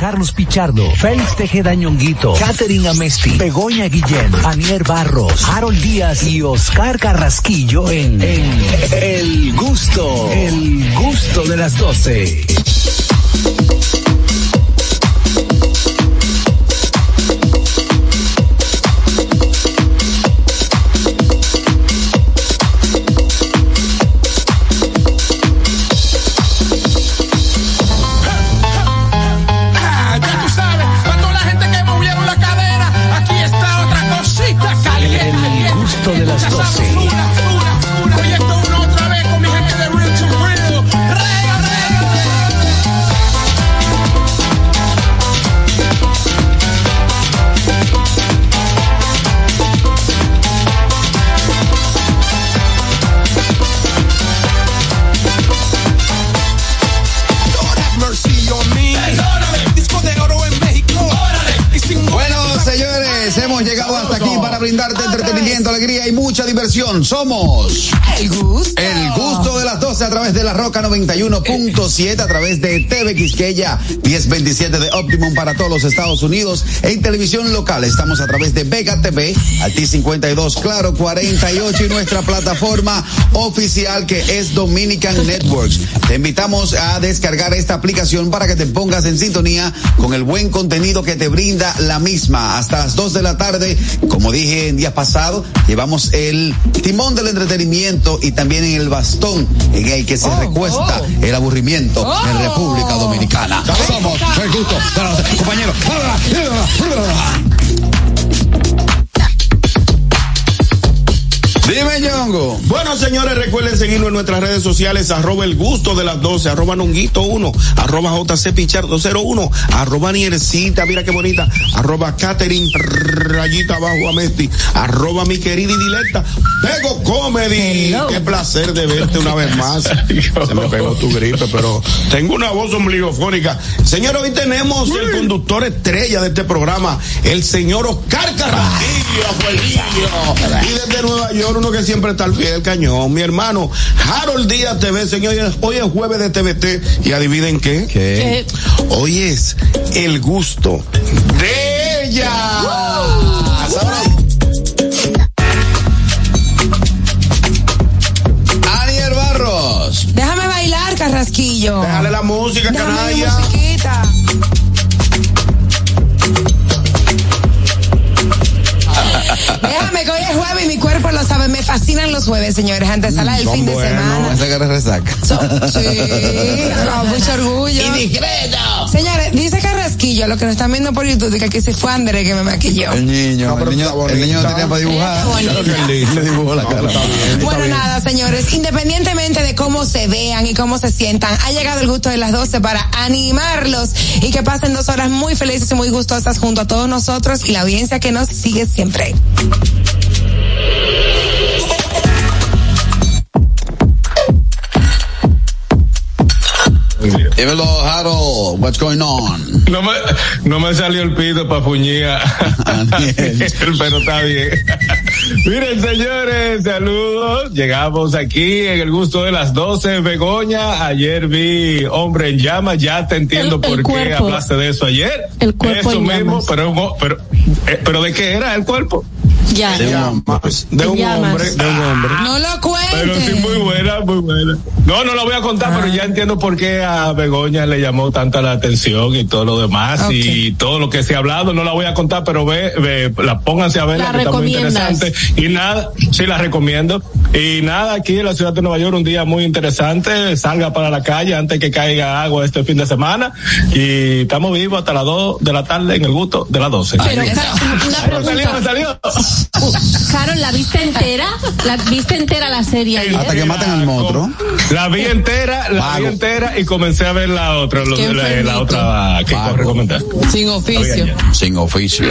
Carlos Pichardo, Félix Tejeda Ñonguito, Catherine Amesti, Begoña Guillén, Anier Barros, Harold Díaz y Oscar Carrasquillo en, en El Gusto, El Gusto de las 12. Yeah. Somos El Gusto. El Gusto de las 12 a través de la Roca 91.7, a través de TV Quisqueya 1027 de Optimum para todos los Estados Unidos. En televisión local estamos a través de Vega TV, Alti 52, Claro 48 y nuestra plataforma oficial que es Dominican Networks. Te invitamos a descargar esta aplicación para que te pongas en sintonía con el buen contenido que te brinda la misma. Hasta las 2 de la tarde, como dije en días pasados, llevamos el timón del entretenimiento y también en el bastón en el que se oh, recuesta oh. el aburrimiento en oh. República Dominicana. Somos el gusto, compañeros. Dime, Ñongo. Bueno, señores, recuerden seguirnos en nuestras redes sociales, arroba el gusto de las 12, arroba nonguito 1, arroba JC Pichar 201, arroba Niercita, mira qué bonita, arroba Catherine rayita abajo a Mesti, arroba mi querida y directa, Pego Comedy. Qué placer de verte una vez más. Se me pegó tu gripe, pero tengo una voz ombligofónica. Señor, hoy tenemos el conductor estrella de este programa, el señor Oscar Carrasquillo, y desde Nueva York uno que siempre está al pie del cañón. Mi hermano, Harold Díaz TV, señores, hoy es jueves de TVT y adivinen qué. ¿Qué? Hoy es el gusto de ella. Aniel Barros. Déjame bailar, Carrasquillo. Déjale la música, Déjame canalla. musiquita. Déjame lo sabe. Me fascinan los jueves, señores. Antes sala del fin de semana. Esa que resaca. sí, con mucho orgullo. Y discreto. Señores, dice Carrasquillo, lo que nos están viendo por YouTube, que aquí se fue André que me maquilló. El niño, el niño, el niño no tenía para dibujar. Le dibujó la cara. Bueno, nada, señores, independientemente de cómo se vean y cómo se sientan, ha llegado el gusto de las 12 para animarlos y que pasen dos horas muy felices y muy gustosas junto a todos nosotros y la audiencia que nos sigue siempre. Dímelo, Harold, what's going on? No me, no me salió el pito para puñía. Pero está bien. Miren, señores, saludos. Llegamos aquí en el gusto de las 12. Begoña, ayer vi Hombre en Llamas. Ya te entiendo por qué hablaste de eso ayer. El cuerpo Eso mismo, pero, pero, eh, pero ¿de qué era el cuerpo? Ya. De un, de un hombre, de un hombre. No lo cuentes. Pero sí, muy buena, muy buena. No, no lo voy a contar, pero ya entiendo por qué a Begoña le llamó tanta la atención y todo lo demás y todo lo que se ha hablado. No la voy a contar, pero ve, ve la pónganse a ver, La que está muy interesante. Y nada, sí la recomiendo. Y nada, aquí en la ciudad de Nueva York, un día muy interesante. Salga para la calle antes que caiga agua este fin de semana. Y estamos vivos hasta las 2 de la tarde en el gusto de las 12. Pero, una Me salió, me salió. Carol, ¿la viste entera? ¿La viste entera la serie ayer? Hasta que maten al monstruo. La vi entera, la Vago. vi entera y comencé a ver la otra, lo- Qué la, la otra que Vago. recomendaste. Sin oficio. Sin oficio.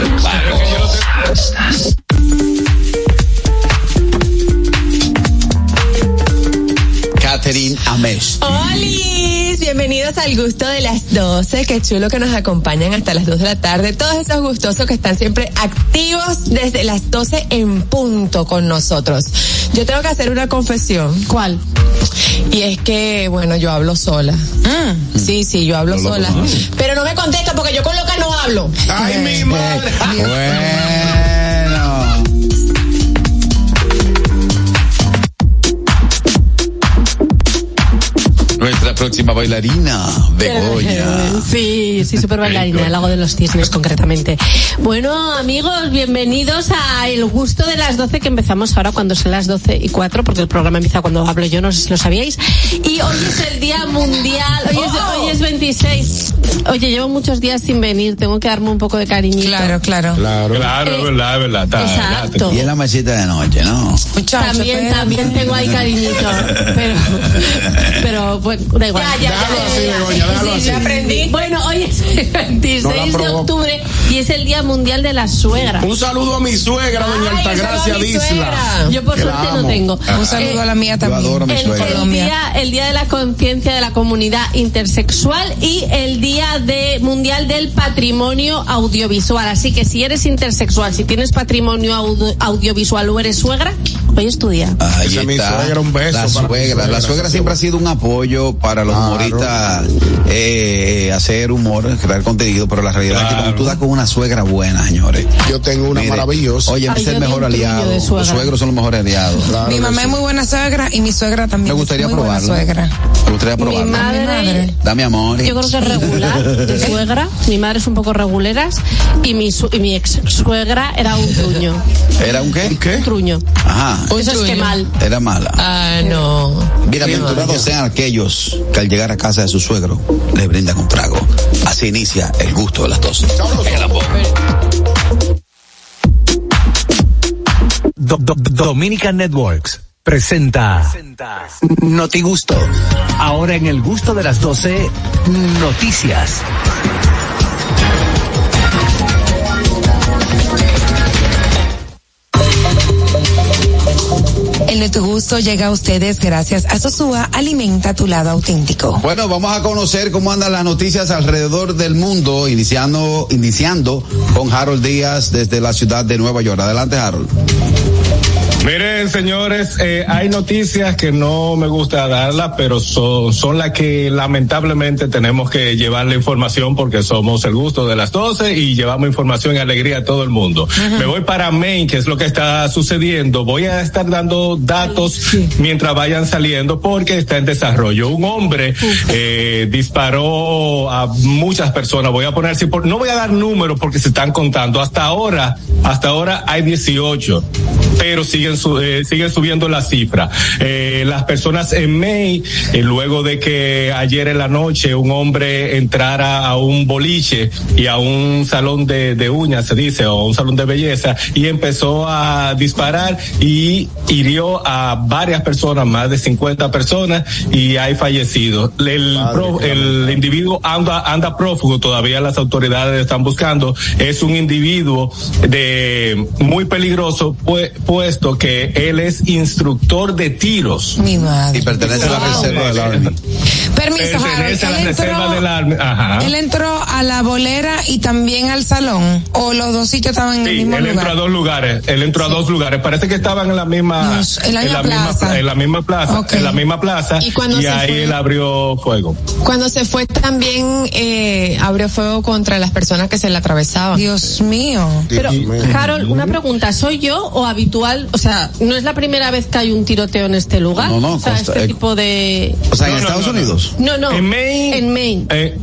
Catherine Amest. Olis, bienvenidos al gusto de las 12. Qué chulo que nos acompañan hasta las 2 de la tarde. Todos esos gustosos que están siempre activos desde las 12 en punto con nosotros. Yo tengo que hacer una confesión. ¿Cuál? Y es que, bueno, yo hablo sola. Mm. Sí, sí, yo hablo sola. Pero no me contesta porque yo con loca no hablo. Ay, mi madre. Bueno. Próxima bailarina, Begoña. Sí, sí, súper bailarina, el lago de los cisnes concretamente. Bueno, amigos, bienvenidos a El Gusto de las 12 que empezamos ahora cuando son las 12 y 4, porque el programa empieza cuando hablo yo, no sé si lo sabíais. Y hoy es el Día Mundial, hoy es, hoy es 26. Oye, llevo muchos días sin venir, tengo que darme un poco de cariñito. Claro, claro. Claro, claro, es verdad, verdad. está- Exacto. Y en la mesita de noche, ¿no? Muchacho, También, también tengo ahí cariñito, pero, pero bueno, da igual. Déjalo así, Begoña, déjalo así. Ya aprendí. Bueno, hoy es el 26 No la de octubre y es el Día Mundial de la Suegra. Un saludo a mi suegra, doña Altagracia Disla. suegra. Yo por suerte no tengo. Un saludo a la mía Yo también. adoro a mi El, suegra. el Colombia. día, el día de la conciencia de la comunidad intersexual y el día de mundial del patrimonio audiovisual. Así que si eres intersexual, si tienes patrimonio audio- audiovisual o eres suegra, hoy es tu día. Ahí Esa es mi está. suegra, un beso La suegra. La suegra siempre ha sido un apoyo para los Claro. humoristas, eh, hacer humor, crear contenido, pero la realidad es que cuando tú das con una suegra buena, señores. Yo tengo una mire, maravillosa. Oye, Ay, es el mejor aliado. Los suegros son los mejores aliados. Claro Mi mamá sí. es muy buena suegra y mi suegra también. Me gustaría es muy buena probarlo. suegra. Me gustaría probarlo. Mi madre, madre. Dame amor. yo creo que es regular de suegra. Mi madre es un poco reguleras y mi, su- y mi ex suegra era un truño. ¿Era un qué? Un truño. Ajá. Un Eso es que truño. mal. Era mala. Ah, no. Bienaventurados sean aquellos que al llegar a casa de su suegro le brindan un trago. Así inicia el gusto de las dos. El amor. Do- Do- Dominican Networks presenta Noti Gusto. Ahora en el gusto de las 12, noticias. El de tu gusto llega a ustedes gracias a Sosúa Alimenta tu lado auténtico. Bueno, vamos a conocer cómo andan las noticias alrededor del mundo, iniciando, iniciando con Harold Díaz desde la ciudad de Nueva York. Adelante, Harold. Miren, señores, eh, hay noticias que no me gusta darlas, pero son, son las que lamentablemente tenemos que llevar la información porque somos el gusto de las 12 y llevamos información y alegría a todo el mundo. Me voy para Maine, que es lo que está sucediendo. Voy a estar dando datos mientras vayan saliendo porque está en desarrollo. Un hombre eh, disparó a muchas personas. Voy a poner, si por- no voy a dar números porque se están contando. Hasta ahora, hasta ahora hay 18 pero siguen su- eh, siguen subiendo la cifra. Eh, las personas en May, eh, luego de que ayer en la noche un hombre entrara a un boliche y a un salón de, de uñas, se dice, o un salón de belleza, y empezó a disparar y hirió a varias personas, más de 50 personas, y hay fallecidos. El, pro- el individuo anda, anda prófugo, todavía las autoridades están buscando, es un individuo de muy peligroso, pu- puesto que él es instructor de tiros. Mi madre. Y pertenece a la reserva del Army. Permiso, Harold. A la Él reserva del entró, Army. Ajá. él entró a la bolera y también al salón. O los dos sitios estaban en el Sí, mismo él entró a lugar. dos lugares, él entró a dos lugares, parece que estaban en la misma, Dios, en la misma misma, plaza. en la misma plaza, en la misma plaza, ¿Y cuando se ahí fue? él abrió fuego. Cuando se fue también eh, abrió fuego contra las personas que se le atravesaban. Dios mío. Pero, Carol, una pregunta, ¿soy yo o habitual? O sea, ¿no es la primera vez que hay un tiroteo en este lugar? No, no, o sea, consta- este eh, tipo de... O sea, en No, Estados no, no. Unidos. No, no. En Maine. En Maine. Eh,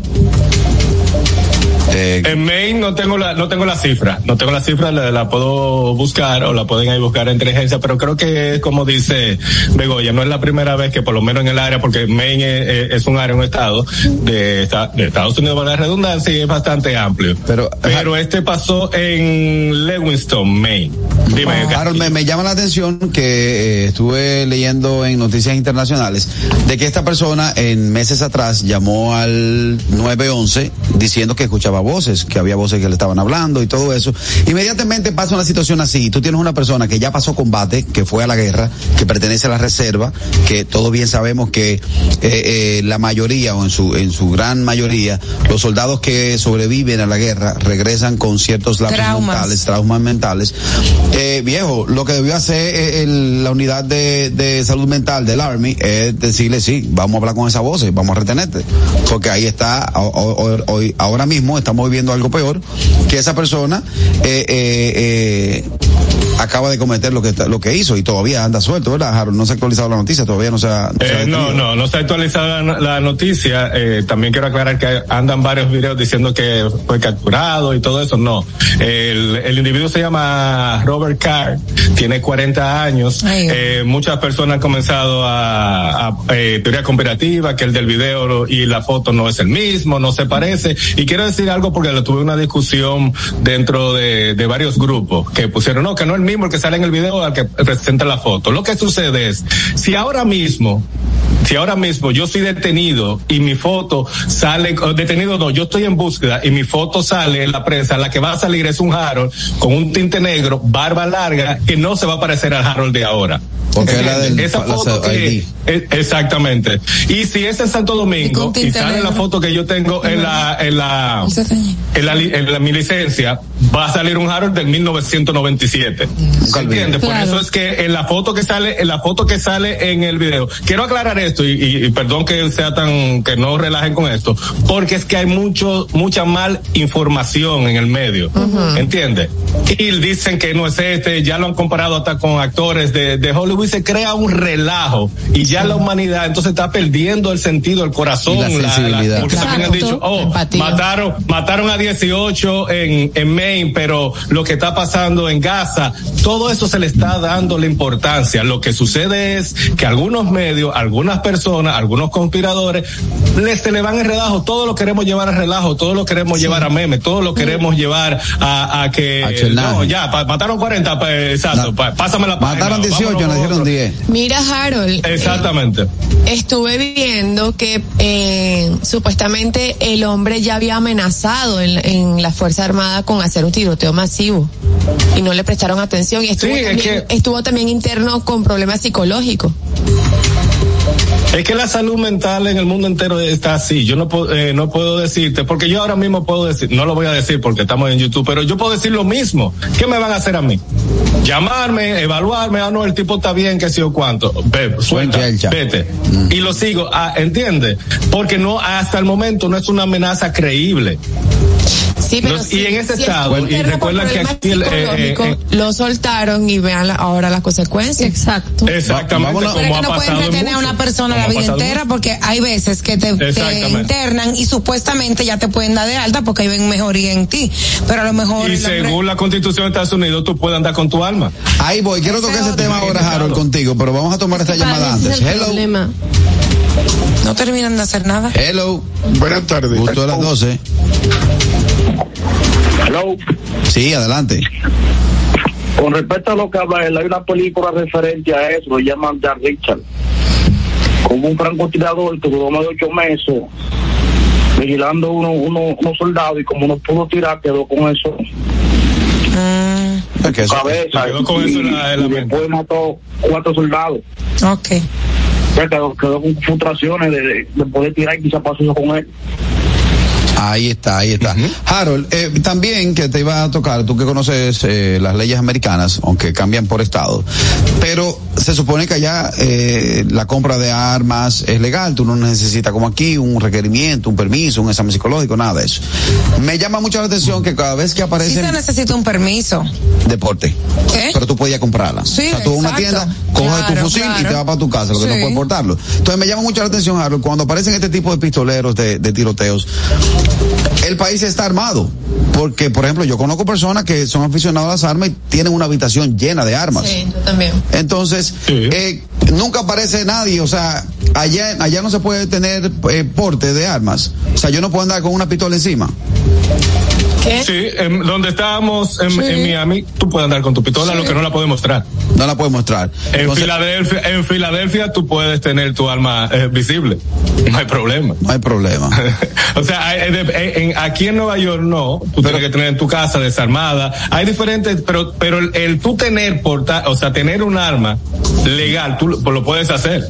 Eh, En Maine no tengo la, no tengo la cifra, no tengo la cifra, la, la puedo buscar o la pueden ahí buscar en inteligencia, pero creo que es como dice Begoya, no es la primera vez que por lo menos en el área, porque Maine es, es un área, un estado de, de Estados Unidos, para la redundancia, y es bastante amplio. Pero- pero este pasó en Lewiston, Maine. Dime, Harold, me, me llama la atención que eh, estuve leyendo en noticias internacionales de que esta persona en meses atrás llamó al 911 diciendo que escuchaba escuchaba voces, que había voces que le estaban hablando y todo eso. Inmediatamente pasa una situación así, tú tienes una persona que ya pasó combate, que fue a la guerra, que pertenece a la reserva, que todos bien sabemos que eh, eh, la mayoría o en su en su gran mayoría los soldados que sobreviven a la guerra regresan con ciertos lapsos Traumas. mentales, traumas mentales. Eh, viejo, lo que debió hacer eh, el- la unidad de, de salud mental del Army es decirle, sí, vamos a hablar con esa voz, vamos a retenerte. Porque ahí está, hoy, ahora mismo estamos viviendo algo peor, que esa persona eh, eh, eh, acaba de cometer lo que está- lo que hizo y todavía anda suelto, ¿verdad, Harold? No se ha actualizado la noticia, todavía no se ha... no se ha Eh, no, no, no está actualizada la, la noticia. Eh, también quiero aclarar que andan varios videos diciendo que fue capturado y todo eso. No, el, el individuo se llama Robert Carr, tiene 40 años. Ay. Eh, muchas personas han comenzado a, a eh, teoría comparativa, que el del video y la foto no es el mismo, no se parece. Y quiero decir algo porque lo tuve una discusión dentro de, de varios grupos que pusieron, no, que no es el mismo el que sale en el video al que presenta la foto. Lo que sucede es, si ahora mismo si ahora mismo yo soy detenido y mi foto sale, detenido no, yo estoy en búsqueda y mi foto sale en la prensa, la que va a salir es un Harold con un tinte negro, barba larga, que no se va a parecer al Harold de ahora. Porque es del- Esa la foto que, ID. exactamente. Y si es en Santo Domingo y, sale la foto que yo tengo en la, en la, en la, en la- mi licencia, va a salir un Harold del 1997. ¿Se entiende? Por Claro. eso es que en la foto que sale, en la foto que sale en el video, quiero aclarar esto y, y- y perdón que sea tan, que no relajen con esto, porque es que hay mucho, mucha mal información en el medio. ¿Entiende? Y dicen que no es este, ya lo han comparado hasta con actores de, de Hollywood y se crea un relajo y ya la humanidad entonces está perdiendo el sentido, el corazón, Y la sensibilidad. porque también han dicho, oh, Empatía. mataron, mataron a 18 en, en Maine, pero lo que está pasando en Gaza, todo eso se le está dando la importancia. Lo que sucede es que algunos medios, algunas personas, algunos conspiradores, les se le van en relajo, todo lo queremos llevar a relajo, todo lo queremos llevar a meme, todo lo queremos llevar a, a que, A no, ya, pa- mataron 40, pa- exacto, pásame la página. Mataron 18, vámonos nos con dijeron otro. 10. Mira, Harold. eh, Exactamente. estuve viendo que eh, supuestamente el hombre ya había amenazado en, en la Fuerza Armada con hacer un tiroteo masivo y no le prestaron atención y estuvo, Sí, es también, que- estuvo también interno con problemas psicológicos. Es que la salud mental en el mundo entero está así. Yo no puedo, eh, no puedo decirte, porque yo ahora mismo puedo decir, no lo voy a decir porque estamos en YouTube, pero yo puedo decir lo mismo. ¿Qué me van a hacer a mí? Llamarme, evaluarme, ah, no, el tipo está bien, que sí o cuánto. Ve, suelta, vete. Y lo sigo, ah, ¿entiende? Porque no, hasta el momento no es una amenaza creíble. Sí, pero Los- sí- y en ese estado, y recuerda que aquí el, eh, eh, psicológicos, lo soltaron y vean la- ahora las consecuencias. Exacto. Exactamente Vámonos. Pero es como que ha no pueden pasado en retener a una persona la vida entera porque hay veces que te, te internan y supuestamente ya te pueden dar de alta porque hay ven mejoría en ti. Pero a lo mejor. Y según la constitución de Estados Unidos, tú puedes andar con tu alma. Ahí voy, quiero Ese tocar ese otro. tema ahora, Harold, contigo, pero vamos a tomar esta llamada ese antes. es el Hello. problema. no terminan de hacer nada. Hello. Buenas tardes. Gusto de las 12. Hello. Sí, adelante. Con respecto a lo que habla él, hay una película referente a eso, lo llaman Jack Richard. Como un francotirador que duró más de ocho meses vigilando uno, uno, unos soldados y como no pudo tirar, quedó con eso Mm, su eso- cabeza. quedó con y, eso la- la y después mató cuatro soldados. ok. Quedó, quedó con frustraciones de, de, de poder tirar y quizá pasó eso con él. Ahí está, ahí está. Harold, eh, también que te iba a tocar, tú que conoces eh, las leyes americanas, aunque cambian por estado, pero se supone que allá eh, la compra de armas es legal, tú no necesitas como aquí un requerimiento, un permiso, un examen psicológico, nada de eso. Me llama mucho la atención que cada vez que Sí aparece se necesita un permiso. deporte, ¿Qué? pero tú podías comprarla. Sí, o sea, tú vas a una exacto. tienda, coges tu Claro, fusil y te vas para tu casa, lo que no Sí. puedes portarlo. Entonces me llama mucho la atención, Harold, cuando aparecen este tipo de pistoleros, de, de tiroteos, el país está armado. Porque, por ejemplo, yo conozco personas que son aficionados a las armas y tienen una habitación llena de armas. Sí, yo también. Entonces, Sí. eh, nunca aparece nadie, o sea, allá, allá no se puede tener eh, porte de armas. O sea, yo no puedo andar con una pistola encima. ¿Qué? Sí, en- donde estábamos en, Sí. en Miami, tú puedes andar con tu pistola, lo que no la puedes mostrar. No la puedo mostrar. En Entonces, Filadelfia, en Filadelfia tú puedes tener tu arma eh, visible. No hay problema. no hay problema. o sea, hay- hay de- en- aquí en Nueva York no, tú tienes que tener en tu casa desarmada. Hay diferentes, pero pero el, el tú tener porta, o sea, tener un arma legal, tú lo, pues lo puedes hacer.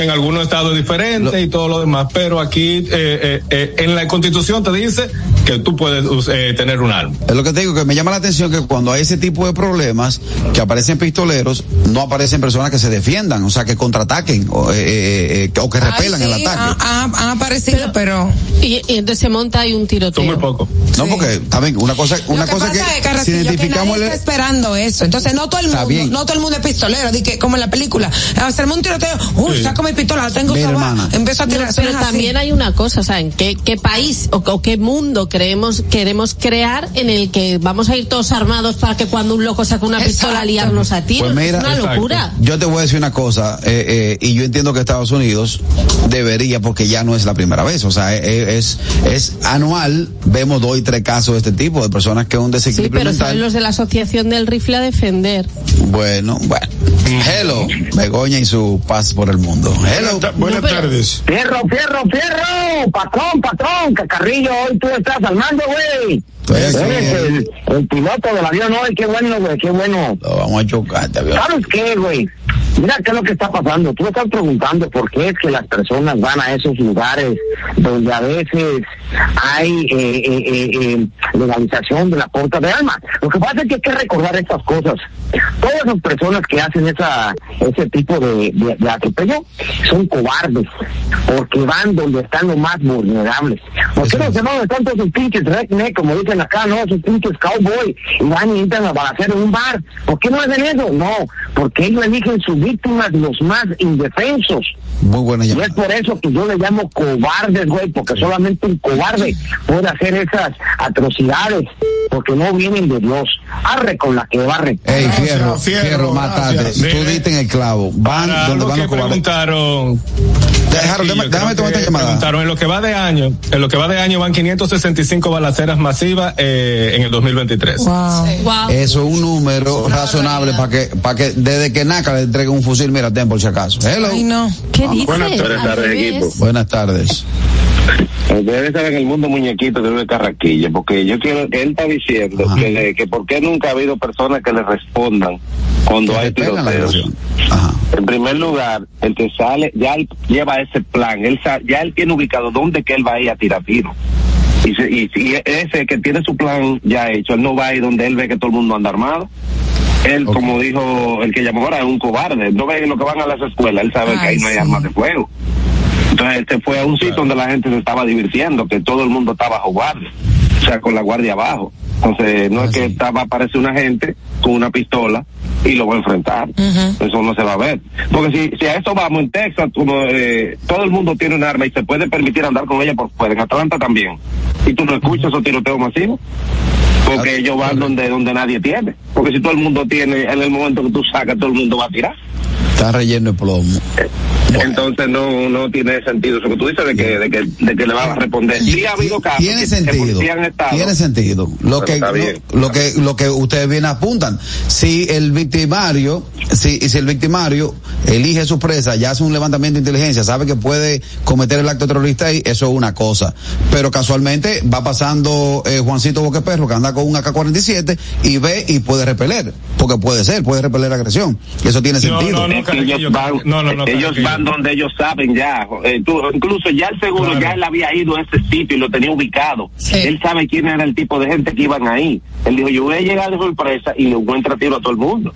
En algunos estados es diferente y todo lo demás, pero aquí eh, eh, eh, en la Constitución te dice que tú puedes eh, tener un arma. Es lo que te digo, que me llama la atención que cuando hay ese tipo de problemas, que aparecen pistoleros, no aparecen personas que se defiendan, o sea, que contraataquen o, eh, eh, eh, o que repelan Ay, el ataque. ha- ha- Han aparecido, pero. Y, y entonces se monta ahí un Son muy tiroteo. pocos. No, Sí. porque también una cosa, una lo que cosa pasa que, es, si identificamos que nadie el, está esperando eso. Entonces, no todo el Está mundo, bien. no todo el mundo es pistolero, di que, como en la película. Hacerme un tiroteo, uy, Sí. saco mi pistola, la tengo empiezo a tirar. pero así. también hay una cosa, ¿saben? ¿Qué, qué país o, o qué mundo queremos, queremos crear en el que vamos a ir todos armados para que cuando un loco saque una pistola liarnos a tiros? Pues mira, es una Exacto. locura. Yo te voy a decir una cosa, eh, eh, y yo entiendo que Estados Unidos debería, porque ya no es la primera vez, o sea, eh, es, es anual, vemos dos y tres casos de este tipo, de personas que un Sí, desequilibrio pero mental. saben los de la Asociación del Rifle a defender. Bueno, bueno. Hello, Begoña y su paz por el mundo. Hello. Buenas, ta- buenas No, pero- tardes. Fierro, fierro, fierro, patrón, patrón, cacarrillo, hoy tú estás al mando, güey. Aquí, Eres el, el piloto del avión hoy, qué bueno, güey, qué bueno. Lo vamos a chocar, te veo. ¿Sabes qué, güey? Mira qué es lo que está pasando. Tú estás preguntando por qué es que las personas van a esos lugares donde a veces hay eh, eh, eh, legalización de la porta de armas. Lo que pasa es que hay que recordar estas cosas. Todas las personas que hacen esa ese tipo de, de, de atropello son cobardes porque van donde están los más vulnerables. ¿Por qué no se van están todos esos pinches redneck, como dicen acá, no? Esos pinches cowboy y van y entran a balacer en un bar. ¿Por qué no hacen eso? No, porque ellos eligen sus víctimas los más indefensos. Muy buena Y es llamada. por eso que yo le llamo cobardes, güey, porque solamente un cobarde puede hacer esas atrocidades, porque no vienen de Dios. Arre con la que barre. Ey, fierro, Fierro, fierro. Tú diste en el clavo. Van Para donde van los cobardes. preguntaron. Déjame, déjame, déjame tomar esta llamada. Preguntaron, en lo que va de año, en lo que va de año van 565 balaceras masivas eh, en el 2023. Wow. Wow. Eso es un número razonable para que, para que desde que naca le entreguen un fusil, mira, ten por si acaso. Hello. Ay, no. ¿Qué dices? Buenas tardes, revés. equipo. Buenas tardes. Ustedes saben el mundo muñequito de Luis Carraquilla, porque yo quiero, él está diciendo Ajá. que, le- que por qué nunca ha habido personas que le respondan cuando Que hay tiroteos. En primer lugar, el que sale, ya él lleva ese plan, él sa- ya él tiene ubicado dónde que él va a ir a tirar tiro. Y, se- y, y ese que tiene su plan ya hecho, él no va a ir donde él ve que todo el mundo anda armado. Él, como dijo el que llamó ahora, es un cobarde. No ve lo que van a las escuelas, él sabe que ahí no hay armas de fuego. Entonces él se fue a un sitio donde la gente se estaba divirtiendo, que todo el mundo estaba bajo guardia, o sea, con la guardia abajo. Entonces no Ah, es que sí. estaba aparece una gente con una pistola y lo va a enfrentar. Eso no se va a ver. Porque si, si a eso vamos en Texas, como eh, todo el mundo tiene un arma y se puede permitir andar con ella por fuera, en Atlanta también. Y tú no escuchas esos tiroteos masivos. Porque Ah, ellos van donde donde nadie tiene. Porque si todo el mundo tiene, en el momento que tú sacas, todo el mundo va a tirar. Está relleno de plomo. Bueno. Entonces no no tiene sentido eso que tú dices de que de que, de que le van a responder. Sí ha habido casos tiene que, sentido estado. tiene sentido lo que bien. lo, lo que lo que ustedes bien apuntan si el victimario si, si el victimario elige su presa ya hace un levantamiento de inteligencia sabe que puede cometer el acto terrorista ahí eso es una cosa pero casualmente va pasando eh, Juancito Boqueperro que anda con un AK-47 y ve y puede repeler porque puede ser puede repeler agresión y eso tiene No, sentido no, no, ellos van, no, no, no, ellos Carraquillo. van donde ellos saben ya. Eh, tú- incluso ya el seguro, Claro. ya él había ido a ese sitio y lo tenía ubicado. Sí. Él sabe quién era el tipo de gente que iban ahí. Él dijo, yo voy a llegar de sorpresa y le encuentra tiro a todo el mundo.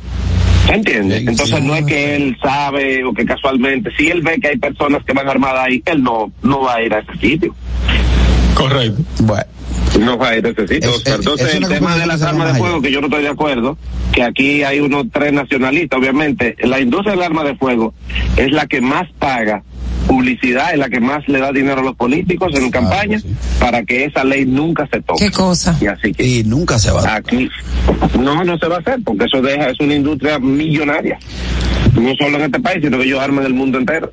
¿Entiendes? Sí, Entonces sí. no es que él sabe o que casualmente, si él ve que hay personas que van armadas ahí, él no, no va a ir a ese sitio. Correcto. bueno No. Es- Entonces, es una el tema de las armas de fuego, allá. que yo no estoy de acuerdo, que aquí hay unos tres nacionalistas, obviamente. La industria del arma de fuego es la que más paga publicidad, es la que más le da dinero a los políticos en campaña sí. para que esa ley nunca se toque. Qué cosa. Y así que y nunca se va a aquí no, no se va a hacer, porque eso deja, es una industria millonaria. no solo en este país, sino que ellos arman el mundo entero.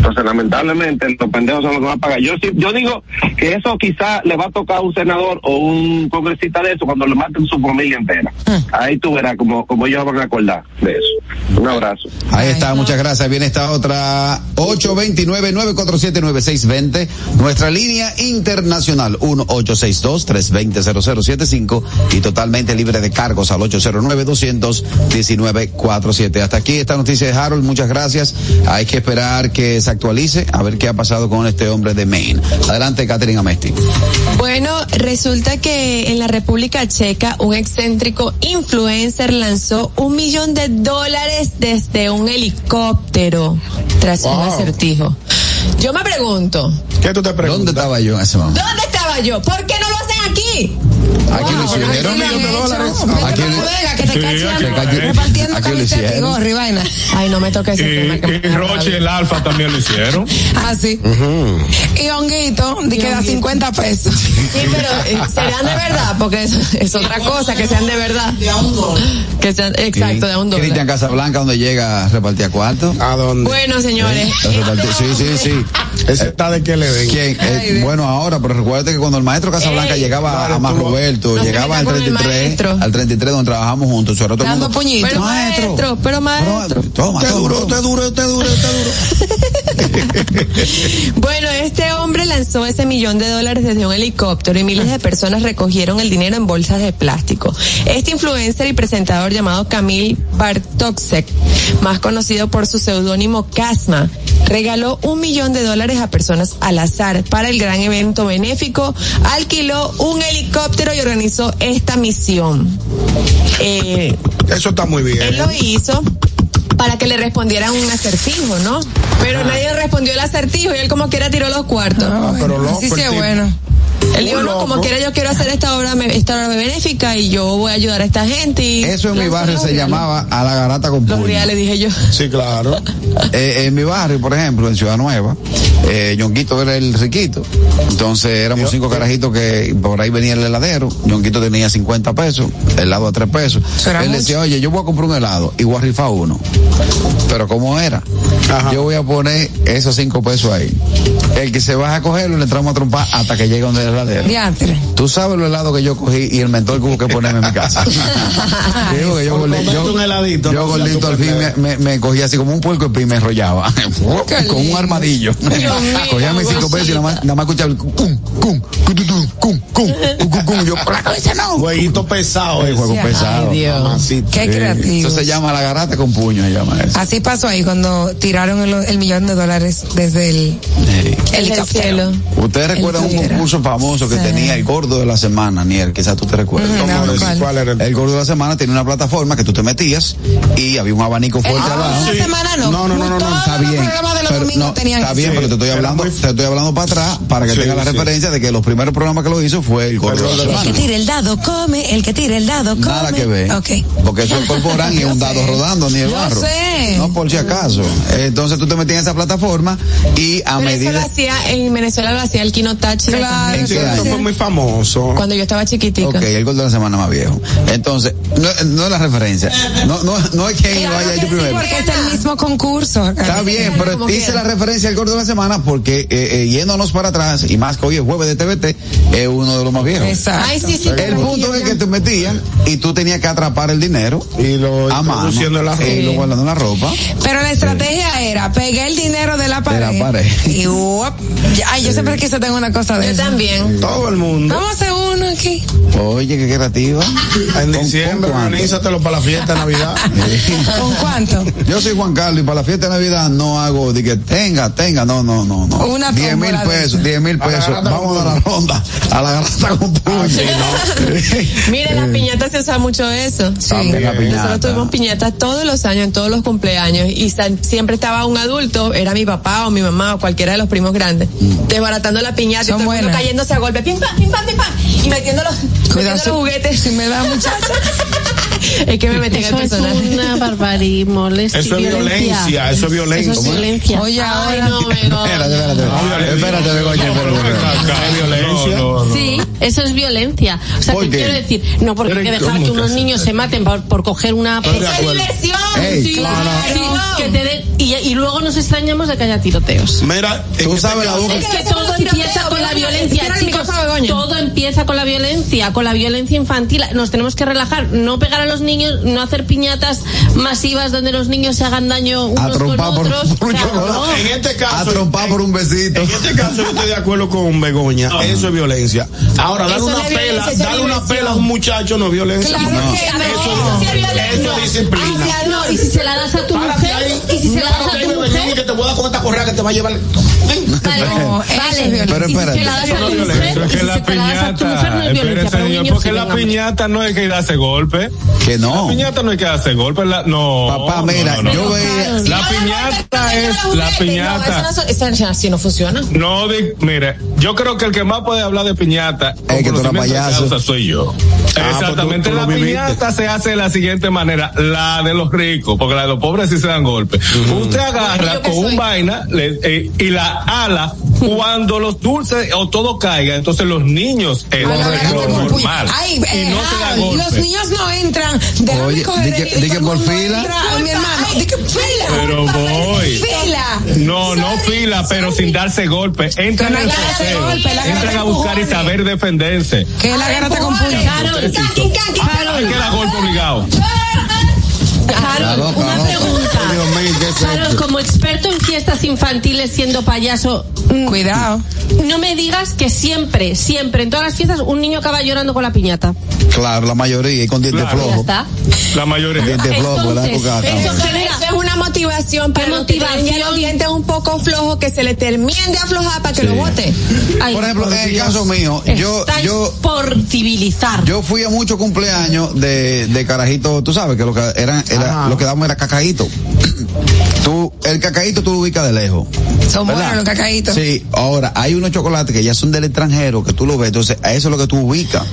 Entonces, lamentablemente, los pendejos son los que van a pagar. Yo sí, yo digo que eso quizá le va a tocar a un senador o un congresista de eso cuando le maten su familia entera. Ahí tú verás como, como ellos van a acordar de eso. Un abrazo. Ahí está, muchas gracias. Viene esta otra 829-947-9620. Nuestra línea internacional 1862-320-0075 y totalmente libre de cargos al 809-219-47. Hasta aquí esta noticia de Harold. Muchas gracias. Hay que esperar que se actualice a ver qué ha pasado con este hombre de Maine. Adelante, Catherine Amesti. Bueno, resulta que en la República Checa un excéntrico influencer lanzó un millón de dólares desde un helicóptero tras un acertijo. Yo me pregunto, ¿Qué tú te preguntas? ¿Dónde estaba yo en ese momento? ¿dónde estaba yo? ¿Por qué no lo hacen aquí? Aquí lo hicieron. Era de dólares. Aquí lo hicieron. Ay, no me toques Y Roche, el Alfa también lo hicieron. Así. Y Honguito, que da 50 pesos. Sí, pero eh, serán de verdad, porque es otra cosa, que sean de verdad. De a un dólar. Sean, exacto, de un dólar. Cristian Casablanca, donde llega, repartía cuarto. ¿A dónde? Bueno, señores. ¿Eh? Sí, sí, sí. Ese está de que le den. ¿Quién? Eh, bueno, ahora, pero recuérdate que cuando el maestro Casablanca Ey, llegaba vale, a más Roberto, llegaba al meta con el 33, maestro. al 33 donde trabajamos juntos, eso era todo Dando puñito. Pero maestro, pero maestro. Toma, Te toma, duro, toma. te duro, te duro, te duro. Bueno, este hombre lanzó ese millón de dólares desde un helicóptero y miles de personas recogieron el dinero en bolsas de plástico. Este influencer y presentador llamado Kamil Bartoksek, más conocido por su seudónimo Casma, regaló un millón de dólares a personas al azar para el gran evento benéfico, alquiló un helicóptero y organizó esta misión. Eh, Eso está muy bien. él lo hizo para que le respondieran un acertijo, ¿no? Pero nadie respondió el acertijo y él como quiera tiró los cuartos. Ah, pero loco sí es tipo. bueno. Él dijo, no, como quiera yo quiero hacer esta obra, me- esta obra benéfica y yo voy a ayudar a esta gente. Y Eso en mi barrio se reales. llamaba a la garata con Los puño. reales, dije yo. Sí, claro. Eh, en mi barrio, por ejemplo, en Ciudad Nueva, eh, Yonquito era el riquito. Entonces éramos cinco carajitos que por ahí venía el heladero. Yonquito tenía 50 pesos, helado a 3 pesos. Él mucho. decía, oye, yo voy a comprar un helado y voy a rifar uno. Pero ¿cómo era? Ajá. Yo voy a poner esos 5 pesos ahí. El que se baja a cogerlo, le entramos a trompar hasta que llegue donde el heladero. Diantre. Tú sabes los helados que yo cogí y el mentor que hubo que ponerme en mi casa. Digo que yo, comerte yo- un heladito, yo no gordito al fin me, me, me cogía así como un puerco y me enrollaba. con un armadillo. Cogía mis cinco pesos y nada más, nada más escuchaba el cum, cum, cum, cum, cum, cum, cum. Yo, por la cabeza no. Jueguito pesado. El ese. juego pesado. Dios. Mamacita. Qué Sí. creativo. Eso se llama la garata con puño, se llama eso. Así pasó ahí cuando tiraron el, el millón de dólares desde el Sí. Cielo. Ustedes recuerdan un concurso famoso que Sí. tenía el gordo de la semana, Niel, quizás tú te recuerdas. Ujú, ¿Cómo no, es? ¿cuál? ¿Cuál era el? El gordo de la semana tenía una plataforma que tú te metías y había un abanico fuerte Ah, abajo. una semana no. No, no, no, no, no, Está los bien, programas de los pero, domingos no, está bien, Sí, pero te estoy hablando, muy- te estoy hablando para atrás para que Sí, tengas la sí. referencia de que los primeros programas que lo hizo fue el gordo de la El gordo que tire el dado come, el que tire el dado come. Nada que ver. Ok. Porque eso incorporan y es un dado rodando ni el Yo barro. sé. No por si acaso. Entonces tú te metías en esa plataforma y a Pero eso lo medida hacía, en Venezuela lo hacía el Kino Táchira Claro. Sí, eso fue muy famoso. Cuando yo estaba chiquitica. Ok, el gol de la semana más viejo. Entonces, no, no es la referencia. No, no, no es quien lo Claro haya que hecho sí, primero. porque es el mismo concurso. Está bien, pero hice quiera. la referencia al gordo de la semana porque eh, eh, yéndonos para atrás, y más que hoy es jueves de TVT, es uno de los más viejos. Exacto. Ay, sí, sí. El punto es que te metían y tú tenías que atrapar el dinero Y lo a mano la y lo guardando en la ropa. Pero la estrategia era pegué el dinero de la pared. la pared. Y uop, ay, yo siempre quise tener una cosa de Yo eso. también. Todo el mundo. Vamos a hacer uno aquí. Oye, qué creativa. En ¿Con- diciembre, organízatelo para la fiesta de Navidad. ¿Con cuánto? Yo soy Juan Carlos y para la fiesta de Navidad no hago de que tenga, tenga, no, no, no, no. Una 10 mil de pesos, esas. 10 mil pesos. Vamos a la ronda, a la garata con puño. Mira, en las piñatas se usa mucho eso. También la piñata. Nosotros tuvimos piñatas todos los años, en todos los cumpleaños, y siempre estaba un adulto, era mi papá o mi mamá o cualquiera de los primos grandes, desbaratando la piñata Son y todo el mundo cayéndose a golpe, pim pam, pim pam, pim pam, y metiendo los, metiendo Cuidado, los si- juguetes. Si me da muchacha. es que me metí en el Eso es personaje. una barbarismo. Eso es violencia, eso es violencia. Eso es ¿Cómo es? violencia. Oye, ahora. no. Espérate, espérate. Espérate, Begoña, hay violencia. Sí, Eso es violencia. O sea, ¿Por te qué? quiero decir, no porque hay que dejar ¿cómo que unos niños se maten por, coger una... Acuerdo. diversión. Que te den- y, y luego nos extrañamos de que haya tiroteos. Mira, Tú este sabes la boca. Es que todo empieza con la violencia, chicos. Todo empieza con la violencia, con la violencia infantil. Nos tenemos que relajar, no pegar a los niños, no hacer piñatas masivas donde los niños se hagan daño unos con por, otros. por un O sea, chocolate. no. En este caso. A trompar por un besito. En este caso yo estoy de acuerdo con Begoña, eso es violencia. Ahora, darle Eso una no es pela, es darle una pela a un muchacho no es violencia. Claro No. que no. Eso Eso es es disciplina. Ah, no, y si se la das a tu Párate mujer, ahí. y si se la das a tu mujer, que te voy a dar con esta correa que te va a llevar. vale, No, vale. es. Pero espérate. no es Es que la se te la das a tu mujer no piñata, es un señor, porque la piñata no hay que darse golpe. Que no. La piñata no hay que darse golpe. La, no. Papá, mira, no, no. yo veía. La piñata es la piñata. No, eso así no funciona. No, di- mire, yo creo que el que más puede hablar de piñata Es que tú eres de payaso. causa soy yo. pues Exactamente, tú- tú lo la piñata se hace de la siguiente manera, la de los ricos, porque la de los pobres sí se dan golpes. Usted agarra con un vaina le- eh, y la ala cuando los dulces o todo caiga, entonces los niños es lo, normal. Ay, y eh, no se da Harold, golpe. los niños no entran. Déjame Oye, coger di que- di por fila. mi hermano, di que fila. Pero voy. Fila. No, no Sorry, fila, pero sin darse golpe. Entran al entran a buscar y saber defenderse. Que la garata con puño. Carol, que dar golpe obligado. Carol, una pregunta. Como experto en fiestas infantiles siendo payaso, mm, Cuidado. no me digas que siempre, siempre, en todas las fiestas, un niño acaba llorando con la piñata. Claro, la mayoría, y con dientes Claro. Flojos. está. La mayoría. Dientes flojos, Porque eso genera- una motivación para ¿Qué los que los dientes un poco flojos que se le terminen de aflojar para que lo bote. Ay, Por ejemplo, en el caso mío, yo, yo, por civilizar. yo fui a muchos cumpleaños de, de carajito, tú sabes que lo que eran, era, lo que daban era cacaíto. Tú, el cacaíto tú lo ubicas de lejos. Son ¿verdad? buenos los cacaitos. Sí, ahora hay unos chocolates que ya son del extranjero que tú lo ves, entonces a eso es lo que tú ubicas.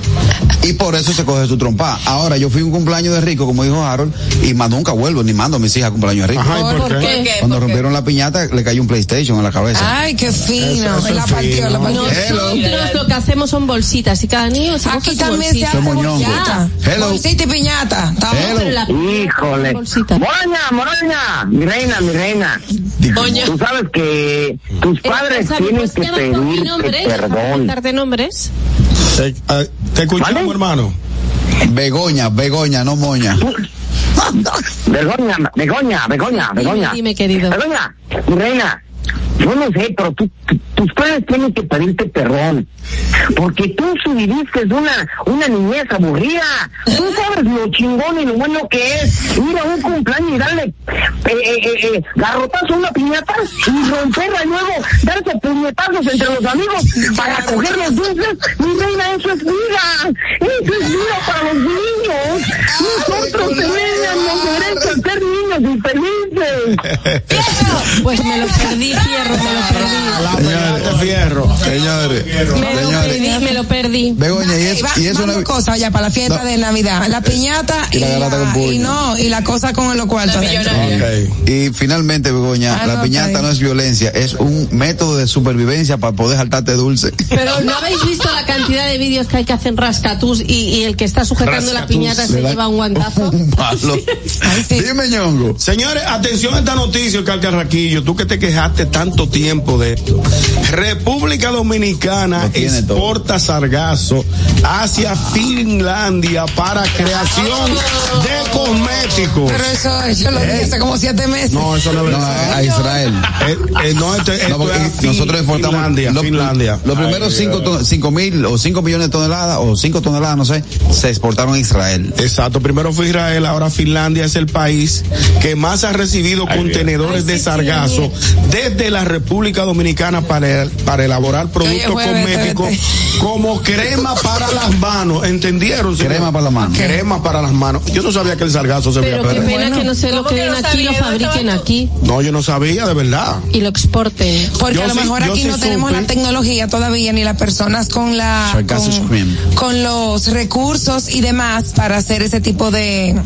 Y por eso se coge su trompa. Ahora yo fui a un cumpleaños de rico, como dijo Harold, y más nunca vuelvo, ni mando a mis hijas a cumpleaños de rico. Ajá, ¿y por ¿Por qué? qué? Cuando rompieron la piñata, le cayó un PlayStation en la cabeza. Ay, qué fino. Eso- eso la es partió, fino. la partió. Nosotros lo que hacemos son bolsitas y cada niño se Aquí también se hace bolsita. Hello. Bolsita y piñata. Híjole. Moña, Moña, mi reina, mi reina. Tú sabes que tus padres Esa, tienen ¿puedes que pedirte perdón. darte nombres. Te, eh, te escuchamos, ¿Vale? hermano. Begoña, Begoña, no moña. Begoña, Begoña, Begoña, Begoña. dime, querido. Begoña, mi reina. Yo no sé, pero tú, tus padres tienen que pedirte perdón. Porque tú viviste una, una niñez aburrida. Tú sabes lo chingón y lo bueno que es ir a un cumpleaños y darle eh, eh, eh, eh, garrotazo a una piñata y romperla luego darse puñetazos entre los amigos para coger los dulces. Mi reina, eso es vida. Eso es vida para los niños. Nosotros teníamos derecho a ser niños y felices. Pues me lo perdí, perdí. Señores, fierro. Señores, Me lo señores. perdí, me lo perdí. Begoña, y, es, y no dos cosas ya para la fiesta No. de Navidad. La piñata Y y, la y no, y la cosa con los cuartos. Y finalmente, Begoña, Ah, la piñata no es violencia, es un método de supervivencia para poder saltarte dulce. Pero ¿no habéis visto la cantidad de vídeos que hay que hacen rascatús y, y el que está sujetando la piñata se lleva un guantazo? Un palo. sí. Dime, ñongo. Señores, atención a esta noticia, Calcarraquillo. Tú que te quejaste tanto tiempo de esto. República Dominicana tiene todo. exporta sargazo hacia Finlandia para creación de cosméticos. Pero eso, eso lo dije hace como siete meses. No, eso no es No, verdad. a, a Israel. Eh, eh, no, esto, esto No, es nosotros exportamos Finlandia, lo- Finlandia. Los primeros Ay, cinco, Dios. ton- cinco mil o cinco millones de toneladas o cinco toneladas, no sé, se exportaron a Israel. Exacto, primero fue Israel, ahora Finlandia es el país que más ha recibido contenedores de sargazo desde la República Dominicana para, para elaborar productos cosméticos como crema para las manos, ¿entendieron? señor? Crema para las manos. Crema para las manos. Yo no sabía que el sargazo se Pero veía qué pena que no se lo ¿Cómo que creen no aquí, lo fabriquen ¿Dónde aquí No, yo no sabía, de verdad. y lo exporten. Porque Yo a lo sí- mejor aquí sí no tenemos supe. la tecnología todavía ni las personas con la con, cream. con los recursos y demás para hacer ese tipo de,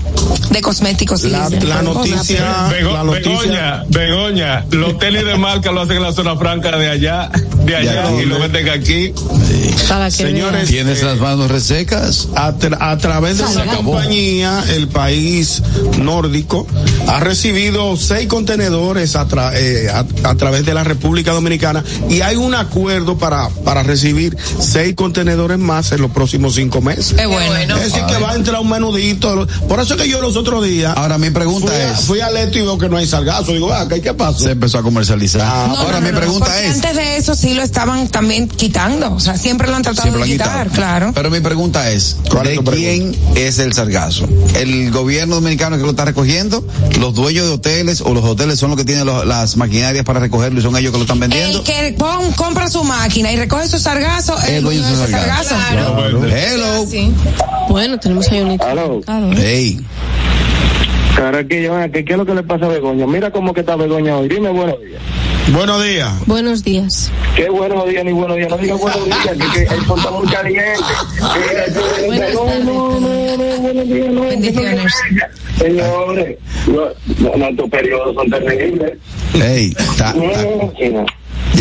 de cosméticos. La, la noticia, Bego- la Begoña, noticia. Begoña, Begoña, los tenis de lo hacen en la zona franca de allá, de allá, y lo venden aquí. Para que Señores, ¿Tienes eh, las manos resecas? a, tra- a través de esa compañía, el país nórdico ha recibido seis contenedores a, tra- eh, a- a través de la República Dominicana y hay un acuerdo para, para recibir seis contenedores más en los próximos cinco meses. Qué bueno. Es decir, que va a entrar un menudito. Por eso que yo los otros días Ahora mi pregunta fui, a, es, fui a Leto y veo que no hay salgazo. Digo, ah, ¿qué, qué pasó? se empezó a comercializar. Ah, No, Ahora no, mi no, pregunta es, Antes de eso sí lo estaban también quitando. O sea, siempre lo han tratado siempre de han quitar, quitado. claro. Pero mi pregunta es, ¿Cuál es ¿de quién es el sargazo? ¿El gobierno dominicano que lo está recogiendo? ¿Los dueños de hoteles o los hoteles son los que tienen los- las maquinarias para recogerlo y son ellos que lo están vendiendo? El que pon- compra su máquina y recoge su sargazo, el dueño de ese sargazo. Claro. Hello. Bueno, tenemos ahí un. Hey, Caraquillo, ven aquí, ¿qué es lo que le pasa a Begoña? Mira cómo que está Begoña hoy. Dime buenos días. Buenos días. Buenos días. Qué buenos días ni buenos días. No diga buenos días, que, que falta mucha gente. Mira, yo- Buenas no, tardes. no, no, no, buenos días, no. Bendiciones. Señores, no, no, no, estos periodos son terribles. hey, está-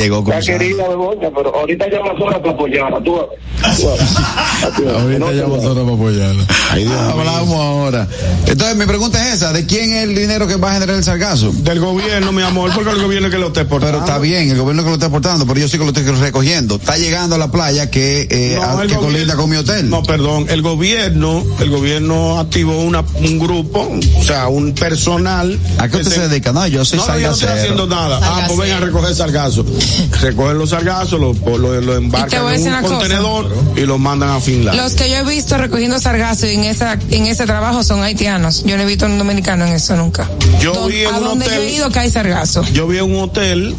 Está- llegó Está cruzado. querida Begoña, pero ahorita llama sola para apoyarla. Tú, tú, tú, Ahorita no. solo para apoyarla. Ay, Dios mío. Hablamos ahora. Entonces, mi pregunta es esa: ¿de quién es el dinero que va a generar el sargazo? Del gobierno, mi amor, porque el gobierno es que lo está exportando. Pero está bien, el gobierno que lo está aportando, pero yo sí que lo estoy recogiendo. Está llegando a la playa que, eh, No, a- el que gobierno- colinda con mi hotel. No, perdón, el gobierno, el gobierno activó una, un grupo, o sea, un personal. ¿A qué usted se dedica? No, yo soy No, no, yo no estoy sargacero. haciendo nada. Ah, pues ven a recoger sargazo. Recogen los sargazos, lo, lo, embarcan en un cosa. contenedor y lo mandan a Finlandia. Los que yo he visto recogiendo sargazo en esa en ese trabajo son haitianos. Yo no he visto un dominicano en eso nunca. Yo Don- vi en a un donde yo hotel- he ido que hay sargazo. Yo vi en un hotel,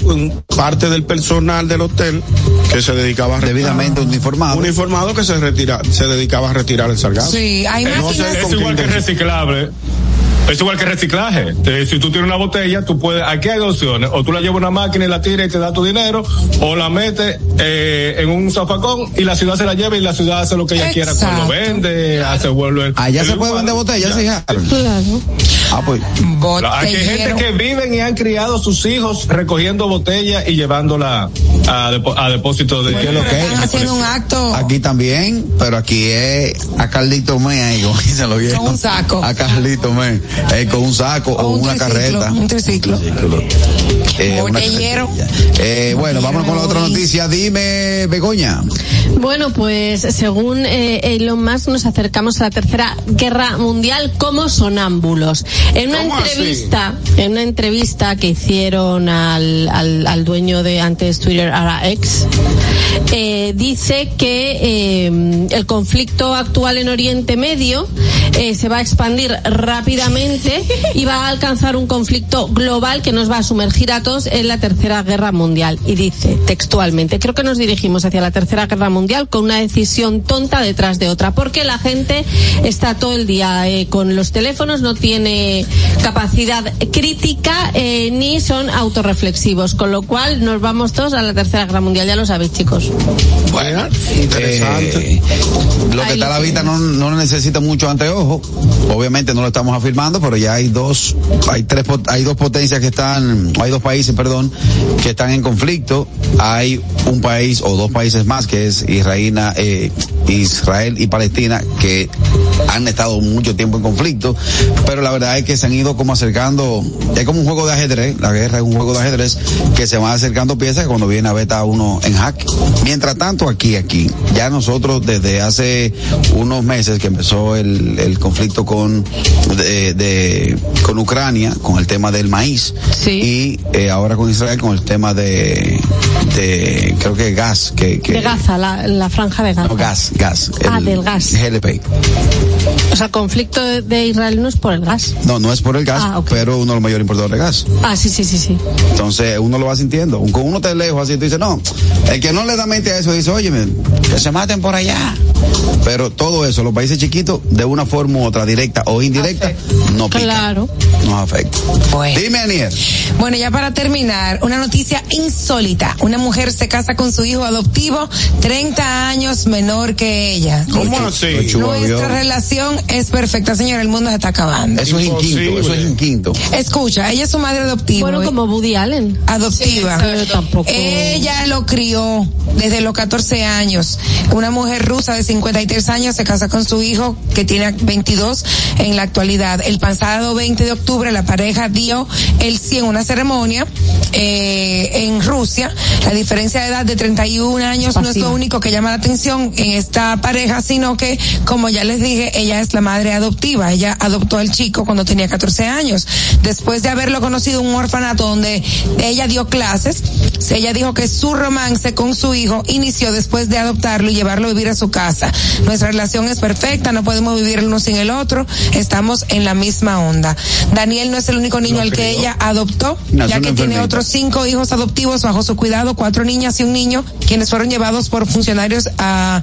parte del personal del hotel que se dedicaba a retirar- Debidamente uniformado. uniformado que se retira, se dedicaba a retirar el sargazo. Sí, hay No máquinas. sé Es igual que reciclable. Es igual que reciclaje. Eh, si tú tienes una botella, tú puedes, aquí hay dos opciones. O tú la llevas a una máquina y la tiras y te da tu dinero, o la metes eh, en un zafacón y la ciudad se la lleva y la ciudad hace lo que ella quiera. Cuando vende, hace vuelve. Allá el se puede vender botellas, ¿sí, Harold? Claro. Ah, pues. Aquí hay gente que viven y han criado sus hijos recogiendo botellas y llevándola a, depo- a depósito de. ¿Qué es lo que Están es? haciendo un acto. Aquí también, pero aquí es a Carlito Me, ahí, como dicen los viejos. Con un saco. A Carlito Me, eh, con un saco o, O un una triciclo, carreta. un triciclo. Eh, Botellero. Eh, bueno, vámonos con la otra noticia. Dime, Begoña. Bueno, pues según eh, Elon Musk nos acercamos a la tercera guerra mundial como sonámbulos. En una entrevista, en una entrevista que hicieron al, al, al dueño de antes Twitter, ahora X, eh, dice que eh, el conflicto actual en Oriente Medio eh, se va a expandir rápidamente y va a alcanzar un conflicto global que nos va a sumergir a todos en la tercera guerra mundial. Y dice textualmente, creo que nos dirigimos hacia la tercera guerra mundial con una decisión tonta detrás de otra, porque la gente está todo el día eh, con los teléfonos, no tiene capacidad crítica eh, ni son autorreflexivos, con lo cual nos vamos todos a la tercera guerra mundial, ya lo sabéis chicos. Bueno, interesante. Eh, lo que Ahí está a la vista no, no necesita mucho anteojo. Obviamente no lo estamos afirmando, pero ya hay dos, hay tres, hay dos potencias que están, hay dos países, perdón, que están en conflicto. Hay un país o dos países más que es Israel, eh, Israel y Palestina que han estado mucho tiempo en conflicto, pero la verdad es que se han ido como acercando, es como un juego de ajedrez, la guerra es un juego de ajedrez que se van acercando piezas cuando viene a está uno en jaque. Mientras tanto aquí, aquí, ya nosotros desde hace unos meses que empezó el, el conflicto con, de- con Ucrania, con el tema del maíz, Sí. y eh, ahora con Israel con el tema de, de creo que gas, que, que De Gaza, la, la franja de Gaza. no, gas, gas. Ah, el del gas. GLP. O sea, el conflicto de- de Israel no es por el gas. No, no es por el gas, Ah, pero uno de los mayores importadores de gas. Ah, sí, sí, sí, sí. Entonces uno lo va sintiendo. Con uno te lejos así, tú dices, no, el que no le da paralelamente a eso dice, oye, que se maten por allá. Pero todo eso, los países chiquitos, de una forma u otra, directa o indirecta, no pica. Claro. Nos afecta. Bueno. Dime, Aniel. Bueno, ya para terminar, una noticia insólita. Una mujer se casa con su hijo adoptivo, 30 años menor que ella. ¿Cómo así? Nuestra relación es perfecta, señora. El mundo se está acabando. Eso es inquinto, eso es inquinto. Escucha, ella es su madre adoptiva. Bueno, ¿eh? como Woody Allen. adoptiva. Sí, pero tampoco- Ella lo crió desde los 14 años. Una mujer rusa de 53 años se casa con su hijo que tiene 22 en la actualidad. El pasado 20 de octubre la pareja dio el sí en una ceremonia eh, en Rusia. La diferencia de edad de 31 años no es lo único que llama la atención en esta pareja, sino que, como ya les dije, ella es la madre adoptiva. Ella adoptó al chico cuando tenía 14 años. Después de haberlo conocido en un orfanato donde ella dio clases, ella dijo que su romance con su hijo inició después de adoptarlo y llevarlo a vivir a su casa. Nuestra relación es perfecta, no podemos vivir el uno sin el otro, estamos en la misma onda. Daniel no es el único niño al que ella adoptó, No, ya que tiene otros cinco hijos adoptivos bajo su cuidado, cuatro niñas y un niño, quienes fueron llevados por funcionarios a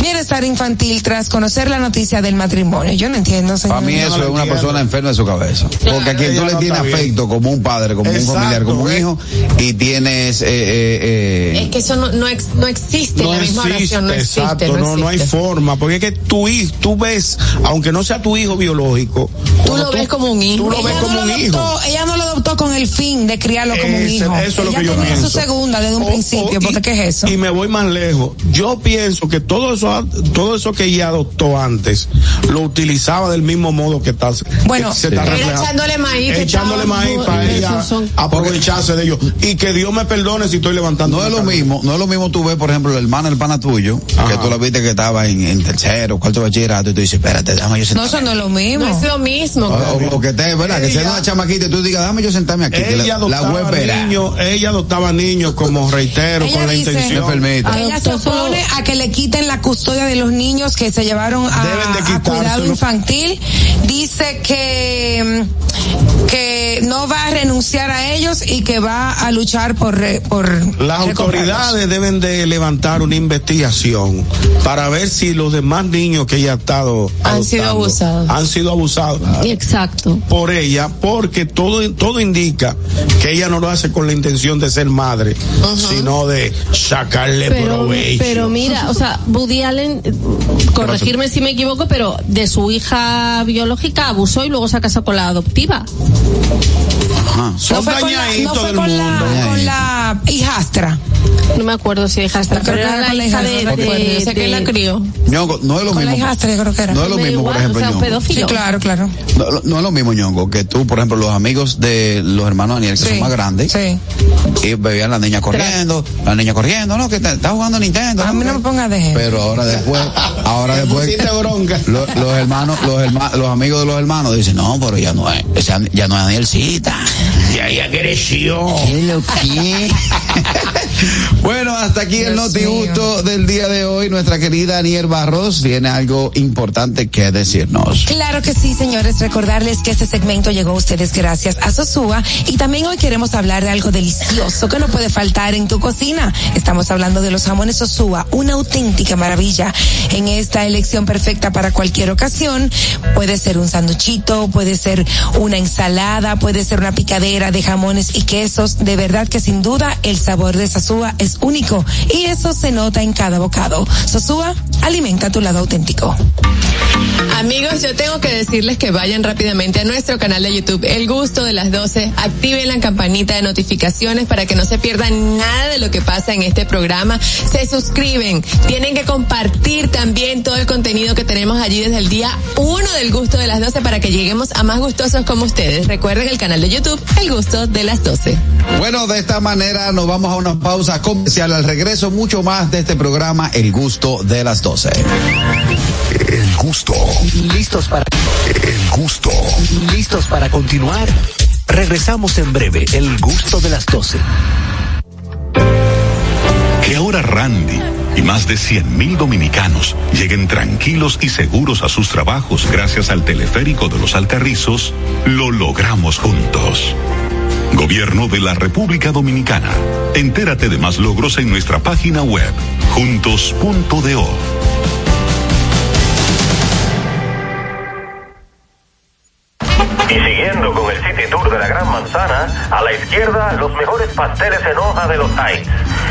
bienestar infantil tras conocer la noticia del matrimonio. Yo no entiendo, señor. Para mí eso es una persona enferma de su cabeza. Porque a quien tú le no tienes afecto como un padre, como Exacto, un familiar, como un ¿eh? hijo, y tienes... Eh, eh, eh, Es que eso no, no, ex- no existe en la misma oración, no existe. exacto, no, no hay existe. forma, porque es que tu hijo, tú ves, aunque no sea tu hijo biológico, Tú lo ves como un hijo. Tú lo ves Ella como no un lo hijo. adoptó, ella no lo adoptó con el fin de criarlo como un hijo. Eso es lo ella que yo tenía pienso. su segunda desde un O- principio, o- porque y- ¿qué es eso? Y me voy más lejos. Yo pienso que todo eso, todo eso que ella adoptó antes, lo utilizaba del mismo modo que está, Bueno, que se está Era reflejando. echándole maíz. Echándole estaba- maíz para ella son- aprovecharse de ellos. Y que Dios me perdone si estoy levantando. no es lo mismo, no es lo mismo tú ves, por ejemplo, el hermano del pana tuyo, que tú lo viste que estaba en, en tercero, cuarto bachillerato, y tú dices, espérate, déjame yo No, sentarme. eso no es lo mismo. No es lo mismo. O, o que te, ¿verdad? Que sea una chamaquita y tú digas, déjame yo sentarme aquí. Ella la, la adoptaba voy a esperar. niños, ella adoptaba niños como reitero, Ella con la intención. Ella se opone a que le quiten la custodia de los niños que se llevaron a, a cuidado infantil. Dice que mm, que no va a renunciar a ellos y que va a luchar por re- por Las autoridades deben de levantar una investigación para ver si los demás niños que ella ha estado Han sido abusados. han sido abusados Exacto. por ella, porque todo todo indica que ella no lo hace con la intención de ser madre, sino de sacarle Pero, provecho. pero mira, o sea, Woody Allen, eh, corregirme si me equivoco, pero de su hija biológica abusó y luego se ha casado con la adoptiva. Ajá. Son no fue con la, dañaditos no fue del con mundo. la, con la hijastra. No me acuerdo si hijastra, Creo pero que era la con la hija de, hijastra, sé que la crió. No es lo Con la mismo. hijastra, yo creo que era. No es lo mismo, por ejemplo, o sea, un Ñongo. pedófilo. Sí, claro, claro. No, no es lo mismo, Ñongo, que tú, por ejemplo, los amigos de los hermanos Daniel, que Sí, son más grandes, Sí. y veían la niña corriendo, la niña corriendo, no, que está, está jugando Nintendo. A mí no me pongas de. Pero ahora después, ahora después, pusiste bronca. lo- los hermanos, los hermanos, los amigos de los hermanos dicen, no, pero ya no es, ya no es Danielcita. Ya ella creció. ¿Qué lo que? bueno, hasta aquí el Dios noti gusto del día de hoy. Nuestra querida Aniel Barros tiene algo importante que decirnos. Claro que sí, señores. Recordarles que este segmento llegó a ustedes gracias a Sosúa y también hoy queremos hablar de algo delicioso que no puede faltar en tu cocina. Estamos hablando de los jamones Sosúa, una auténtica maravilla en esta elección perfecta para cualquier ocasión. Puede ser un sanduchito, puede ser una ensalada, puede ser una picadera de jamones y quesos. De verdad que sin duda el sabor de Sosúa es único y eso se nota en cada bocado. Sosúa, alimenta tu lado auténtico. Amigos, yo tengo que decirles que vayan rápidamente a nuestro canal de YouTube, El Gusto de las 12, activen la campanita de notificaciones para que no se pierdan nada de lo que pasa en este programa. Se suscriben, tienen que compartir también todo el contenido que tenemos allí desde el día 1 del Gusto de las 12 para que lleguemos a más gustosos como ustedes. Recuerden el canal de YouTube, El Gusto de las 12. Bueno, de esta manera nos vamos a una pausa comercial. Al regreso, mucho más de este programa, El Gusto de las 12. El gusto. ¿Listos para El gusto? ¿Listos para continuar? Regresamos en breve, El gusto de las 12. Que ahora Randy y más de 100.000 dominicanos lleguen tranquilos y seguros a sus trabajos gracias al teleférico de los Alcarrizos, lo logramos juntos. Gobierno de la República Dominicana. Entérate de más logros en nuestra página web, juntos.do. Y siguiendo con el City Tour de la Gran Manzana, a la izquierda los mejores pasteles en hoja de los Heights.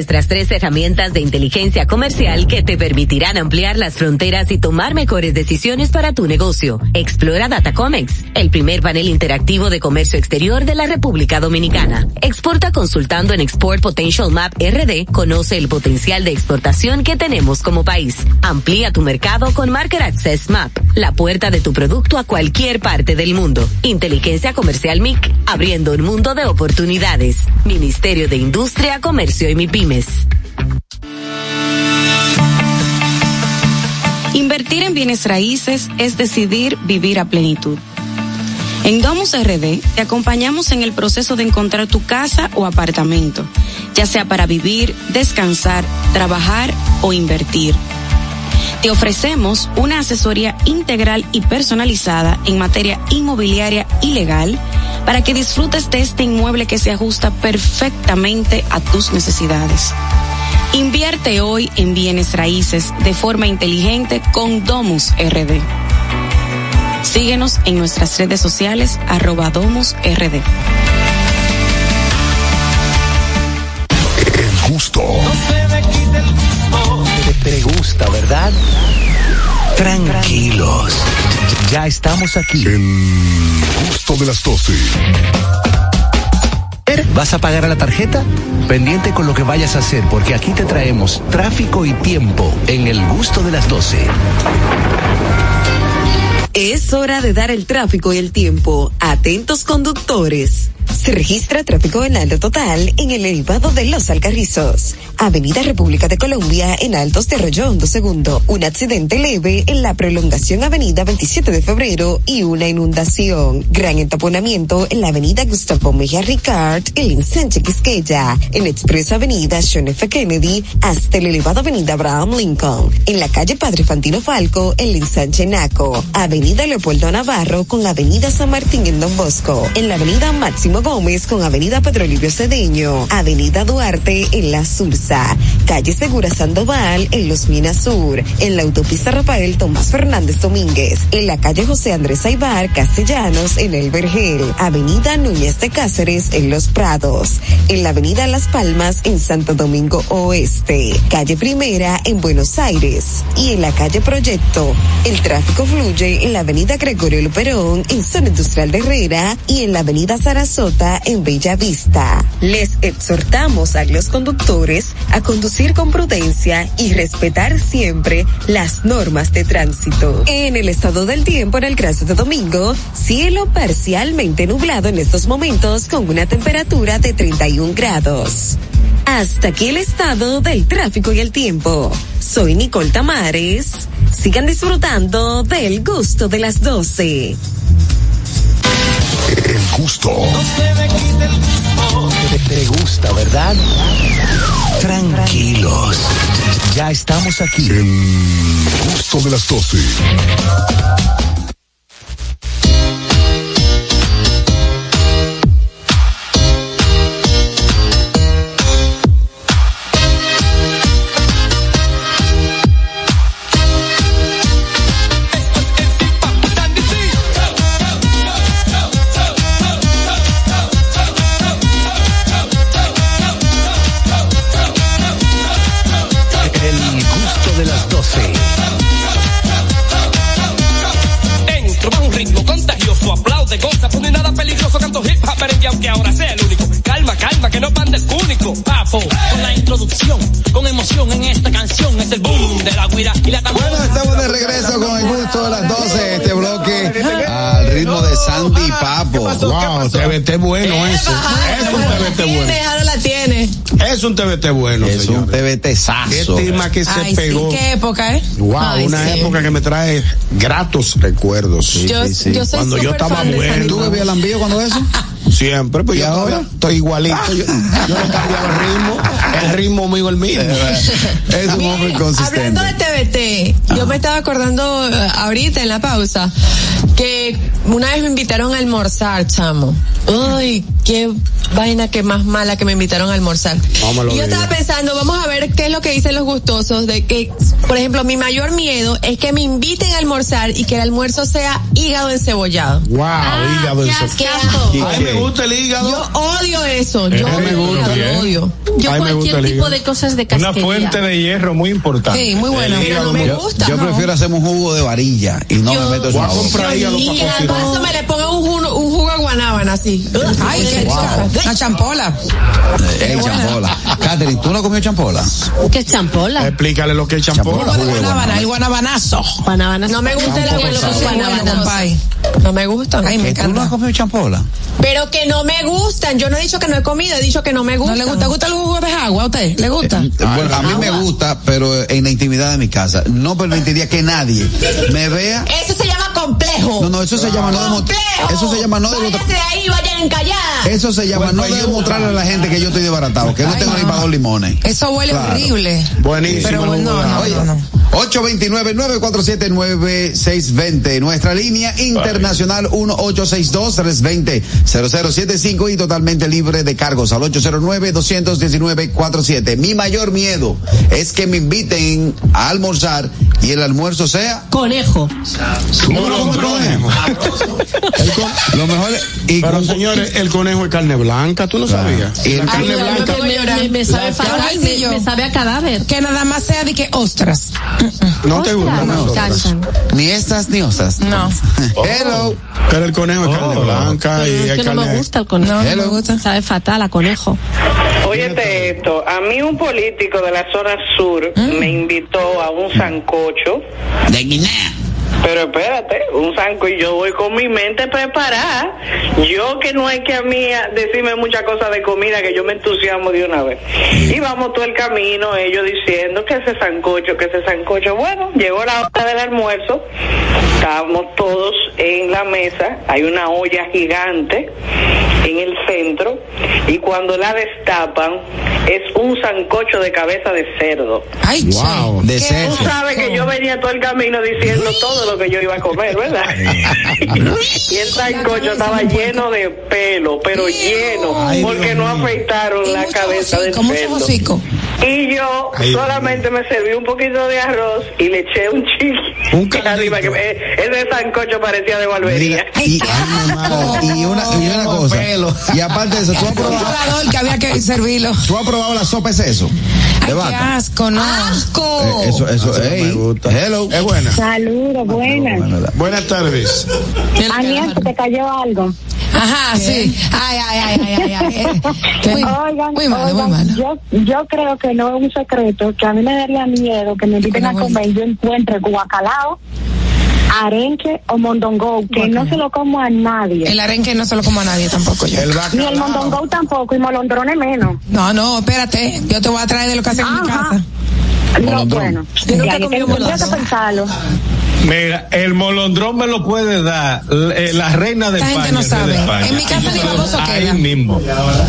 Nuestras tres herramientas de inteligencia comercial que te permitirán ampliar las fronteras y tomar mejores decisiones para tu negocio. Explora Datacomex, el primer panel interactivo de comercio exterior de la República Dominicana. Exporta consultando en Export Potential Map RD. Conoce el potencial de exportación que tenemos como país. Amplía tu mercado con Market Access Map, la puerta de tu producto a cualquier parte del mundo. Inteligencia Comercial MIC, abriendo un mundo de oportunidades. Ministerio de Industria, Comercio y MIPIMES. Invertir en bienes raíces es decidir vivir a plenitud. En Domus RD te acompañamos en el proceso de encontrar tu casa o apartamento, ya sea para vivir, descansar, trabajar o invertir. Te ofrecemos una asesoría integral y personalizada en materia inmobiliaria y legal para que disfrutes de este inmueble que se ajusta perfectamente a tus necesidades. Invierte hoy en bienes raíces de forma inteligente con Domus RD. Síguenos en nuestras redes sociales arroba Domus RD. El gusto. Te, te gusta, ¿verdad? Tranquilos. Ya estamos aquí. El gusto de las 12. ¿Vas a pagar a la tarjeta? Pendiente con lo que vayas a hacer, porque aquí te traemos tráfico y tiempo en el gusto de las 12. Es hora de dar el tráfico y el tiempo. Atentos conductores. Se registra tráfico en alto total en el elevado de Los Alcarrizos. Avenida República de Colombia en Altos de Hondo Segundo. Un accidente leve en la prolongación Avenida 27 de Febrero y una inundación. Gran entaponamiento en la Avenida Gustavo Mejía Ricard, el ensanche Quisqueya. En Expreso Avenida John F. Kennedy hasta el elevado Avenida Abraham Lincoln. En la calle Padre Fantino Falco, el ensanche Naco. Avenida Leopoldo Navarro con Avenida San Martín en Don Bosco. En la Avenida Máximo Gómez con Avenida Pedro Livio Cedeño, Avenida Duarte en La Sursa, Calle Segura Sandoval en Los Minas Sur, en la autopista Rafael Tomás Fernández Domínguez, en la calle José Andrés Aibar Castellanos en El Vergel, Avenida Núñez de Cáceres en Los Prados, en la Avenida Las Palmas en Santo Domingo Oeste, calle Primera en Buenos Aires y en la calle Proyecto. El tráfico fluye en la Avenida Gregorio Luperón en Zona Industrial de Herrera y en la Avenida Sarasota en Bella Vista. Les exhortamos a los conductores a conducir con prudencia y respetar siempre las normas de tránsito. En el estado del tiempo en el Graso de Domingo, cielo parcialmente nublado en estos momentos con una temperatura de 31 grados. Hasta aquí el estado del tráfico y el tiempo. Soy Nicole Tamares. Sigan disfrutando del gusto de las 12. El gusto. Te, te gusta, ¿verdad? Tranquilos. Ya estamos aquí. El gusto de las 12. TBT bueno, Es un TBT Qué sazo. tema que se Ay, pegó. sí, qué época, ¿eh? Wow, Ay, una sí. época que me trae gratos recuerdos. Yo- yo soy Cuando yo estaba bueno. ¿Tú bebías lambío cuando eso? Siempre, pues ¿Y yo ahora? estoy igualito. Yo, yo no cambiaba el ritmo. El ritmo mío el mismo. Es un hombre consistente. Hablando de TBT, yo me estaba acordando eh, ahorita en la pausa que una vez me invitaron a almorzar, chamo. Uy, qué vaina que más mala que me invitaron a almorzar. Lo y yo estaba pensando, vamos a ver qué es lo que dicen los gustosos de que, por ejemplo, mi mayor miedo es que me inviten a almorzar y que el almuerzo sea hígado encebollado. Wow, hígado qué eso. me gusta el hígado. Yo odio eso, yo me odio, gusta. lo odio. Yo Ay, me gusta cualquier tipo de cosas de Una castería. fuente de hierro muy importante. Sí, muy Pero no hígado me gusta. Yo no. prefiero hacerme un jugo de varilla y no Yo- me meto eso Voy a en comprar hígado para Y al cocinar. paso me le pongo un guanábana así. Ay, qué rica. Una champola. Ey, champola. Catherine, ¿tú no has comido champola? ¿Qué es champola? Explícale lo que es Champola, champola. jugo de Guanabana, el guanabanazo. Guanabanas. No me gusta el compay. No me gustan. Ay, me ¿Tú no has encanta. comido champola? Pero que no me gustan. Yo no he dicho que no he comido, he dicho que no me ¿No gustan. le gusta? ¿Gusta el jugo de agua a usted? ¿Le gusta? Eh, Bueno, a mí me gusta, pero en la intimidad de mi casa. No permitiría que nadie me vea. Eso se llama complejo. No, no, eso se llama no demostrar. Eso se llama no demostrar. Ahí, vayan encallada. Eso se llama no demostrarle a la gente que yo estoy desbaratado, que no tengo ni para dos limones. Eso huele horrible. Buenísimo. Pero bueno, no. 829-947-9620. Nuestra línea internacional 1862-320-0075 y totalmente libre de cargos al 809-219-47. Mi mayor miedo es que me inviten a almorzar y el almuerzo sea Conejo. ¿Cómo no come conejo? Con- Lo mejor es- y Pero con- señores, el conejo es carne blanca, ¿tú no sabías? Y el La carne Ay, blanca. me, me- me- sabe fatal, Ay, me, me sabe a cadáver. Que nada más sea de que ostras. No te gusta Ostras, me nosotros. encantan. ni estas ni osas. No. Hello. Pero el conejo es carne Oh. blanca y es que no me carne. gusta el conejo. No, no me gusta. Sabe fatal a conejo. Óyete esto, a mí un político de la zona sur me invitó a un sancocho, De Guinea. Pero espérate, un sancocho y yo voy con mi mente preparada. Yo que no hay que a mí decirme muchas cosas de comida que yo me entusiasmo de una vez. Y vamos todo el camino, ellos diciendo que ese sancocho, que ese sancocho. Bueno, llegó la hora del almuerzo, estábamos todos en la mesa, hay una olla gigante en el centro y cuando la destapan es un sancocho de cabeza de cerdo. Ay, Wow. De cerdo. Tú sabes que yo venía todo el camino diciendo todo lo que yo iba a comer, ¿verdad? y el sancocho estaba lleno de pelo, pero lleno, Ay, porque Dios no mío. afeitaron la cabeza del hocico, cerdo. hocico. Y yo Ay, Dios solamente me serví un poquito de arroz y le eché un chiqui Un arriba, que me- ese sancocho parecía de barbería. Y, una, y una cosa. Y aparte de eso, ¿tú has probado, que había que servirlo. tú has probado la sopa de seso? Qué asco, no. ¡Asco! Eh, eso, eso, me gusta. Hello. Es buena. Saludos, buenas. Bueno, Buenas tardes. Aniel, ¿se te cayó algo? Ajá, sí. Ay, ay, ay, ay, ay. ay. Muy, oigan, muy malo, muy oigan, malo. Yo, yo creo que no es un secreto, que a mí me daría miedo que me inviten a comer y yo encuentre guacalao, arenque o mondongo, que no se lo como a nadie. El arenque no se lo como a nadie tampoco yo. El Ni el mondongo tampoco, y molondrones menos. No, no, espérate. Yo te voy a traer de lo que hacen en mi casa. No, bueno. Yo que molondrón. pensarlo. Mira, el molondrón me lo puede dar eh, la reina de Esta gente España. no rey de sabe. España. En mi casa ni baboso Ahí queda. mismo.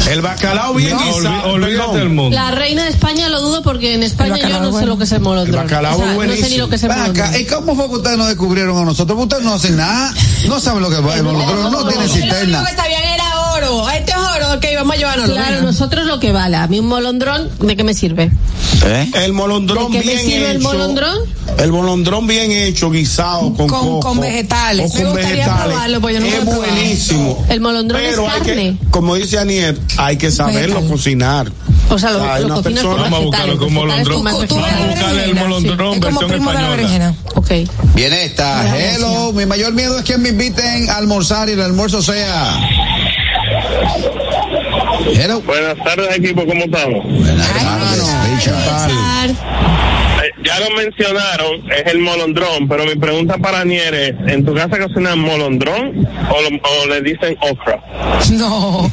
El bacalao bien No, guisado. olvídate del mundo. La reina de España lo dudo porque en España yo no es sé lo que es el molondrón. El bacalao O sea, es no sé ni buenísimo. lo que es el Ven acá, molondrón. ¿y cómo fue que ustedes nos descubrieron a nosotros? Ustedes no hacen nada, no saben lo que va el molondrón, no tienen Lo único cisterna. que sabían era oro. Este es oro, ok, vamos a llevarnos. Claro, nosotros lo que vale. A mí un molondrón, ¿de qué me sirve? ¿Eh? El molondrón ¿De qué me bien sirve el hecho. molondrón? El molondrón bien hecho, guisado con, Con- coco. con vegetales. O Me con gustaría vegetales. probarlo, porque yo nunca es lo he probado. buenísimo. El molondrón Pero es hay carne. que, como dice Aniel, hay que saberlo Vegetal. cocinar. O sea, lo, Hay lo una persona- Vamos a buscarlo con molondrón. Vamos a buscarle el molondrón versión española. Ok. Viene esta. Hello, mi mayor miedo es que me inviten a almorzar y el almuerzo sea. Hello. Buenas tardes, equipo, ¿cómo estamos? Buenas tardes, Richard ya lo mencionaron, es el molondrón, pero mi pregunta para Nier es, ¿en tu casa cocinan molondrón o, lo- o le dicen okra? No.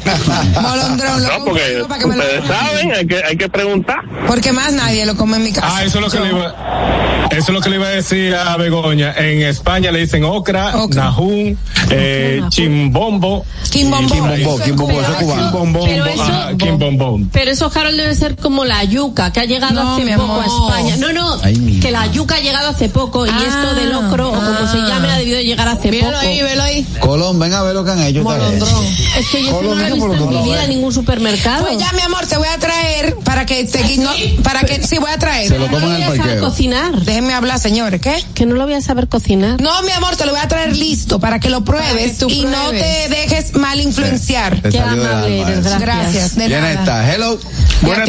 Molondrón, lo No, porque para que me lo ustedes saben, hay que, hay que preguntar. Porque más nadie lo come en mi casa. Ah, eso es lo que le iba, eso es lo que le iba a decir a Begoña. En España le dicen ocra, najún, eh, chimbombo. Quimbombo. Quimbombo, quimbombo, eso es cubano. Quimbombo, Pero eso- ajá, quimbombo. Pero eso, Harold, debe ser como la yuca, que ha llegado No, hace mi poco a. España. No, no, Ay, que la yuca ha llegado hace poco y Ah, esto del ocro, o como se llame, ha debido llegar hace Míralo poco. ahí, velo ahí. Colón, ven a ver lo que han hecho. Molondrón. Es que yo eso no Colón, lo he visto en mi vida en ningún supermercado. Pues ya, mi amor, te voy a traer para que te no, para que sí voy a traer. Se lo no comen lo en voy el a saber cocinar. Déjenme hablar, señores, ¿qué? Que no lo voy a saber cocinar. No, mi amor, te lo voy a traer listo para que lo pruebes tú y no pruebes. te dejes mal influenciar. Qué amable eres, gracias. Gracias, de ¿Quién nada. está? Hello. Y Buenas.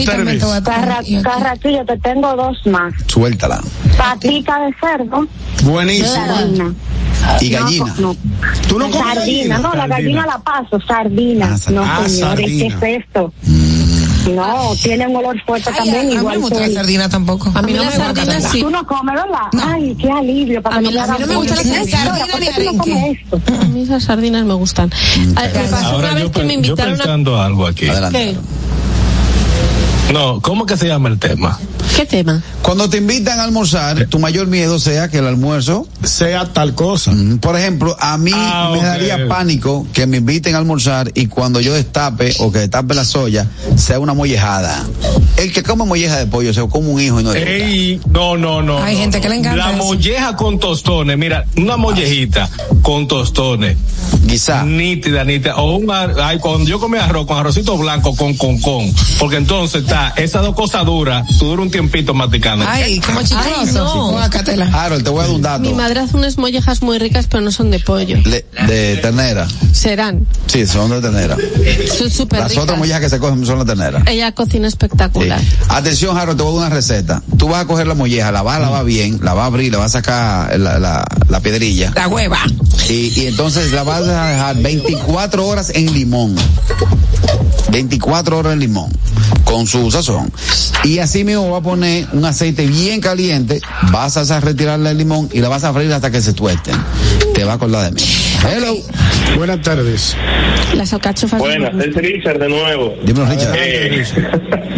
Carra- Carraquillo, te tengo dos más. Suéltala. Patita de cerdo. Buenísimo. Sardina. Y gallina. No, ¿Tú no comes Sardina, gallina? no, la Sardina. gallina la paso, sardina. Ah, no, ah, señores, ¿qué sardina. es esto? No, tiene un olor fuerte Ay, también, a, a mí no igual me gusta que la sardina tampoco. A mí no me las gusta la sardinas sardina. sí. Tú no comes, ¿verdad? No. Ay, qué alivio. Para A que mí no me a mí no me Señora, sardinas ¿por ni qué no comes esto? A mí esas sardinas me gustan. Me pasó Ahora una vez yo, que me yo invitaron a... pensando algo aquí. Adelante. No, ¿cómo que se llama el tema? ¿Qué tema? Cuando te invitan a almorzar, tu mayor miedo sea que el almuerzo, Sea tal cosa. mm, por ejemplo, a mí Ah, me daría pánico que me inviten a almorzar y cuando yo destape o que destape la soya, sea una mollejada. El que come molleja de pollo, se come un hijo y no. Ey, no, no, no. Hay no, gente no. que le encanta La eso. molleja con tostones, mira, una mollejita con tostones. Quizá. Nítida, nítida. O un ar- ay, cuando yo comí arroz con arrocito blanco con con con. Porque entonces está, esas dos cosas duras, tú duras un tiempito masticando. Ay, como no. Guácatela. Harold, te voy a dar un dato. Mi madre hace unas mollejas muy ricas, pero no son de pollo. Le- de ternera. Serán. Sí, son de ternera. Son súper Las ricas. otras mollejas que se cogen son de ternera. Ella cocina espectacular. Sí. Atención, Harold, te voy a dar una receta. Tú vas a coger la molleja, la vas a lavar bien, la vas a abrir, la vas a sacar la, la, la piedrilla. La hueva. Y, y entonces la vas a dejar 24 horas en limón. 24 horas en limón. Con su sazón. Y así mismo va a poner un aceite bien caliente. Vas a retirarle el limón y la vas a freír hasta que se tuesten. Te va a acordar de mí. Hello. Buenas tardes. Las alcachofas. Buenas, es Richard de nuevo. Dímelo, Richard. Eh,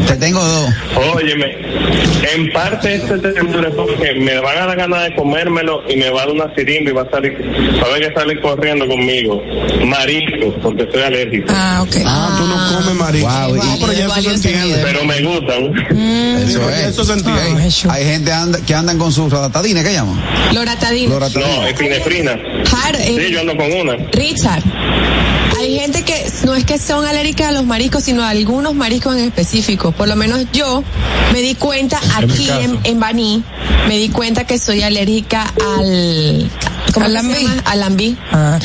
Te tengo dos. Óyeme, en parte este tema es porque me van a dar ganas de comérmelo y me va a dar una sirimba y va a salir, va a haber que salir corriendo conmigo. Marisco, porque soy alérgico. Ah, ok. Ah, tú no comes marisco. Wow, no, y- pero ya eso se entiende. Pero me gustan. Eso porque es. eso se entiende. Hay gente anda- que andan con sus radatadines, ¿qué llaman? Loratadina. No, epinefrina. Har- eh, Sí, yo ando con una. Richard, hay gente que no es que son alérgicas a los mariscos, sino a algunos mariscos en específico. Por lo menos yo me di cuenta aquí en, en Baní, me di cuenta que soy alérgica al... ¿Cómo ¿Al lambí? Al lambí.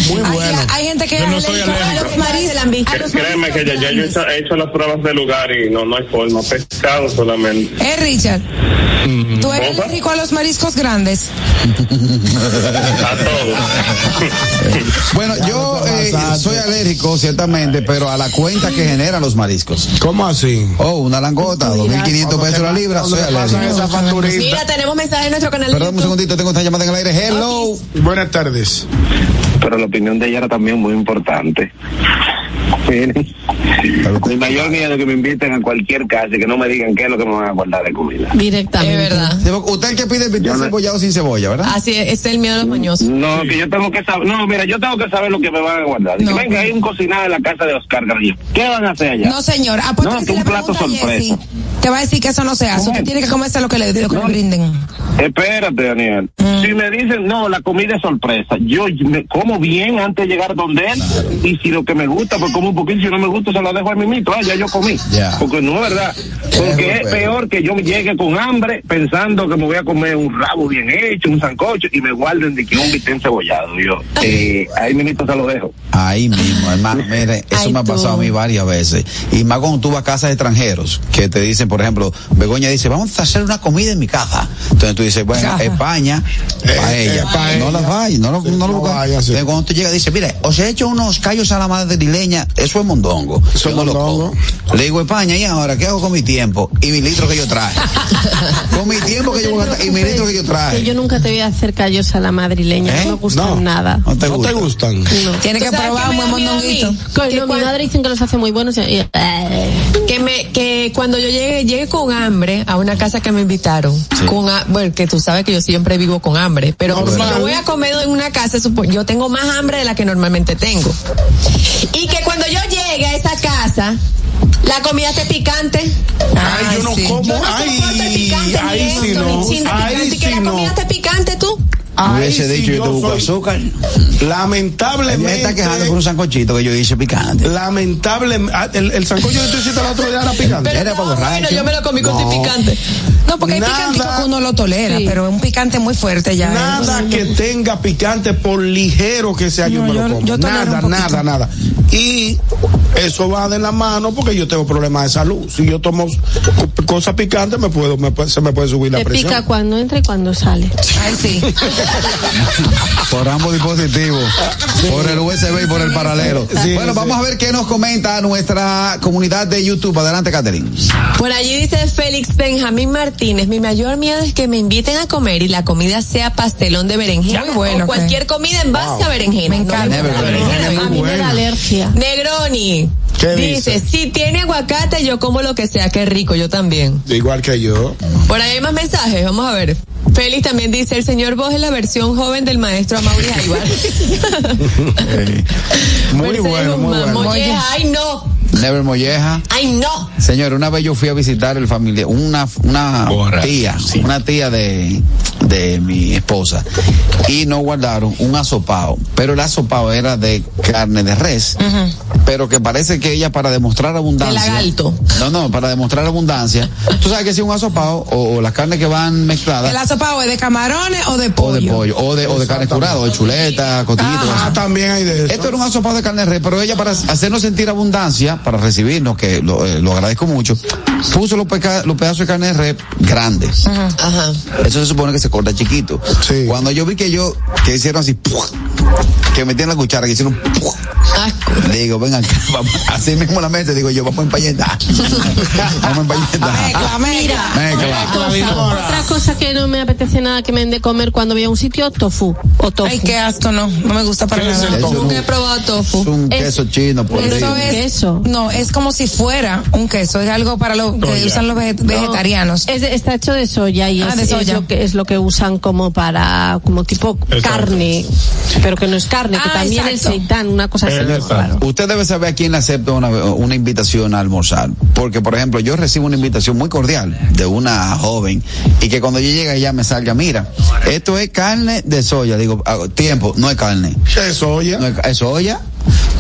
Muy Hay, bueno. hay gente que Yo no es soy alérgica a alérgico. los mariscos. Créeme que ya, ya yo he hecho, he hecho las pruebas de lugar y no, no hay forma. Pescado solamente. Eh, Richard, ¿tú eres ¿Cómo? alérgico a los mariscos grandes? A todos. Bueno, yo eh, soy alérgico, ciertamente, pero a la cuenta que generan los mariscos. ¿Cómo así? Oh, una langota, 2.500 pesos la libra, soy. Mira, tenemos mensaje en nuestro canal Perdón un segundito, tengo esta llamada en el aire. Hello. Buenas tardes. Pero la opinión de ella era también muy importante. Mi mayor miedo es que me inviten a cualquier casa y que no me digan qué es lo que me van a guardar de comida. Directamente. Es verdad. Porque Usted que pide no- cebollado sin cebolla, ¿verdad? Así es, ese es el miedo de los mañosos. No, que yo tengo que saber, no, mira, yo tengo que saber lo que me van a guardar. No. venga, hay un cocinado en la casa de Oscar García. ¿Qué van a hacer allá? No, señor. Apuesto No, que que si un le plato sorpresa. Jessy, te va a decir que eso no se hace. Usted tiene que comerse lo que le, lo que le brinden. Espérate, Daniel. Mm. Si me dicen, no, la comida es sorpresa, yo me como bien antes de llegar donde él. Y si lo que me gusta, pues como un poquito. Si no me gusta, se lo dejo a mi mito. Ah, ya yo comí. Ya. Porque no es verdad. Porque Eh, es pues. peor que yo llegue con hambre pensando que me voy a comer un rabo bien hecho, un sancocho, y me guarden de que un bistec encebollado. Yo, eh, ahí mismo se lo dejo. Ahí mismo, hermano, mire, eso Ay, me ha tú. pasado a mí varias veces. Y más cuando tú vas a casas de extranjeros, que te dicen, por ejemplo, Begoña dice, vamos a hacer una comida en mi casa. Entonces tú dices, bueno, Ajá. España, para Eh, ella. eh, pa' no ella. las vayas, no lo, no lo buscas. Entonces, cuando tú llegas, dice, mire, os he hecho unos callos a la madrileña, eso es mondongo. Eso es mondongo. Le digo, España, ¿y ahora qué hago con mi tiempo? Y mi litro que yo traje. con mi tiempo que yo voy a gastar y mi litro que yo Que traje. yo nunca te voy a hacer callos a la madrileña, ¿Eh? no me gustan No. nada. ¿No te, gusta? gustan? No. Tiene que ¿Tú sabes probar qué un buen mondonguito. Que Que no, mi madre dicen que los hace muy buenos. y- eh. que me que cuando yo llegue llegue con hambre a una casa que me invitaron con bueno que tú sabes que yo siempre vivo con hambre pero si yo voy a comer en una casa yo tengo más hambre de la que normalmente tengo y que cuando yo llegue a esa casa la comida esté picante Ay, yo no como. yo no soporto el picante Ay, ni esto, sí ni no. de Ahí picante, y que sí la no. comida esté picante tú Me Ahí hubiese sí dicho yo te busco soy- azúcar. Lamentablemente. Ella está quejando por un sancochito que yo hice picante. Lamentable. ah, El, el sancocho que tú hiciste el otro día era picante. Era para borracho. bueno yo me lo comí con No. picante No, porque hay picantico que uno lo tolera, pero un picante muy fuerte ya. Nada es- que tenga picante por ligero que sea yo me lo como. yo nada, nada, nada. Y eso va de la mano porque yo tengo problemas de salud. Si yo tomo co- cosas picantes me puedo, me puede- se me puede subir la Te presión. pica cuando entra y cuando sale. Ay, sí. Por ambos dispositivos. Por el USB y por el paralelo. Sí, bueno, sí. vamos a ver qué nos comenta nuestra comunidad de YouTube. Adelante, Catherine. Por allí dice Félix Benjamín Martínez, mi mayor miedo es que me inviten a comer y la comida sea pastelón de berenjena Muy bueno, o cualquier comida en base a berenjena. Me encanta. No me berenjena, A mí me da alergia. Negroni. ¿Qué dice, dice? si tiene aguacate, yo como lo que sea, qué rico, yo también. Igual que yo. Por ahí hay más mensajes, vamos a ver. Félix también dice, el señor Vos es la versión joven del maestro Amaury Jaibar. Muy Mercedes bueno, muy Guzmán, bueno. Molleja, ay no, Never Molleja. ay no. Señor, una vez yo fui a visitar el familia, una, una Borra, tía, una tía de, de mi esposa, y nos guardaron un asopao, pero el asopao era de carne de res, pero que parece que ella para demostrar abundancia. De lagarto. No, no, para demostrar abundancia. Tú sabes que si un asopao o, o las carnes que van mezcladas. ¿El asopao es de camarones o de o de pollo? pollo, o de, o de carne curada, o de chuleta, cotillito. Ah, también hay de eso. Esto era un asopado de carne de res, pero ella para hacernos sentir abundancia, para recibirnos, que lo, eh, lo agradezco mucho, puso los, peca- los pedazos de carne de res grandes. Ajá. Eso se supone que se corta chiquito. Sí. Cuando yo vi que yo, que hicieron así, que metían la cuchara, que hicieron. Digo, venga, vamos, así mismo la mente, digo yo, vamos a empalletar. vamos a mezcla. Mezcla. Cosa- otra cosa que no me apetece nada que me den de comer cuando voy a un sitio, tofu o tofu. Ay, qué asco, no. No me gusta para ¿Qué es nada. tofu? Nunca he probado tofu. Es un Es- queso chino por Eso es queso. No, es como si fuera un queso. Es algo para lo que Soya. usan los veget- vegetarianos. Es de- está hecho de soya y Ah, es, de es lo que es lo que usan como para como tipo Exacto. carne, pero que no es carne, que Ah, también exacto. el seitán, una cosa así. Claro. Usted debe saber a quién le acepta una, una invitación a almorzar. Porque, por ejemplo, yo recibo una invitación muy cordial de una joven y que cuando yo llegue ella me salga, mira, esto es carne de soya. Digo, ah, tiempo, no es carne. Es soya. No es, es soya.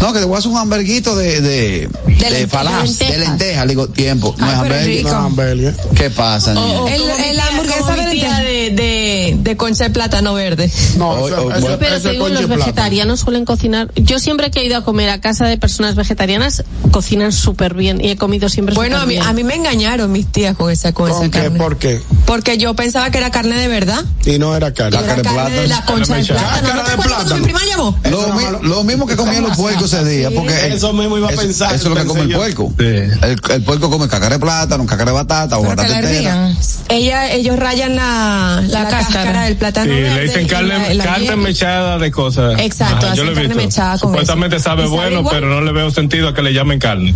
No, que te voy a hacer un hamburguito de, de, de, falaz, de lenteja. Le digo, tiempo, no Ay, es. No, Ambelia. ¿Qué pasa, niña? O El- el hamburguesa de, de, de concha de plátano verde. No, Oh, eso- oh, eso- bueno. Pero eso es concha los plátano. vegetarianos suelen cocinar. Yo siempre que he ido a comer a casa de personas vegetarianas, cocinan súper bien y he comido siempre Bueno, a mí, a mí me engañaron mis tías con esa, con ¿Con esa qué? carne. ¿Por qué? Porque yo pensaba que era carne de verdad. Y no era carne. era de carne de la plátano. concha de Cáscara plátano. ¿No te acuerdas cuando plátano. mi prima llamó? Lo, mi- lo mismo que comían los puercos ese día, porque Eso mismo iba a pensar, Eso es lo que come el puerco. El, puerco come cacara de plátano, cacara de batata o batata entera. Ella, ellos rayan la, la, La cáscara. Cáscara. del plátano. Sí, le dicen carne, la- carne mechada de cosas. Exacto, yo lo he carne visto. mechada con Supuestamente eso. sabe ¿Y sabe bueno, pero no le veo sentido a que le llamen carne.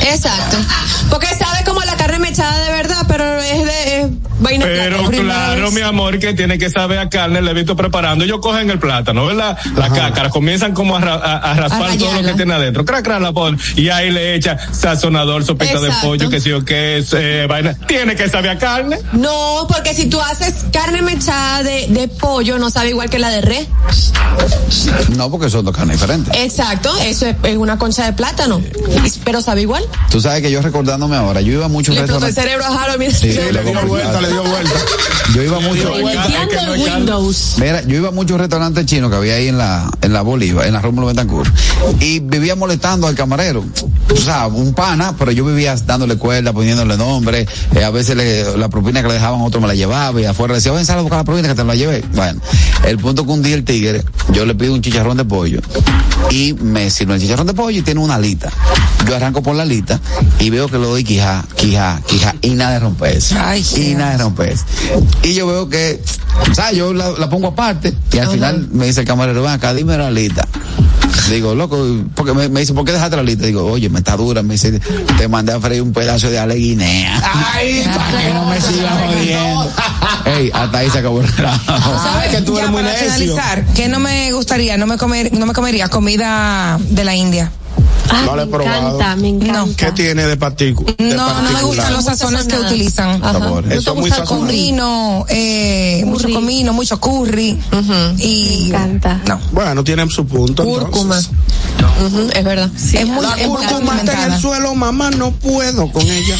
Exacto. Porque sabe como la carne mechada de verdad, pero vaina Pero claro, vez. mi amor, que tiene que saber a carne, le he visto preparando. Ellos cogen el plátano, ¿verdad? La cácara, comienzan como a, ra- a- a raspar A todo lo que tiene adentro. Crac, crac, la ponen. Y ahí le echa sazonador, sopita de pollo, que sí o qué es, eh, vaina. Tiene que saber a carne. No, porque si tú haces carne mechada de, de pollo, no sabe igual que la de res. No, porque son dos carnes diferentes. Exacto, eso es, es una concha de plátano. Pero sabe igual. Tú sabes que yo recordándome ahora, yo iba Le explotó el cerebro a Jaro, mira. Sí, Sí, le dio vuelta, le le dio vuelta. Yo iba mucho. Iniciando el Windows. Mira, yo iba a muchos restaurantes chinos que había ahí en la, en la Bolívar, en la Rómulo Betancourt, y vivía molestando al camarero. O sea, un pana, pero yo vivía dándole cuerda, poniéndole nombre, eh, a veces le- la propina que le dejaban otro me la llevaba, y afuera le decía, ven, sal a buscar la propina que te la llevé. Bueno, el punto que un día el tigre, yo le pido un chicharrón de pollo, y me sirve el chicharrón de pollo y tiene una alita. Yo arranco por la alita, y veo que lo doy quijá, quijá, quijá, y nada de romperse. y nada de romperse. Y yo veo que, o sea, yo la, la pongo aparte, y al final me dice el camarero, ven acá, dime la alita. Digo, loco, porque me, me dice, ¿por qué dejaste la alita? Digo, oye, me está dura. Me dice, te mandé a freír un pedazo de aleguinea. Ay, para que no me sigan jodiendo. Ey, hasta ahí se acabó el relajo. ¿Sabes que tú Ya, eres muy para necio. que no me gustaría, no me comer, no me comería comida de la India. Ah, No lo he me probado. encanta, me encanta. ¿Qué tiene de particular? No, no me gustan los sazones que utilizan. Eso es muy comino, eh, mucho comino, mucho curry. Y Me encanta. no. Bueno, tienen su punto. Cúrcuma. entonces. Es verdad. es muy, La es muy cúrcuma está en el suelo, mamá, no puedo con ella.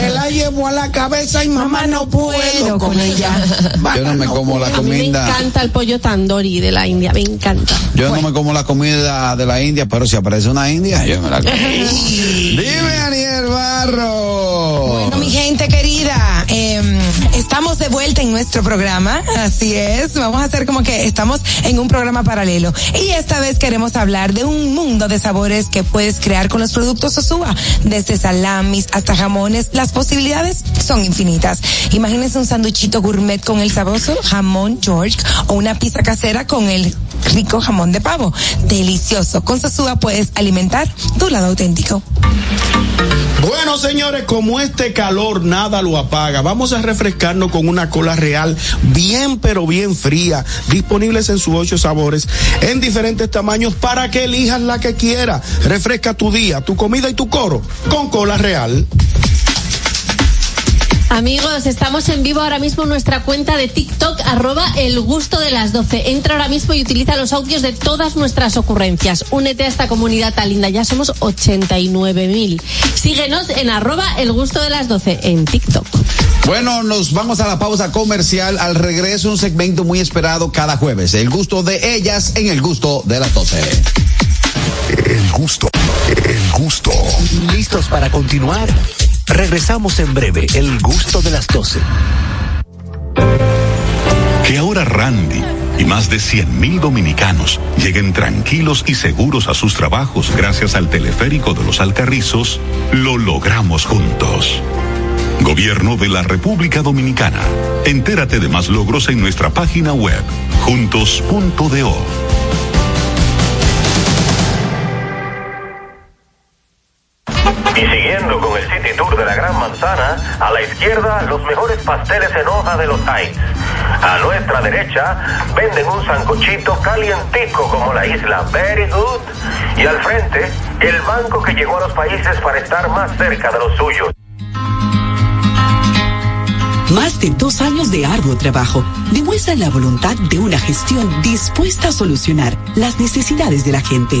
Me la llevo a la cabeza y mamá, no puedo con ella. Yo no me como la A mí me comida. encanta el pollo tandoori de la India, me encanta. Yo no me como la comida de la India, pero si aparece una India, yo me la como. Dime, Aniel Barro. Estamos de vuelta en nuestro programa, así es, vamos a hacer como que estamos en un programa paralelo. Y esta vez queremos hablar de un mundo de sabores que puedes crear con los productos Sosúa, desde salamis hasta jamones, las posibilidades son infinitas. Imagínense un sanduchito gourmet con el sabroso jamón George o una pizza casera con el rico jamón de pavo. Delicioso. Con Sosúa puedes alimentar tu lado auténtico. Bueno, señores, como este calor nada lo apaga, vamos a refrescarnos con una cola real bien pero bien fría, disponibles en sus ocho sabores, en diferentes tamaños para que elijas la que quiera. Refresca tu día, tu comida y tu coro con cola real. Amigos, estamos en vivo ahora mismo en nuestra cuenta de TikTok, arroba el gusto de las 12. Entra ahora mismo y utiliza los audios de todas nuestras ocurrencias. Únete a esta comunidad tan linda, ya somos 89.000. Síguenos en arroba el gusto de las 12 en TikTok. Bueno, nos vamos a la pausa comercial. Al regreso, un segmento muy esperado cada jueves. El gusto de ellas en el gusto de las 12. El gusto, el gusto. ¿Listos para continuar? Regresamos en breve. El gusto de las 12. Que ahora Randy y más de 100.000 dominicanos lleguen tranquilos y seguros a sus trabajos gracias al teleférico de los Alcarrizos, lo logramos juntos. Gobierno de la República Dominicana. Entérate de más logros en nuestra página web, juntos.do. Y siguiendo con el City Tour de la Gran Manzana, a la izquierda los mejores pasteles en hoja de los Heights. A nuestra derecha venden un sancochito calientico como la isla Very Good. Y al frente, el banco que llegó a los países para estar más cerca de los suyos. Más de dos años de arduo trabajo demuestran la voluntad de una gestión dispuesta a solucionar las necesidades de la gente.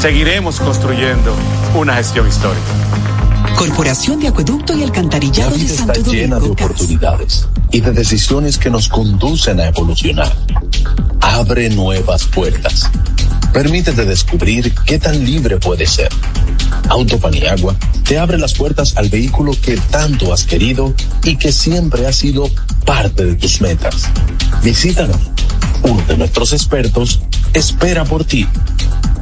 Seguiremos construyendo una gestión histórica. Corporación de Acueducto y Alcantarillado La de vida está Santo llena de oportunidades y de decisiones que nos conducen a evolucionar. Abre nuevas puertas. Permítete descubrir qué tan libre puedes ser. Autopaniagua te abre las puertas al vehículo que tanto has querido y que siempre ha sido parte de tus metas. Visítanos. Uno de nuestros expertos espera por ti.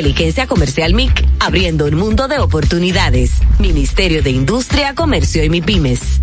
Inteligencia Comercial MIC, abriendo un mundo de oportunidades. Ministerio de Industria, Comercio y MIPIMES.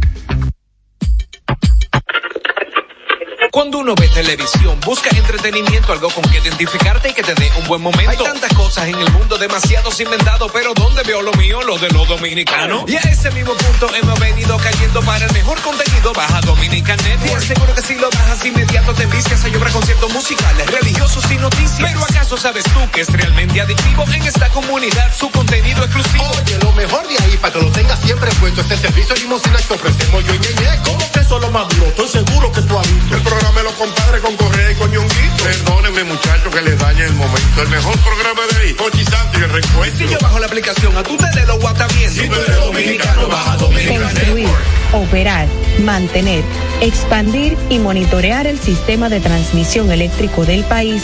Cuando uno ve televisión, busca entretenimiento, algo con que identificarte y que te dé un buen momento. Hay tantas cosas en el mundo, demasiados inventados, pero ¿dónde veo lo mío? Lo de los dominicanos. Y a ese mismo punto hemos venido cayendo para el mejor contenido. Baja Dominican Network. Seguro que si lo bajas inmediato te viscas a llorar conciertos musicales, religiosos y noticias. Pero ¿acaso sabes tú que es realmente adictivo en esta comunidad su contenido exclusivo? Oye, lo mejor de ahí, para que lo tengas siempre puesto, este servicio limosina que ofrecemos yo y Ñeñe. ¿Cómo que eso es lo más duro? Estoy seguro que tú has visto. El programa de los compadres con Correa y con Ñonguito. Perdónenme, muchachos, que les dañe el momento. El mejor programa de ahí, Pochi Santo y el recuento. Si yo bajo la aplicación, a tú te lo WhatsApp viendo. Si tú eres dominicano, baja Dominicana Construir, operar, mantener, expandir y monitorear el sistema de transmisión eléctrico del país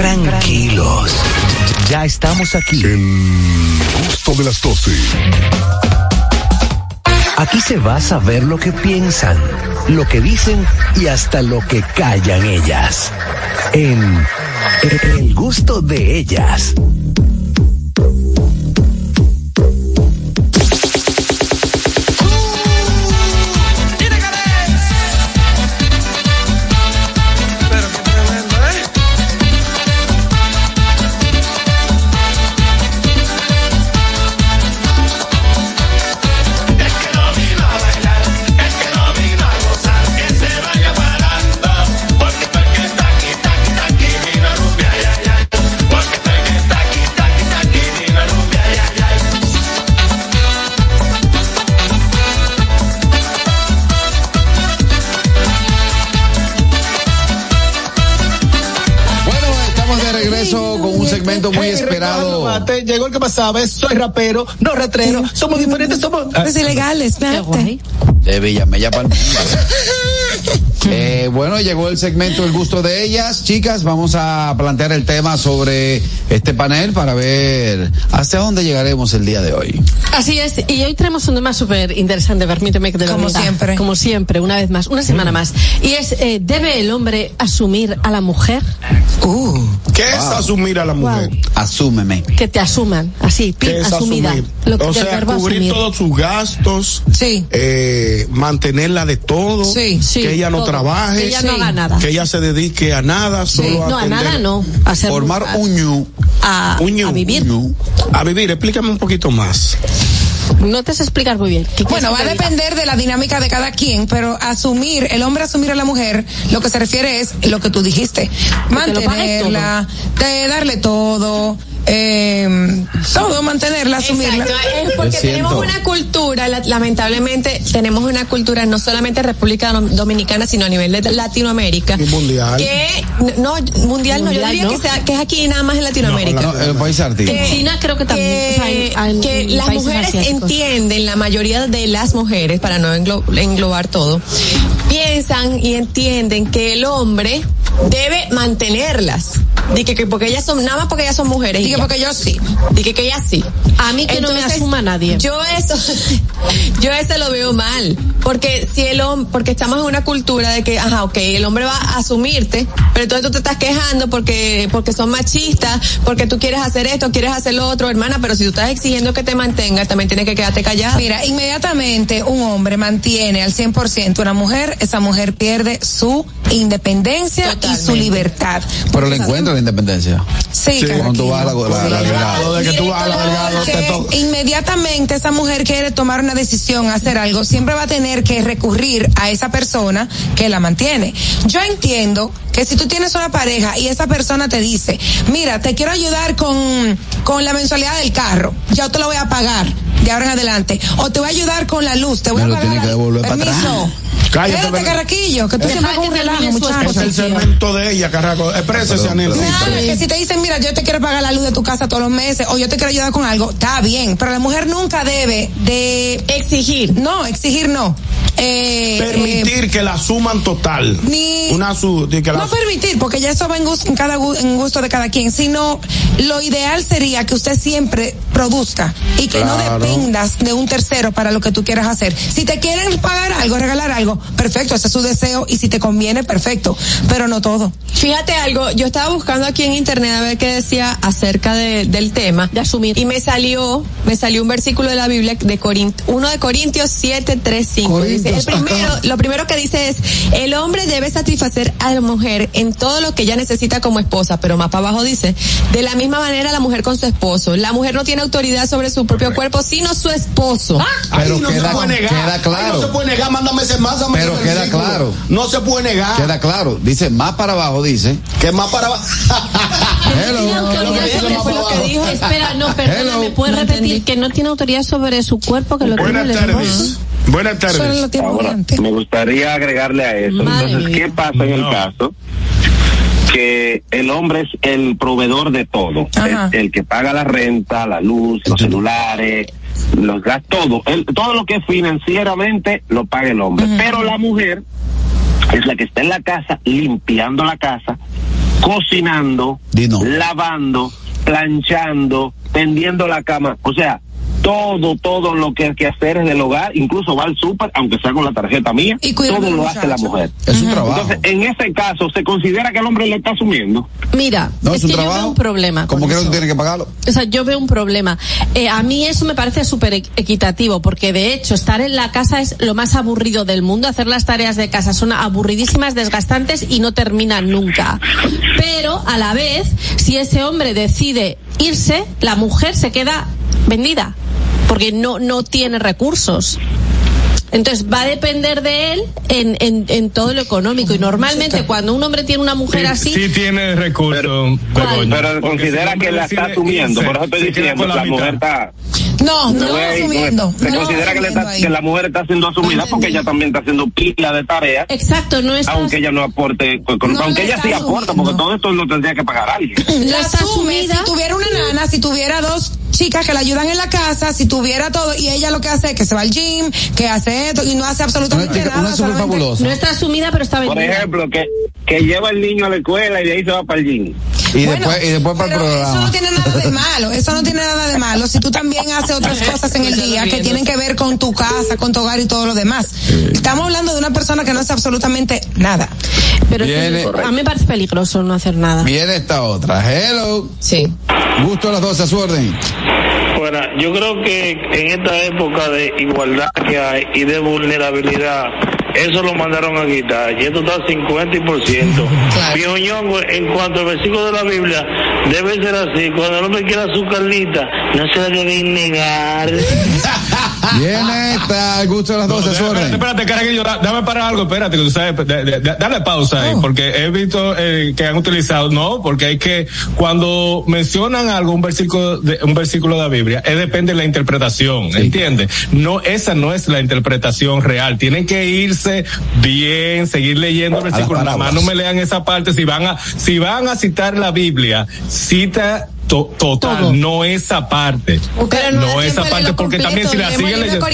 Tranquilos. Ya estamos aquí. El gusto de las 12. Aquí se va a saber lo que piensan, lo que dicen y hasta lo que callan ellas. En El gusto de ellas. Esperado. Mate, Llegó el que pasaba, es, soy rapero, no ratrero, somos diferentes, somos... Es ilegal, espérate. De Villamella para el mundo. Eh, bueno, llegó el segmento El gusto de ellas. Chicas, vamos a plantear el tema sobre este panel para ver hasta dónde llegaremos el día de hoy. Así es, y hoy traemos un tema súper interesante, permíteme que te lo Como diga. siempre. Como siempre, una vez más, una semana más. Y es, eh, ¿debe el hombre asumir a la mujer? Uh, ¿Qué es asumir a la mujer? Asúmeme. Que te asuman, así, ¿Qué es asumida. asumir? Lo que o sea, verbo cubrir asumir. todos sus gastos, Sí. eh, mantenerla de todo, Sí, sí, que ella no todo. Trabaje, Que ella no haga nada. que ella se dedique a nada, solo a No, a atender- nada no. A ser Formar un ñu. a, Un ñu, a vivir. ñu. A vivir, explícame un poquito más. No te sé explicar muy bien. ¿Qué Bueno, va a depender de la dinámica de cada quien, pero asumir, el hombre asumir a la mujer, lo que se refiere es lo que tú dijiste. Mantenerla, de darle todo, eh, todo, mantenerla, asumirla. Exacto, es porque tenemos una cultura, la- lamentablemente tenemos una cultura no solamente en República Dom- Dominicana, sino a nivel de Latinoamérica. Y mundial. Que, no, mundial no, yo diría ¿no? Que, sea, que es aquí nada más en Latinoamérica. No, el país artista. En China creo que también. que, o sea, que las mujeres asiáticos. entienden, la mayoría de las mujeres, para no englo- englobar todo, piensan y entienden que el hombre debe mantenerlas. Dije que porque ellas son, nada más porque ellas son mujeres. Dije porque yo sí. Dije que ellas sí. A mí que no me asuma nadie. Yo eso, yo eso lo veo mal. Porque si el hombre, porque estamos en una cultura de que, ajá, ok, el hombre va a asumirte, pero entonces tú te estás quejando porque, porque son machistas, porque tú quieres hacer esto, quieres hacer lo otro, hermana, pero si tú estás exigiendo que te mantenga, también tienes que quedarte callada. Mira, inmediatamente un hombre mantiene al 100% una mujer, esa mujer pierde su independencia y su libertad. Pero le encuentro la independencia. Sí, Cuando tú vas a la, la, la delgada. de que tú vas a la delgado, te que toca. inmediatamente esa mujer quiere tomar una decisión, hacer algo, siempre va a tener que recurrir a esa persona que la mantiene. Yo entiendo que si tú tienes una pareja y esa persona te dice, mira, te quiero ayudar con, con la mensualidad del carro, yo te lo voy a pagar de ahora en adelante, o te voy a ayudar con la luz, te voy Me a pagar. tiene que devolver para Permiso. atrás. Cállate, Espérate, carraquillo, que tú Deja siempre un relajo, muchacho. Es el segmento de ella, Carraco. Exprésese, Anel. Claro, que si te dicen, mira, yo te quiero pagar la luz de tu casa todos los meses o yo te quiero ayudar con algo, está bien, pero la mujer nunca debe de exigir. No, exigir no. Eh, Permitir que la suman total. Ni- Una su, de que la no permitir, porque ya eso va en gusto, en cada en gusto de cada quien, sino lo ideal sería que usted siempre produzca y que no dependas de un tercero para lo que tú quieras hacer. Si te quieren pagar algo, regalar algo, perfecto, ese es su deseo y si te conviene, perfecto, pero no todo. Fíjate algo, yo estaba buscando aquí en internet a ver qué decía acerca de- del tema. De asumir. Y me salió, me salió un versículo de la Biblia de Corint, uno de Corintios 7, 3, 5. Dice, el primero, lo primero que dice es, el hombre debe satisfacer a la mujer en todo lo que ella necesita como esposa, pero más para abajo dice, de la misma manera la mujer con su esposo. La mujer no tiene autoridad sobre su propio cuerpo, sino su esposo. Pero Ahí no queda- se puede negar. queda Ahí claro. no se puede negar, mándame ese más. Pero ese queda versículo. claro. No se puede negar. Queda claro. Dice más para abajo, dice. Que más para abajo. Tiene. Espera, no, perdóname, Hello. ¿puedes No repetir entendí. que no tiene autoridad sobre su cuerpo que lo tiene Buenas el tardes. esposo? Buenas tardes. Ahora, me gustaría agregarle a eso. Madre Entonces, mía. ¿qué pasa en el caso? Que el hombre es el proveedor de todo. Es el que paga la renta, la luz, los celulares, los gastos, todo. Él- todo lo que es financieramente lo paga el hombre. Pero la mujer es la que está en la casa limpiando la casa, cocinando, lavando, planchando, tendiendo la cama. O sea, todo, todo lo que hay que hacer es del hogar, incluso va al súper, aunque sea con la tarjeta mía, Y todo lo hace la mujer. Es un trabajo. Entonces, en ese caso, se considera que el hombre le está asumiendo. Mira, No, es, es un que yo veo un problema. Como que no tiene que pagarlo. O sea, yo veo un problema. Eh, a mí eso me parece súper equ- equitativo, porque de hecho estar en la casa es lo más aburrido del mundo. Hacer las tareas de casa son aburridísimas, desgastantes y no terminan nunca. Pero a la vez, si ese hombre decide irse, la mujer se queda vendida, porque no, no tiene recursos. Entonces va a depender de él en, en, en todo lo económico. Y normalmente cuando un hombre tiene una mujer así, Sí tiene recursos, Pero considera si que la está asumiendo. Por eso estoy diciendo la mitad. mujer está. No, no, No es- asumiendo. Se no considera que, está- la mujer está siendo asumida porque ella también está haciendo pila de tareas. exacto, no está Aunque ella no aporte, con- No aunque ella está sí aporta, asumiendo. porque todo esto lo tendría que pagar alguien. la está asume asumida. si tuviera una nana, si tuviera dos chicas que la ayudan en la casa, si tuviera todo y ella lo que hace es que se va al gym, que hace esto y no hace absolutamente chica, nada. una super solamente- fabulosa. No está asumida, pero está Por vendida. ejemplo, que, que lleva el niño a la escuela y de ahí se va para el gym. Y Bueno, después, y después para el pero Eso programa. no tiene nada de malo, eso no tiene nada de malo. Si tú también haces otras cosas en el día que tienen que ver con tu casa, con tu hogar y todo lo demás. Estamos hablando de una persona que no hace absolutamente nada. Pero que Viene- a mí me parece peligroso no hacer nada. Viene esta otra. Hello. Sí. Gusto a las 12 a su orden. Bueno, yo creo que en esta época de igualdad que hay y de vulnerabilidad, eso lo mandaron a quitar. Y esto está al 50 y por ciento. En cuanto al versículo de la Biblia, debe ser así. Cuando el hombre quiera su carnita, no se la debe negar. Viene esta. Gusto a las 12 a su Espérate, da- dame para algo, espérate, que tú sabes, de- de- de- dale pausa ahí, porque he visto eh, que han utilizado, no, porque hay que, cuando mencionan algo, un versículo de, un versículo de la Biblia, es depende de la interpretación, ¿entiendes? No, esa no es la interpretación real, tienen que irse bien, seguir leyendo el versículo, nada más no me lean esa parte, si van a, si van a citar la Biblia, cita to- total, Todo. no esa parte. Pero no esa parte, porque también si la siguen leyendo.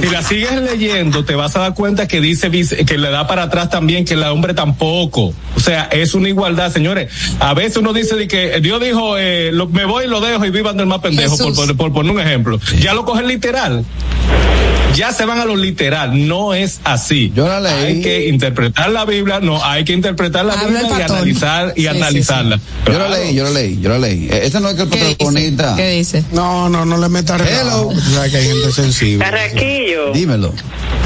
Si la sigues leyendo, te vas a dar cuenta que dice que le da para atrás también que el hombre tampoco. O sea, es una igualdad, señores. A veces uno dice de que Dios dijo, eh, lo- me voy y lo dejo y vivan del más pendejo, por, por- por poner un ejemplo. Ya lo cogen literal. Ya se van a lo literal, no es así. Yo la leí. Hay que interpretar la Biblia, no, hay que interpretar la Habla Biblia y analizar y Sí, sí, analizarla. Yo Claro. leí, yo lo leí, yo lo leí. Eh, Ese no es que el protagonista. ¿Qué dice? No, no, no le metas sabes que hay gente sensible. Carraquillo, Dímelo.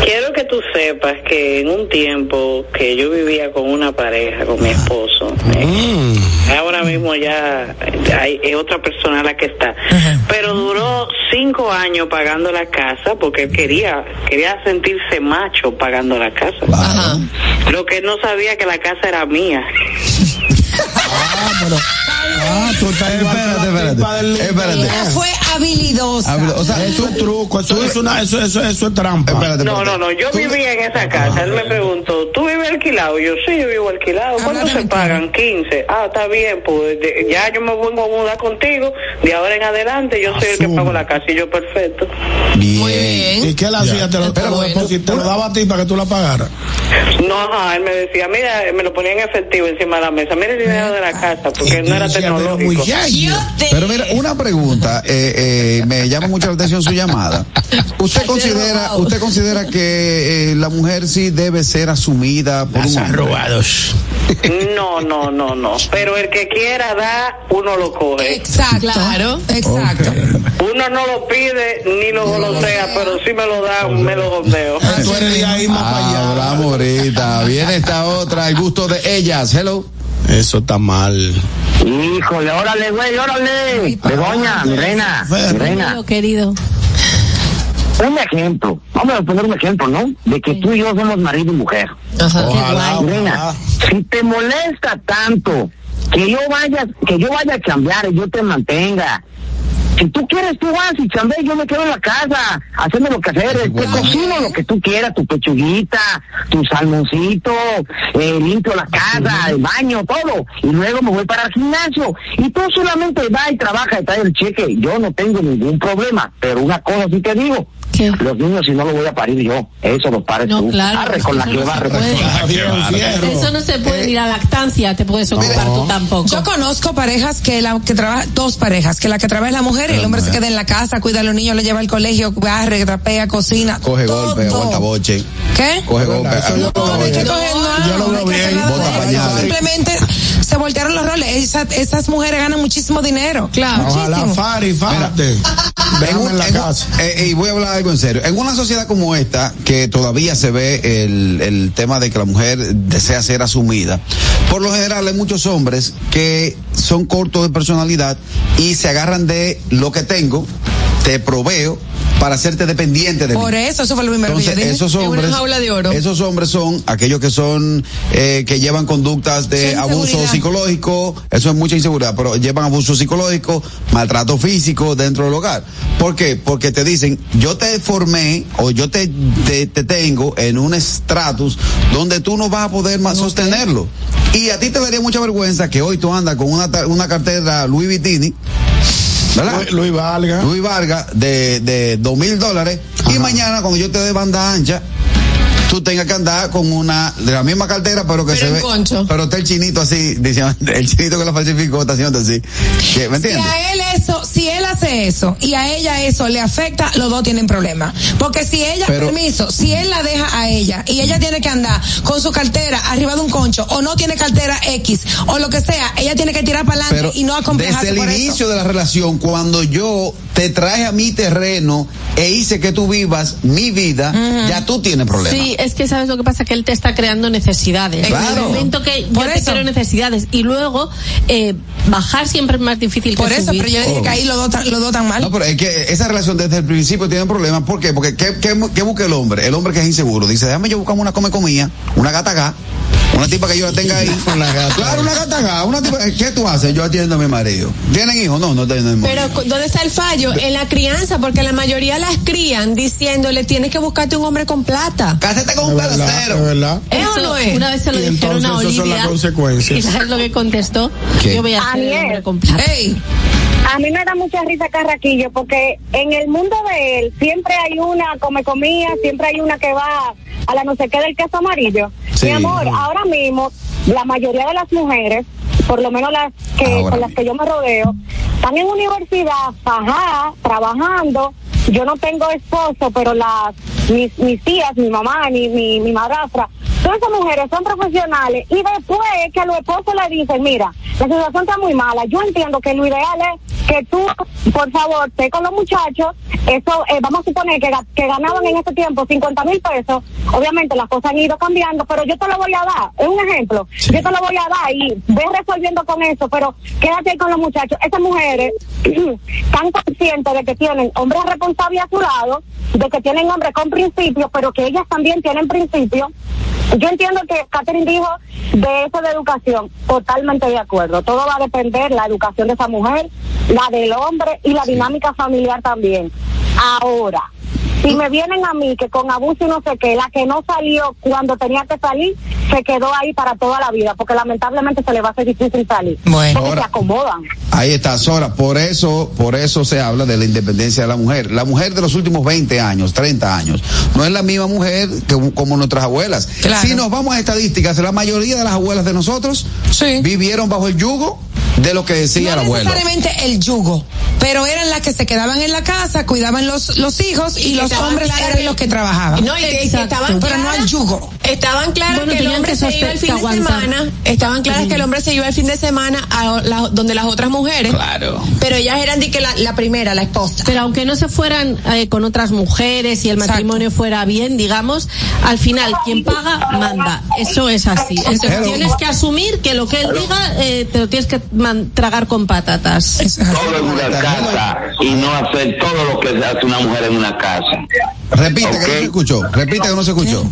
quiero que tú sepas que en un tiempo que yo vivía con una pareja, con mi esposo, eh, ahora mismo ya hay, es otra persona la que está, pero duró cinco años pagando la casa porque él quería, quería sentirse macho pagando la casa. Ajá. Lo que no sabía que la casa era mía. Ah, tú estás la Espérate, espérate. Espérate. Ella fue habilidosa. Hablo- O sea, Eso es truco, eso es una, eso, eso, eso es trampa. espérate, No, espérate. no, no, yo Tú- vivía en esa casa. Él me preguntó, ¿tú vives alquilado? Yo, sí, yo vivo alquilado. ¿Cuánto Háblame se pagan? 15. Ah, está bien, pues de- ya yo me vengo a mudar contigo. De ahora en adelante yo soy el que Asume. pago la casa y yo perfecto. Bien. Muy bien. ¿Y qué le hacía? Te lo, te lo te lo daba a ti para que tú la pagaras. No, ajá, él me decía, mira, me lo ponía en efectivo encima de la mesa. Mira el dinero de la casa, porque no era tecnológico. Pero mira, una pregunta, eh, eh, me llama mucho la atención su llamada. ¿Usted considera, usted considera que eh, la mujer sí debe ser asumida por un hombre? robados. No, no, no, no. Pero el que quiera dar, uno lo coge. Exacto. Claro. Exacto. Uno no lo pide ni lo golosea, pero si me lo da, me lo gondeo. Tú eres de ahí más para allá. Hablamos ahorita. Viene esta otra, el gusto de ellas. Hello. Eso está mal. Híjole, órale, güey, órale. Begoña, mi reina, mi reina. Querido, querido. Un ejemplo, vamos a poner un ejemplo, ¿no? De que tú y yo somos marido y mujer. Ajá. Ojalá, Mi reina, ojalá. si te molesta tanto que yo vaya, que yo vaya a cambiar y yo te mantenga. Si tú quieres, tú vas y chambeas, yo me quedo en la casa, haciendo lo que hacer, te cocino lo que tú quieras, tu pechuguita, tu salmoncito, eh, limpio la casa, el baño, todo, y luego me voy para el gimnasio, y tú solamente vas y trabajas y traes el cheque, yo no tengo ningún problema, pero una cosa sí te digo, ¿Qué? los niños si no lo voy a parir yo, eso lo pares No, tú, claro, arre con la que no barre. Ah. Eso no se puede, ni la lactancia te puedes ocupar tú tampoco. Yo conozco parejas que la que trabaja dos parejas, que la que trabaja es la mujer y el hombre se queda en la casa, cuida a los niños, le lleva al colegio, barre, trapea, cocina. Coge todo. golpe, aguanta boche. ¿Qué? Coge golpe. No, No, no hay que boche. coger nada, yo lo no veo hay que hacer bien, nada bota de eso. pañales. Simplemente se voltearon los roles. Esa- esas mujeres ganan muchísimo dinero. Claro. Ojalá. Fari, fárate. En la en casa. eh, y voy a hablar algo en serio. En una sociedad como esta, que todavía se ve el, el tema de que la mujer desea ser asumida, por lo general hay muchos hombres que son cortos de personalidad y se agarran de lo que tengo, te proveo, para hacerte dependiente de mí. Por eso, eso fue lo primero Entonces, que yo dije. esos Es una hombres, jaula de oro. esos hombres son aquellos que son, eh, que llevan conductas de Sí, abuso inseguridad. Psicológico, eso es mucha inseguridad, pero llevan abuso psicológico, maltrato físico dentro del hogar. ¿Por qué? Porque te dicen, yo te formé o yo te, te, te tengo en un estratus donde tú no vas a poder más sostenerlo. Y a ti te daría mucha vergüenza que hoy tú andas con una, una cartera Louis Vuitton, ¿verdad? Luis, Luis Vargas. Luis Vargas de, de dos mil dólares y mañana cuando yo te dé banda ancha tú tengas que andar con una de la misma cartera pero que Pero se ve concho. pero está el chinito así diciendo el chinito que la falsificó está haciendo así ¿me Si entiendes? a él eso, si él hace eso y a ella eso le afecta, los dos tienen problemas. Porque si ella, Pero- permiso, si él la deja a ella y ella tiene que andar con su cartera arriba de un concho o no tiene cartera X o lo que sea, ella tiene que tirar para adelante y no acomplejarse desde el por eso. inicio de la relación cuando yo te traje a mi terreno e hice que tú vivas mi vida ya tú tienes problemas Sí, es que sabes lo que pasa, que él te está creando necesidades. En Claro. el momento que yo Por te eso. creo necesidades y luego eh, bajar siempre es más difícil que Por eso, subir. pero yo le dije que ahí los dos tan- los dos tan mal. No, pero es que esa relación desde el principio tiene problemas. ¿Por qué? Porque ¿qué, qué, qué busca el hombre? El hombre que es inseguro. Dice, déjame yo buscar una come comida, una gata gá, una tipa que yo la tenga ahí. Una gata. Claro, una gata una tipa. ¿Qué tú haces? Yo atiendo a mi marido. ¿Tienen hijos? No, no tienen Pero cu- ¿dónde está el fallo? En la crianza, porque la mayoría las crían diciéndole tienes que buscarte un hombre con plata. Cásate con Es un verdad, es pedacero. verdad. ¿Es o Eso, no es? Una vez se lo dijeron a entonces esas son Olivia. las consecuencias. ¿Y sabes lo que contestó? ¿Qué? Yo voy a hacer el Aniel. hombre con plata. Ey, A mí me da mucha risa Carraquillo porque en el mundo de él siempre hay una come comida, siempre hay una que va a la no sé qué del queso amarillo. Sí. Mi amor, ahora mismo la mayoría de las mujeres, por lo menos las que Ahora con las que yo me rodeo, están en universidad, ajá, trabajando. Yo no tengo esposo, pero las mis, mis tías, mi mamá, mi, mi, mi madrastra, todas esas mujeres son profesionales y después que a los esposos le dicen, mira, la situación está muy mala, yo entiendo que lo ideal es que tú, por favor, esté con los muchachos, eso, eh, vamos a suponer que ganaban en ese tiempo 50 mil pesos, obviamente las cosas han ido cambiando, pero yo te lo voy a dar, es un ejemplo, yo te lo voy a dar y ve resolviendo con eso, pero quédate ahí con los muchachos, esas mujeres están conscientes de que tienen hombres responsables a su lado, de que tienen hombres con principios, pero que ellas también tienen principios. Yo entiendo que Catherine dijo de eso de educación, totalmente de acuerdo. Todo va a depender la educación de esa mujer, la del hombre y la dinámica familiar también. Ahora, si me vienen a mí que con abuso y no sé qué, la que no salió cuando tenía que salir, se quedó ahí para toda la vida, porque lamentablemente se le va a hacer difícil salir. Bueno. porque se acomodan. Ahí está, Sora. Por eso, por eso se habla de la independencia de la mujer. La mujer de los últimos 20 años, 30 años, no es la misma mujer que como nuestras abuelas. Si nos vamos a estadísticas, la mayoría de las abuelas de nosotros vivieron bajo el yugo de lo que decía el no abuelo. necesariamente el yugo, pero eran las que se quedaban en la casa, cuidaban los, los hijos y, los hombres claras eran que- los que trabajaban. No, y que, que estaban pero no al yugo. Estaban claras Bueno, que el hombre que se iba el fin de semana. Estaban claras que el hombre se iba el fin de semana a la- donde las otras mujeres. Claro. Pero ellas eran de que la, la primera, la esposa. Pero aunque no se fueran eh, con otras mujeres y el matrimonio fuera bien, digamos, al final quien paga manda. Eso es así. Entonces Hello. tienes que asumir que lo que él diga eh, te lo tienes que man- tragar con patatas. todo en una casa y no hacer todo lo que hace una mujer en una casa. Repite que no se escuchó. Repite que no se escuchó.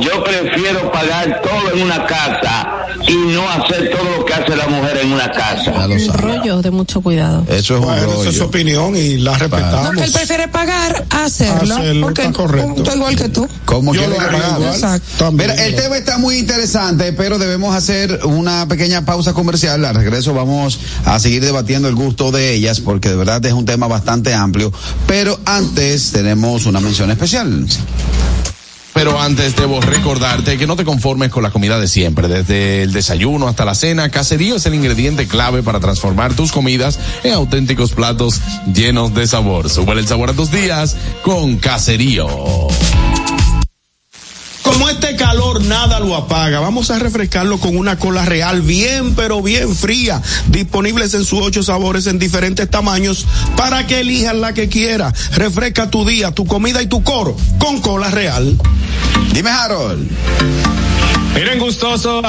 Yo prefiero pagar todo en una casa y no hacer todo lo que hace la mujer en una casa. Un rollo de mucho cuidado. Eso es un Bueno, esa es su opinión y la respetamos. No, que él prefiere pagar a hacerlo, Hacerlo, porque está correcto. está igual que tú. Como Yo lo pagar. igual. Exacto. Mira, el tema está muy interesante, pero debemos hacer una pequeña pausa comercial. Al regreso vamos a seguir debatiendo el gusto de ellas, porque de verdad es un tema bastante amplio. Pero antes tenemos una mención especial. Pero antes debo recordarte que no te conformes con la comida de siempre, desde el desayuno hasta la cena, Caserío es el ingrediente clave para transformar tus comidas en auténticos platos llenos de sabor. Sube el sabor a tus días con Caserío. Como este calor nada lo apaga, vamos a refrescarlo con una cola real bien pero bien fría, disponibles en sus ocho sabores en diferentes tamaños para que elijas la que quiera. Refresca tu día, tu comida y tu coro con cola real. Dime Harold. Miren gustoso.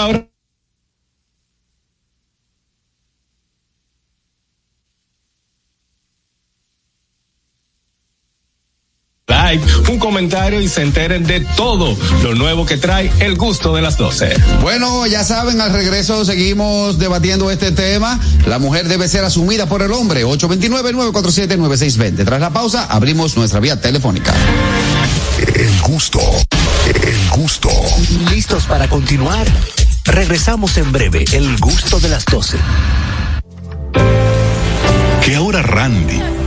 Like, un comentario y se enteren de todo lo nuevo que trae el gusto de las 12. Bueno, ya saben, al regreso seguimos debatiendo este tema. La mujer debe ser asumida por el hombre. 829-947-9620. Tras la pausa, abrimos nuestra vía telefónica. El gusto, el gusto. ¿Listos para continuar? Regresamos en breve, el gusto de las 12. Que ahora Randy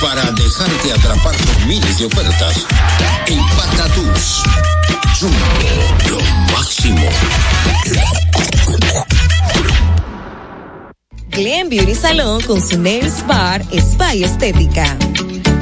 para dejarte atrapar por miles de ofertas. En Patatús. Lo máximo. Glen Beauty Salón con su Nails Bar Spa y Estética.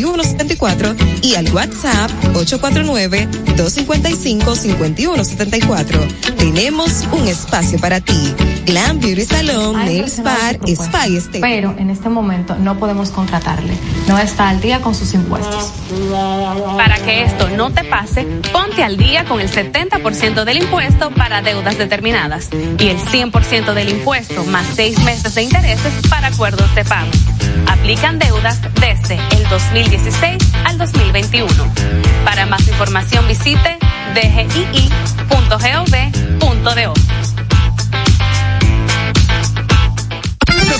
809-333-5174 y al WhatsApp 849-255-5174. Tenemos un espacio para ti. Glam Beauty Salon, Nails Bar, Spa y Estética. Pero en este momento no podemos contratarle. No está al día con sus impuestos. Para que esto no te pase, ponte al día con el 70% del impuesto para deudas determinadas y el 100% del impuesto más seis meses de intereses para acuerdos de pago. Aplican deudas desde el 2016 al 2021. Para más información visite dgii.gov.do.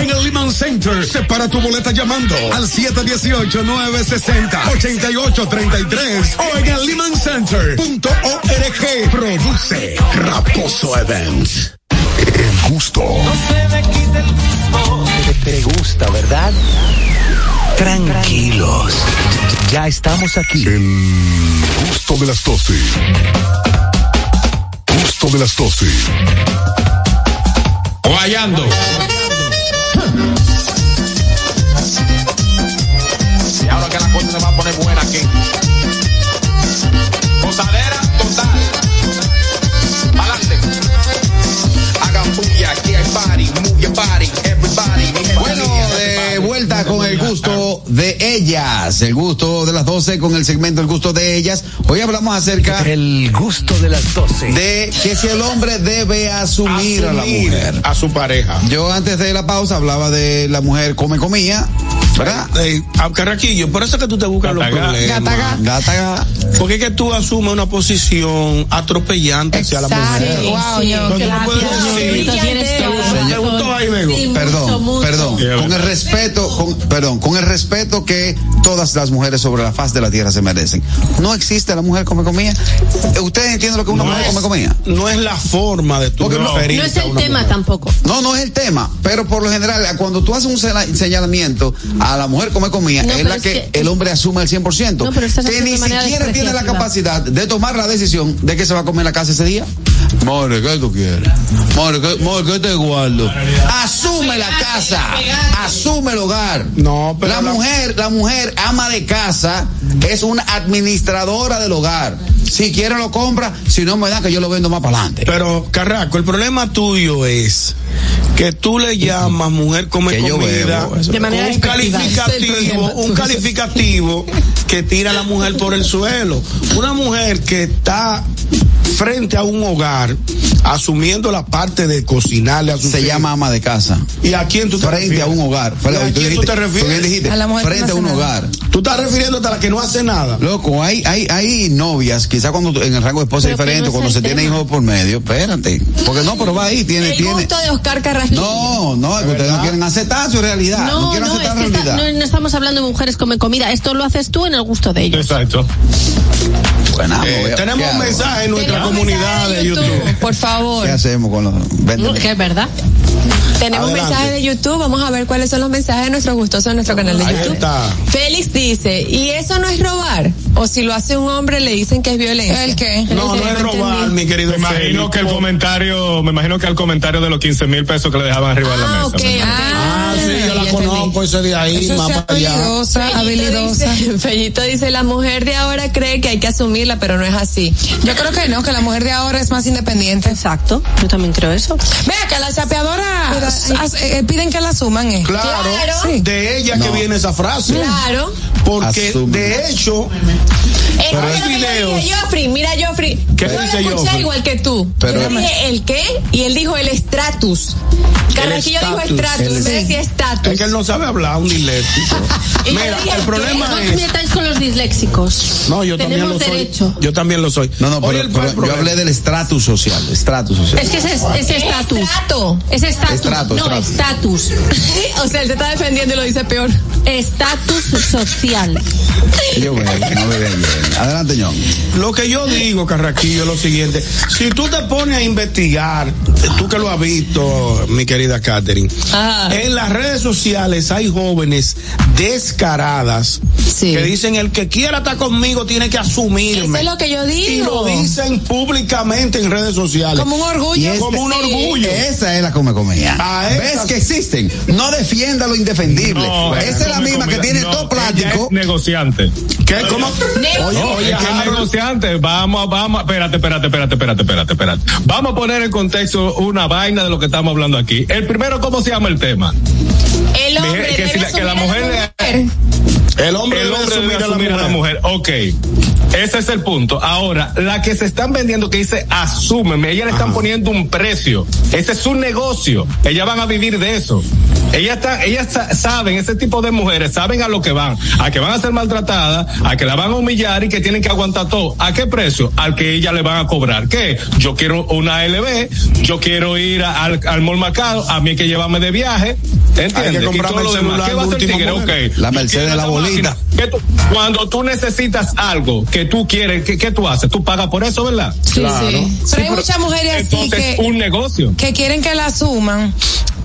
en el Lehman Center. Separa tu boleta llamando al 718-960-8833 o en el lehmancenter.org. Produce Raposo Events. El gusto. Te, te gusta, ¿verdad? Tranquilos. Ya estamos aquí. El gusto de las 12. Gusto de las 12. Guayando. La cosa se va a poner buena aquí. Posadera total. Adelante. Hagan bulla, aquí hay party, move your body, everybody. Bueno, de vuelta con el de ellas, el gusto de las 12 con el segmento El gusto de ellas. Hoy hablamos acerca El gusto de las 12. de que si el hombre debe asumir, a la mujer. A su pareja. Yo antes de la pausa hablaba de la mujer come comía, ¿verdad? Ey, a Carraquillo, por eso es que tú te buscas los problemas. Gataga. Gataga. Porque es que tú asumes una posición atropellante hacia la mujer. Exacto. Wow, yo, no puedes. Sí, Perdón, mucho. perdón. Es Con el respeto, con, perdón, con el respeto que todas las mujeres sobre la faz de la tierra se merecen. No existe la mujer come comía. Eh, ¿Ustedes entienden lo que una No mujer es- come comía? No es la forma de tu Porque no- No es el tema mujer. tampoco. No, no es el tema, pero por lo general, cuando tú haces un señalamiento a la mujer come comía, No, es la es que, que- el hombre asume el 100%. No, pero que ni siquiera tiene la capacidad de tomar la decisión de que se va a comer en la casa ese día. More, ¿qué tú quieres? More, ¿qué, more, ¿qué te guardo? Asume la casa, asume el hogar. No, pero la, la- mujer, la mujer ama de casa es una administradora del hogar. Si quiere lo compra, si no me da que yo lo vendo más para adelante. Pero, Carraco, el problema tuyo es que tú le llamas mujer come Que comida bebo, eso De manera un calificativo, un calificativo que tira a la mujer por el suelo. Una mujer que está frente a un hogar asumiendo la parte de cocinarle a su Se llama ama de casa. ¿Y a quién tú te Frente refieres? a un hogar. ¿Y a Tú quién tú dijiste- te refieres? tú dijiste, A la mujer que frente a un hogar. Tú estás refiriéndote a la que no hace nada. Loco, hay, hay, hay novias, quizás cuando en el rango de esposa que diferente, no es cuando se tiene hijos por medio, espérate. Porque no, pero va ahí, tiene, El tiene. gusto de Oscar Carrasquillo. No, no, es que ustedes no quieren aceptar su realidad. No, No, quieren no, es aceptar que la está- realidad. no, no estamos hablando de mujeres come comida. Esto lo haces tú en el gusto de ellos. Exacto. Bueno, Eh, tenemos ¿qué un mensaje en nuestra Comunidad de YouTube. Por favor. ¿Qué hacemos con los? Que es verdad. Tenemos Adelante. mensajes de YouTube. Vamos a ver cuáles son los mensajes de nuestros gustosos en nuestro canal de Ahí YouTube. está. Félix dice, ¿y eso no es robar? O si lo hace un hombre le dicen que es violencia. ¿El qué? No, no es robar, mi querido Me imagino Félix. que el comentario, me imagino que al comentario de los 15 mil pesos que le dejaban arriba de la Ah, mesa. me imagino. Ah, sí, yo la conozco, ese de ahí, Eso más es para allá. habilidosa, Fellito habilidosa. dice, Fellito dice, la mujer de ahora cree que hay que asumir asumirla, pero no es así. Yo creo que no, que la mujer de ahora es más independiente. Exacto, yo también creo eso. Vea que las chapeadoras as- eh, piden que la suman, ¿eh? Claro, Sí. de ella que viene esa frase. Claro. Porque Asume. de hecho, Pero lo videos. dije, Joffrey, mira Joffrey. ¿Qué yo lo dice escuché Joffrey? igual que tú. Pero- yo dije el qué y él dijo el estratus. Carraquillo dijo estratus, El- en vez de decir estatus. es que él no sabe hablar, un disléxico. Mira, dije, el problema No es. con los disléxicos. No, yo también Tenemos lo soy. derecho. Yo también lo soy. No, no, pero, yo hablé del estratus social, estratus social. Es que ese es ese estatus. Es estatus. Estrato, No, estatus. o sea, él se está defendiendo y lo dice peor. Estatus social. Yo veo, no me ven bien. Adelante, Ñón. Lo que yo digo, Carraquillo, es lo siguiente. Si tú te pones a investigar, tú que lo has visto, mi querida Catherine, Ajá. en las redes sociales hay jóvenes descaradas Sí. que dicen el que quiera estar conmigo tiene que asumirme. Eso es lo que yo Y lo digo. dicen públicamente en redes sociales. Como un orgullo. Este- Como un sí, orgullo. Esa es la come comida. Ah, ¿Ves que existen? No defienda lo indefendible. No, esa es la misma que tiene No, todo ella plástico. es negociante. ¿Qué? ¿Cómo? Negocio. No, Oye, es que Harold, negociante. Vamos, vamos, espérate, espérate, espérate, espérate, espérate, espérate. Vamos a poner en contexto una vaina de lo que estamos hablando aquí. El primero, ¿cómo se llama el tema? El hombre Dije que debe si la- que mujer el hombre, el debe hombre debe asumir asumir a la mujer. Ok. Ese es el punto. Ahora, la que se están vendiendo que dice asúmeme, ella le están Ajá. poniendo un precio. Ese es su negocio. Ellas van a vivir de eso. Ellas están, ellas sa- saben, ese tipo de mujeres saben a lo que van, a que van a ser maltratadas, a que la van a humillar y que tienen que aguantar todo. ¿A qué precio? Al que ella le van a cobrar. ¿Qué? Yo quiero una LB, yo quiero ir a- al, al mall marcado, a mí hay que llevarme de viaje. ¿Entiendes? Hay que comprarme el celular ¿Qué va a de hacer tigre? modelo. Ok. La Mercedes, quiero la bolita. Máquina. ¿Qué tú- cuando tú necesitas algo que tú quieres, ¿qué, tú haces? Tú pagas por eso, ¿verdad? Sí, Claro. sí. Pero hay muchas mujeres así Entonces, que, un negocio. que quieren que la asuman,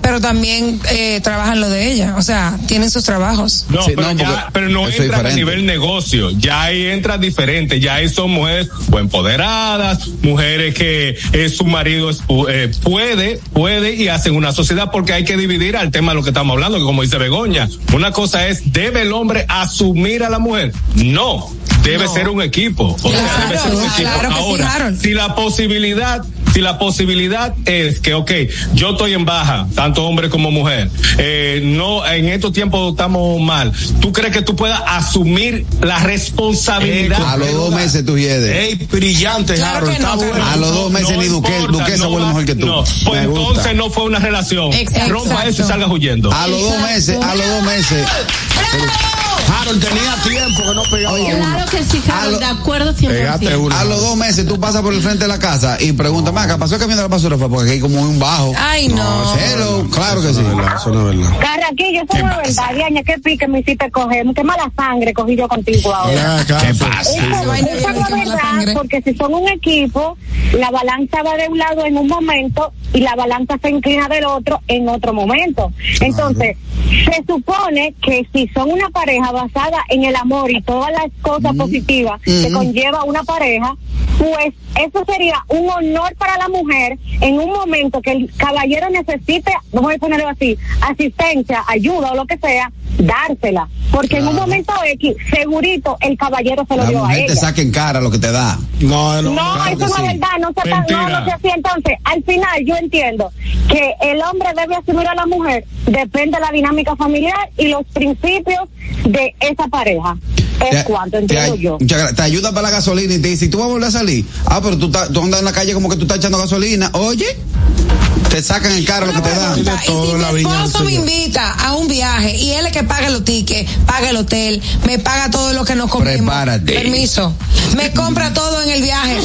pero también eh, trabajan lo de ella. O sea, tienen sus trabajos. No, Sí, pero, no, ya- pero no entra a nivel negocio, ya ahí entra diferente, ya ahí son mujeres o empoderadas, mujeres que eh, su marido es, eh, puede, puede y hacen una sociedad porque hay que dividir al tema de lo que estamos hablando, que como dice Begoña, una cosa es, ¿debe el hombre asumir a la mujer? No. Debe No. ser un equipo. O sea, Claro, debe ser un equipo. claro que sí, Ahora, si la posibilidad si la posibilidad es que, ok, yo estoy en baja, tanto hombre como mujer, eh, no, en estos tiempos estamos mal, ¿tú crees que tú puedas asumir la responsabilidad? A los dos meses tú lledes. Ey, brillante, Claro Harold, no, está bueno. A los dos meses ni Duque, importa, Duquesa no huele va- mejor que tú. No, pues Me gusta. entonces no fue una relación. Exacto. Rompa eso y salga huyendo. A los dos meses, a los dos meses. Harold tenía tiempo que no pegaba Oye. Claro que sí, A Harold, lo- de acuerdo 100%. Pegate uno. A los dos meses tú pasas por el frente de la casa y preguntas, Maca, ¿pasó el camión de la basura? Fue porque aquí hay como un bajo. Ay, no. Cero, claro que sí. No eso no es verdad. Carraquillo, eso no es verdad, Diana, qué pique me hiciste coger, qué mala sangre cogí yo contigo ahora. ¿Qué pasa? Eso, no es verdad, porque si son un equipo, la balanza va de un lado en un momento y la balanza se inclina del otro en otro momento. Entonces, se supone que si son una pareja basada en el amor y todas las cosas positivas que conlleva una pareja, pues eso sería un honor para la mujer en un momento que el caballero necesite, vamos a ponerlo así, asistencia, ayuda o lo que sea, dársela. Porque en un momento X, segurito, el caballero se lo La dio a mujer ella. te saca en cara lo que te da. No, no. No, claro eso no sí. es verdad, no se, pa- no, no así. Entonces, al final yo entiendo que el hombre debe asumir a la mujer, depende de la dinámica familiar y los principios de esa pareja. Es cuanto, entiendo te, yo. te ayuda para la gasolina y te dice, ¿tú vas a volver a salir? Ah, pero tú, estás- tú andas en la calle como que tú estás echando gasolina. Oye, te sacan en cara lo que te dan. Y todo si mi esposo me invita a un viaje y él es que paga los tickets, paga el hotel, me paga todo lo que nos comemos. Prepárate. Permiso. Me compra todo en el viaje.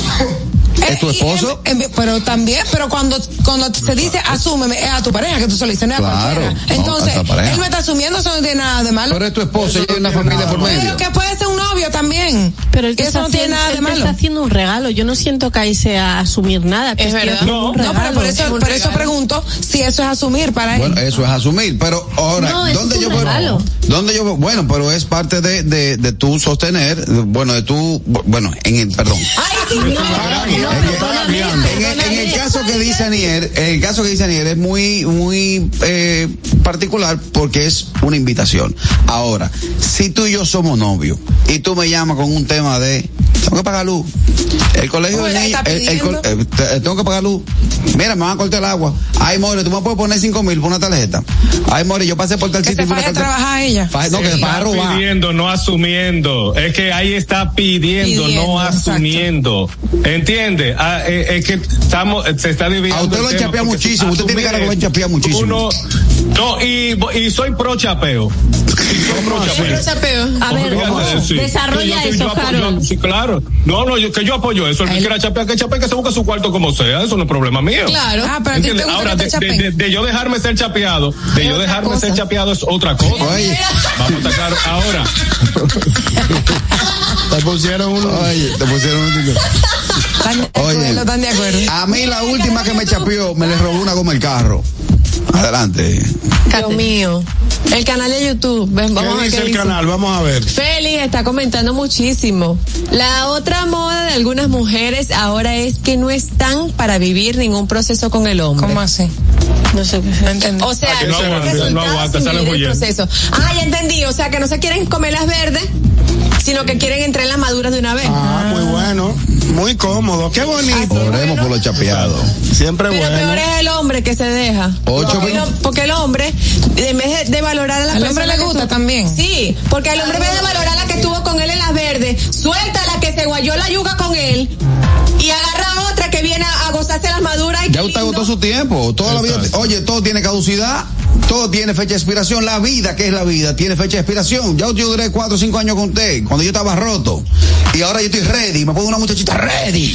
¿Es tu Eh, esposo? pero también, pero cuando, cuando se dice asúmeme, es a tu pareja que tú solo dices, no es a Claro, cualquiera. no, Entonces, a tu pareja. él me está asumiendo, eso no tiene nada de malo. Pero es tu esposo y hay una familia por medio. Pero que puede ser un novio también. Pero él te que eso está no tiene haciendo- nada de malo. está haciendo un regalo. Yo no siento que ahí sea asumir nada. Es verdad. No, pero por eso, por eso pregunto si eso es asumir para él. Bueno, eso es asumir, pero ahora, No, ¿dónde es yo regalo. ¿Dónde yo? Bueno, pero es parte de, de, de tu sostener, bueno, de tu, bueno, en el, perdón. Ay, sí, no, no, En el, caso que dice Anier, en el caso que dice Anier es muy, muy eh, particular porque es una invitación. Ahora, si tú y yo somos novios y tú me llamas con un tema de tengo que pagar luz, el colegio del niño, el- el eh, te- tengo que pagar luz. Mira, me van a cortar el agua. Ay, More, tú me puedes poner cinco mil por una tarjeta. Ay, More, yo pasé por tal Que sitio se y vi una vaya a trabajar ella. Faje- no, que Está va a robar. pidiendo, no asumiendo. Es que ahí está pidiendo, Pidiendo, no exacto. asumiendo. ¿Entiende? Ah, eh, es que estamos, se está dividiendo. A usted lo chapea muchísimo, usted tiene cara que lo chapea muchísimo. Uno, no, y, y soy pro chapeo. Y soy pro chapeo. Chapeo. A ver, sí. desarrolla yo- eso, yo. Sí, claro. No, no, yo, que yo apoyo eso. El que quiera chapear, que chapee, que se busque su cuarto como sea. Eso no es problema mío. Claro. Ah, pero te gusta Ahora, que de, te de- chapeen. de- de yo dejarme ser chapeado, de yo dejarme cosa. ser chapeado es otra cosa. Oye. Vamos a atacar ahora. Te pusieron uno. Oye, te pusieron un Oye. acuerdo, están de acuerdo. A mí la última que me chapeó, me le robó una goma el carro. Adelante. Dios mío. El canal de YouTube. Ven, Vamos a ¿Qué ver dice qué el dice. canal? Vamos a ver. Félix está comentando muchísimo. La otra moda de algunas mujeres ahora es que no están para vivir ningún proceso con el hombre. ¿Cómo así? No sé qué No entiendo. O sea, Ah, que no aguanta, no aguanta, sale el proceso. Ah, ya entendí. O sea, que no se quieren comer las verdes, sino que quieren entrar en las maduras de una vez. Ah, muy bueno. Muy cómodo. Qué bonito. Oremos por los chapeados. Siempre Pero bueno. peor es el hombre que se deja. Ocho porque, el, porque el hombre, en vez de, de valorar a la Al hombre le gusta también. Sí, porque el hombre en vez de valorar a la que estuvo con él en las verdes, suelta a la que se guayó la yuga con él y agarra a otra que viene a, a gozarse las maduras. Y Ya usted agotó su tiempo. Toda la vida, oye, todo tiene caducidad. Todo tiene fecha de expiración. La vida, que es la vida, tiene fecha de expiración. Ya yo duré cuatro o cinco años con usted, cuando yo estaba roto. Y ahora yo estoy ready. Me pongo una muchachita ready.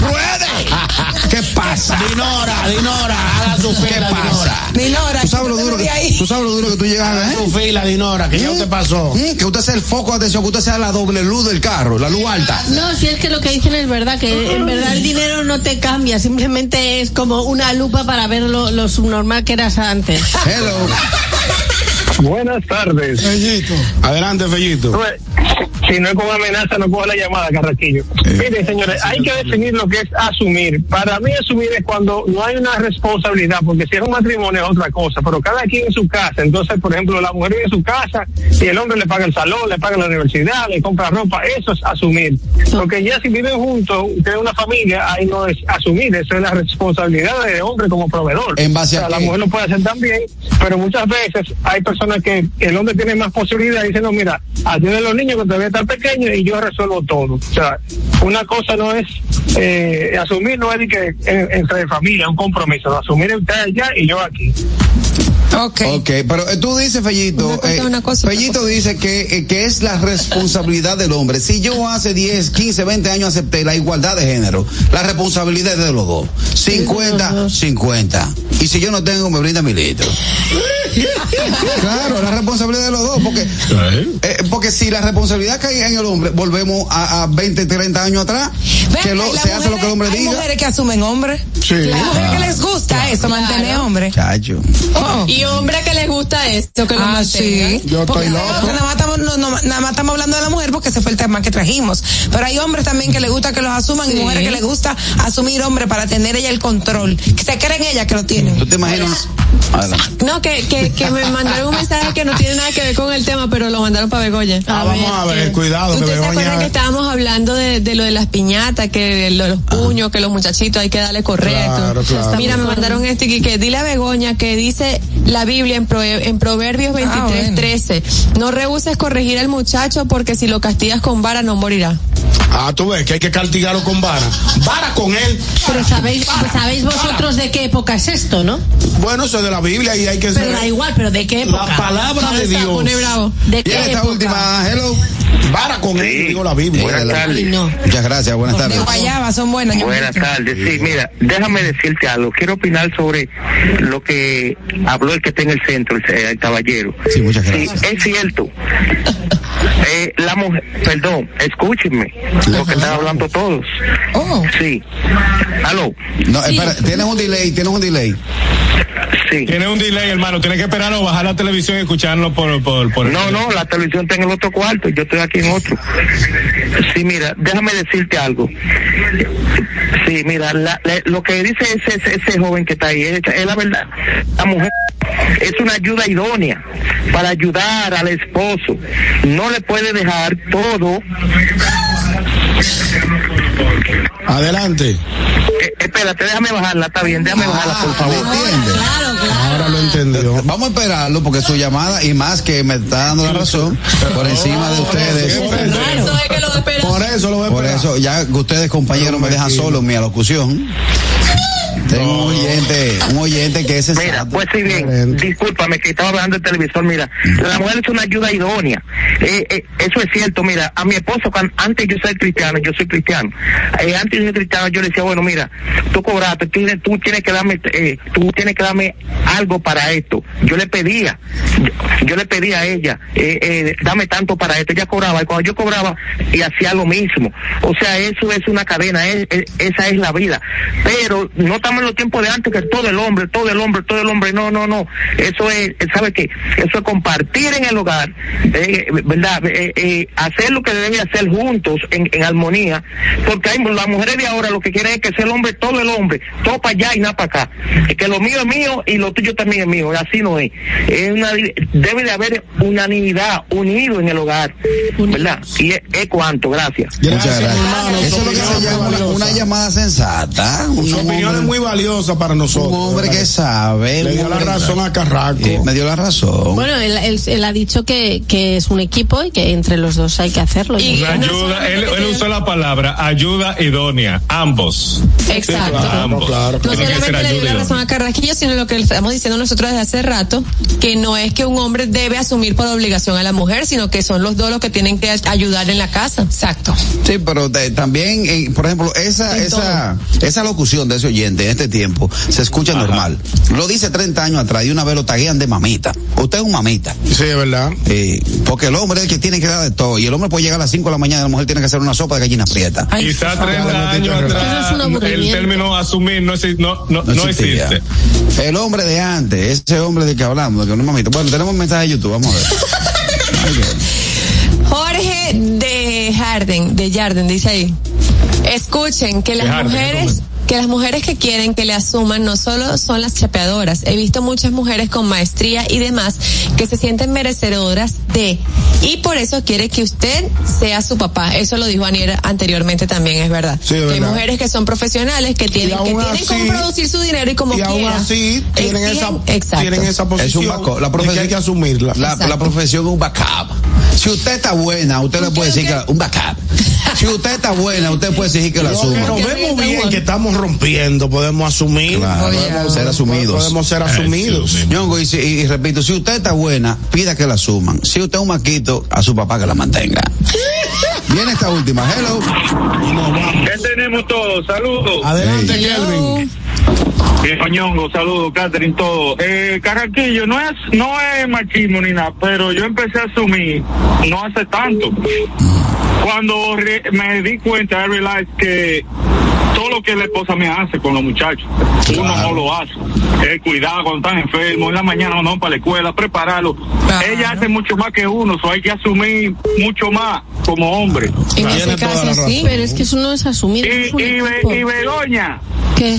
¡Ready! ¿Qué pasa? Dinora, Dinora, haga su ¿Qué fila, pasa? Dinora, ¿Tú sabes lo duro que, tú sabes lo duro que tú llegas Haga ¿eh? su fila, Dinora, que ya usted pasó. Mm, Que usted sea el foco de atención, que usted sea la doble luz del carro, la luz alta. No, si es que lo que dicen es verdad, que en verdad el dinero no te cambia, simplemente es como una lupa para ver lo, lo subnormal que eras antes. Hello. Buenas tardes. Fellito. Adelante, Fellito. Si no es con amenaza, no coge la llamada, Carraquillo. Mire, señores, hay que definir lo que es asumir. Para mí, asumir es cuando no hay una responsabilidad, porque si es un matrimonio es otra cosa, pero cada quien en su casa. Entonces, por ejemplo, la mujer vive en su casa y el hombre le paga el salón, le paga la universidad, le compra ropa. Eso es asumir. Porque ya si viven juntos, tienen una familia, ahí no es asumir, eso es la responsabilidad del hombre como proveedor. ¿En base o sea, a la mujer lo puede hacer también, pero muchas veces hay personas que el hombre tiene más posibilidades y dicen, no, mira, atiende a los niños que todavía están pequeños y yo resuelvo todo. O sea, una cosa no es, eh, asumir no es de que en- entre familia, un compromiso, asumir usted allá y yo aquí. Ok. Ok, pero eh, tú dices, Fellito, Una cosa eh, una cosa, Fellito dice que, eh, que es la responsabilidad del hombre. Si yo hace 10, 15, 20 años acepté la igualdad de género, la responsabilidad es de los dos. 50, 50. Y si yo no tengo, me brinda mi litro. claro, la responsabilidad de los dos, porque, eh, porque si la responsabilidad cae en el hombre, volvemos a, a 20, 30 años atrás, Ven, que lo- hay se hace lo que el hombre mujeres- diga. Hay mujeres que asumen hombres. Sí. Hay mujeres que les gusta eso, mantener hombres. Chacho. Oh. Y hombre que les gusta esto, que lo Ah, sí. Yo Porque estoy loco. que nada más, estamos, no, no, nada más estamos hablando de la mujer porque ese fue el tema que trajimos. Pero hay hombres también que les gusta que los asuman y mujeres que les gusta asumir hombres para tener ella el control. Que se creen ellas que lo tienen. ¿Tú te imaginas? No, que, que, que me mandaron un mensaje que no tiene nada que ver con el tema, pero lo mandaron para Begoña. Ah, vamos a ver, cuidado, que ¿Ustedes se acuerdan que Begoña. estábamos hablando de, de lo de las piñatas, que lo de los puños, que los muchachitos hay que darle correcto? Claro, claro. Mira, me mandaron este que, que dile a Begoña que dice la Biblia en, Pro- en Proverbios 23, bueno. 13, no rehuses corregir al muchacho porque si lo castigas con vara no morirá. Ah, tú ves que hay que castigarlo con vara. Vara con él. Pero sabéis, sabéis vosotros de qué época es esto, ¿no? Bueno, eso es de la Biblia y hay que Pero ser. da igual, pero de qué época. La palabra de Dios. pone bravo. ¿De Y qué esta época? última, hello. Vara con él, digo la Biblia. Buenas tardes. Ay, no. Muchas gracias, buenas De tardes. guayaba, son buenas. Buenas tardes. Sí, mira, déjame decirte algo. Quiero opinar sobre lo que habló el que está en el centro, el, el caballero. Sí, muchas Sí, gracias. es cierto. Eh, la mujer, perdón, escúchenme, lo que están hablando todos. Oh. Sí. Aló. No, espera, tienes un delay, tienes un delay. Sí. Tiene un delay, hermano. Tiene que esperar o bajar la televisión y escucharlo por, por, por No, no, la televisión está en el otro cuarto, yo estoy aquí en otro. Sí, mira, déjame decirte algo. Sí, mira, la- la- lo que dice ese, ese, ese joven que está ahí es, es la verdad. La mujer es una ayuda idónea para ayudar al esposo. No le puede dejar todo. Adelante. Eh, espérate, déjame bajarla, está bien, déjame bajarla, por favor. Ahora lo entendió. Vamos a esperarlo porque su llamada y más que me está dando la razón por encima de ustedes. Eso es que lo espera. Por eso lo voy a Por eso, ya que ustedes, compañeros, me dejan solo en mi alocución. Tengo un oyente, un oyente que es Mira, pues sí bien, discúlpame que estaba hablando del televisor, mira, la mujer es una ayuda idónea, Eh, eh, eso es cierto, mira, a mi esposo, cuan- antes yo soy cristiano, yo soy cristiano, Eh, antes yo soy cristiano, yo le decía, bueno, mira, tú cobraste, tú, tienes- tú tienes que darme, eh, tú tienes que darme algo para esto, yo le pedía, yo, yo le pedía a ella, eh, eh, dame tanto para esto, ella cobraba, y cuando yo cobraba, y hacía lo mismo, o sea, eso es una cadena, es- es- esa es la vida, pero no estamos en los tiempos de antes que todo el hombre, todo el hombre, todo el hombre, no, no, no, eso es, ¿sabe qué? Eso es compartir en el hogar, eh, ¿verdad? Eh, eh, hacer lo que deben hacer juntos, en, en armonía, porque hay, las mujeres de ahora lo que quieren es que sea el hombre, todo el hombre, todo para allá y nada para acá, que lo mío es mío y lo tuyo también es mío, así no es, es una, debe de haber unanimidad, unido en el hogar, ¿verdad? Y es, es cuanto, gracias. Muchas gracias. Eso es lo que se llama una, una llamada sensata. Un Su opinión es muy valiosa para nosotros. Un hombre que sabe. Le dio la razón a Carraco. Eh, me dio la razón. Bueno, él, él- él ha dicho que, que es un equipo y que entre los dos hay que hacerlo. Y- ayuda, él, él usó la palabra ayuda idónea, ambos. Exacto. ambos. claro. No solamente le dio ayuda la razón a Carrasquillo, sino lo que le estamos diciendo nosotros desde hace rato, que no es que un hombre debe asumir por obligación a la mujer, sino que son los dos los que tienen que ayudar en la casa. Exacto. Sí, pero de- también, eh, por ejemplo, esa, En esa, esa locución de ese oyente en este tiempo se escucha normal. Lo dice 30 años atrás y una vez lo taguean de mamita. Usted es un mamita. Sí, es verdad. Eh, porque el hombre es el que tiene que dar de todo. Y el hombre puede llegar a las 5 de la mañana y la mujer tiene que hacer una sopa de gallina prieta. Ay, Quizá por favor. 30 años atrás el término asumir no, no, no, no existe. El hombre de antes, ese hombre de que hablamos, de que no es mamita. Bueno, tenemos un mensaje de YouTube, vamos a ver. Jorge de Harden, de Jarden, dice ahí. Escuchen que las De Harden, mujeres, que las mujeres que quieren que le asuman no solo son las chapeadoras. He visto muchas mujeres con maestría y demás que se sienten merecedoras de y por eso quiere que usted sea su papá. Eso lo dijo Anier anteriormente también, es verdad. Sí, es Que hay mujeres que son profesionales, que tienen, que aún tienen así- cómo producir su dinero y como y aún así tienen esa, exacto. tienen esa Es posición un backup. La de que profesión hay que asumirla. La, profesión es un backup. Si usted está buena, usted le puede decir que la- un backup. Si usted está buena, usted puede exigir que la Lo que asuma. nos Que vemos bien que estamos rompiendo, podemos asumir. Claro, podemos ser asumidos. Podemos ser asumidos. Ñongo, y, si- y- y repito, si usted está buena, pida que la asuman. Si usted es un maquito, a su papá que la mantenga. Viene esta última. Hello. ¿Qué tenemos todos? Saludos. Adelante, Hello. Kelvin. Ñongo, saludos, Catherine, todo. Eh, Carraquillo, no es, no es machismo ni nada, pero yo empecé a asumir no hace tanto. Cuando re- me di cuenta, I realized que todo lo que la esposa me hace con los muchachos, uno no lo hace. El cuidado cuando están enfermos, en la mañana no para la escuela, prepararlo. Ella hace mucho más que uno, so hay que asumir mucho más como hombre. En ese caso sí. Pero es que eso no es asumir. Y, y, Be- y Begoña, ¿Qué?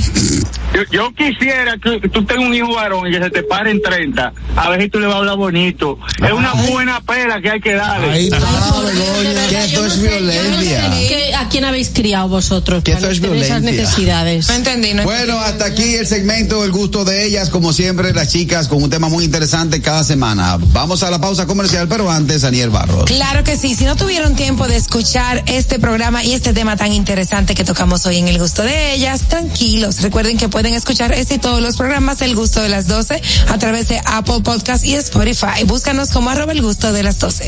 yo, yo quisiera que tú tengas un hijo varón y que se te pare en 30. A ver si tú le vas a hablar bonito. Es una buena pela que hay que darle. Ahí está, Begoña. Que esto es violencia. ¿Qué- ¿A quién habéis criado vosotros? Que esto es tener esas necesidades. No entendí, no Bueno, hasta aquí el segmento El gusto de ellas, como siempre, las chicas con un tema muy interesante cada semana. Vamos a la pausa comercial, pero antes, Aniel Barros. Claro que sí. Si no tuvieron tiempo de escuchar este programa y este tema tan interesante que tocamos hoy en El Gusto de Ellas, tranquilos. Recuerden que pueden escuchar este y todos los programas El Gusto de las 12 a través de Apple Podcast y Spotify. Búscanos como arroba El Gusto de las 12.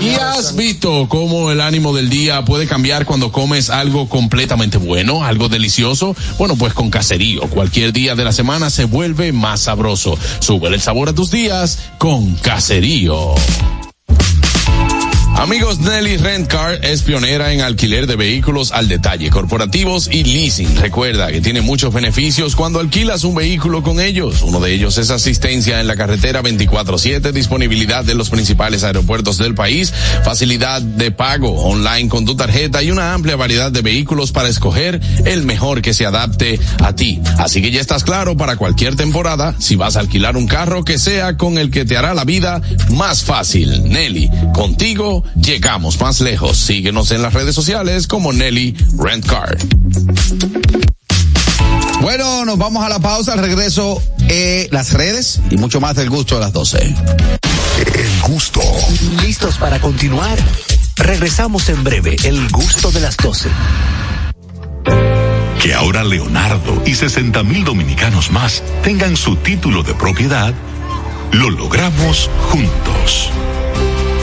¿Y has visto cómo el ánimo del día puede cambiar cuando comes algo completamente bueno, algo delicioso? Bueno, pues con Caserío, cualquier día de la semana se vuelve más sabroso. Sube el sabor a tus días con Caserío. Amigos, Nelly Rent Car es pionera en alquiler de vehículos al detalle, corporativos y leasing. Recuerda que tiene muchos beneficios cuando alquilas un vehículo con ellos. Uno de ellos es asistencia en la carretera 24/7, disponibilidad de los principales aeropuertos del país, facilidad de pago online con tu tarjeta y una amplia variedad de vehículos para escoger el mejor que se adapte a ti. Así que ya estás claro para cualquier temporada, si vas a alquilar un carro que sea con el que te hará la vida más fácil. Nelly, contigo llegamos más lejos. Síguenos en las redes sociales como Nelly Rent Car. Bueno, nos vamos a la pausa, al regreso, eh, las redes y mucho más del gusto de las 12. El gusto. ¿Listos para continuar? Regresamos en breve, el gusto de las 12. Que ahora Leonardo y 60 mil dominicanos más tengan su título de propiedad, lo logramos juntos.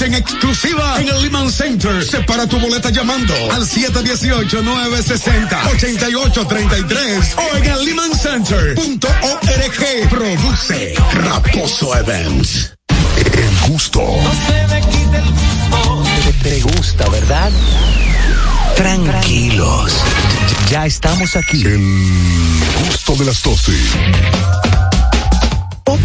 en exclusiva en el Lehman Center. Separa tu boleta llamando al 718-960-8833 o en el Lehman Center.org. Produce Raposo Events. El gusto. Te, te gusta, ¿verdad? Tranquilos. Ya estamos aquí. El gusto de las 12.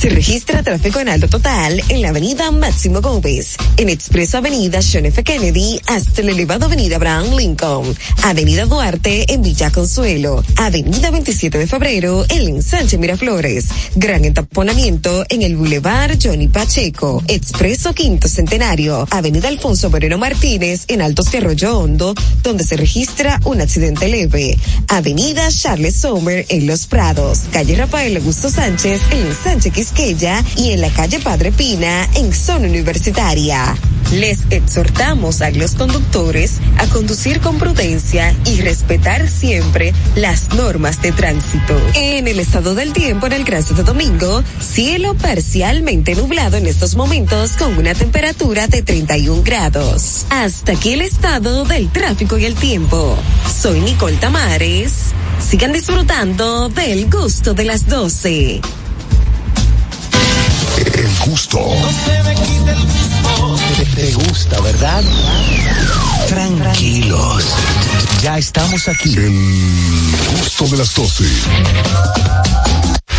Se registra tráfico en alto total en la avenida Máximo Gómez, en Expreso Avenida John F. Kennedy hasta el elevado Avenida Abraham Lincoln, Avenida Duarte en Villa Consuelo, Avenida 27 de Febrero en Ensanche Miraflores, gran entaponamiento en el Boulevard Johnny Pacheco, Expreso Quinto Centenario, Avenida Alfonso Moreno Martínez en Altos de Arroyo Hondo, donde se registra un accidente leve, Avenida Charles Sommer en Los Prados, calle Rafael Augusto Sánchez en Ensanche Quisqueya y en la calle Padre Pina en zona universitaria. Les exhortamos a los conductores a conducir con prudencia y respetar siempre las normas de tránsito. En el estado del tiempo en el Gran Santo Domingo, cielo parcialmente nublado en estos momentos con una temperatura de 31 grados. Hasta aquí el estado del tráfico y el tiempo. Soy Nicole Tamares. Sigan disfrutando del gusto de las 12. El gusto. Te, te gusta, ¿verdad? Tranquilos. Ya estamos aquí. El gusto de las 12.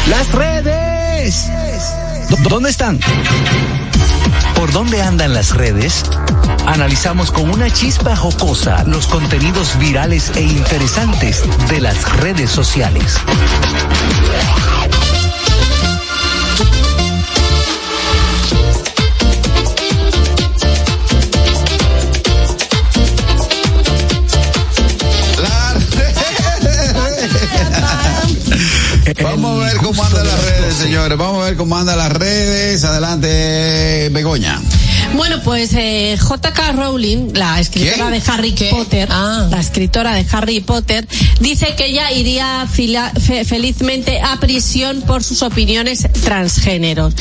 Las redes. ¿Dó- ¿Dónde están? ¿Por dónde andan las redes? Analizamos con una chispa jocosa los contenidos virales e interesantes de las redes sociales. Vamos a ver cómo andan las redes, señores. Vamos a ver cómo andan las redes. Adelante, Begoña. Bueno, pues eh, J.K. Rowling, la escritora de Harry Potter, la escritora de Harry Potter, dice que ella iría fila- fe- felizmente a prisión por sus opiniones transgéneros.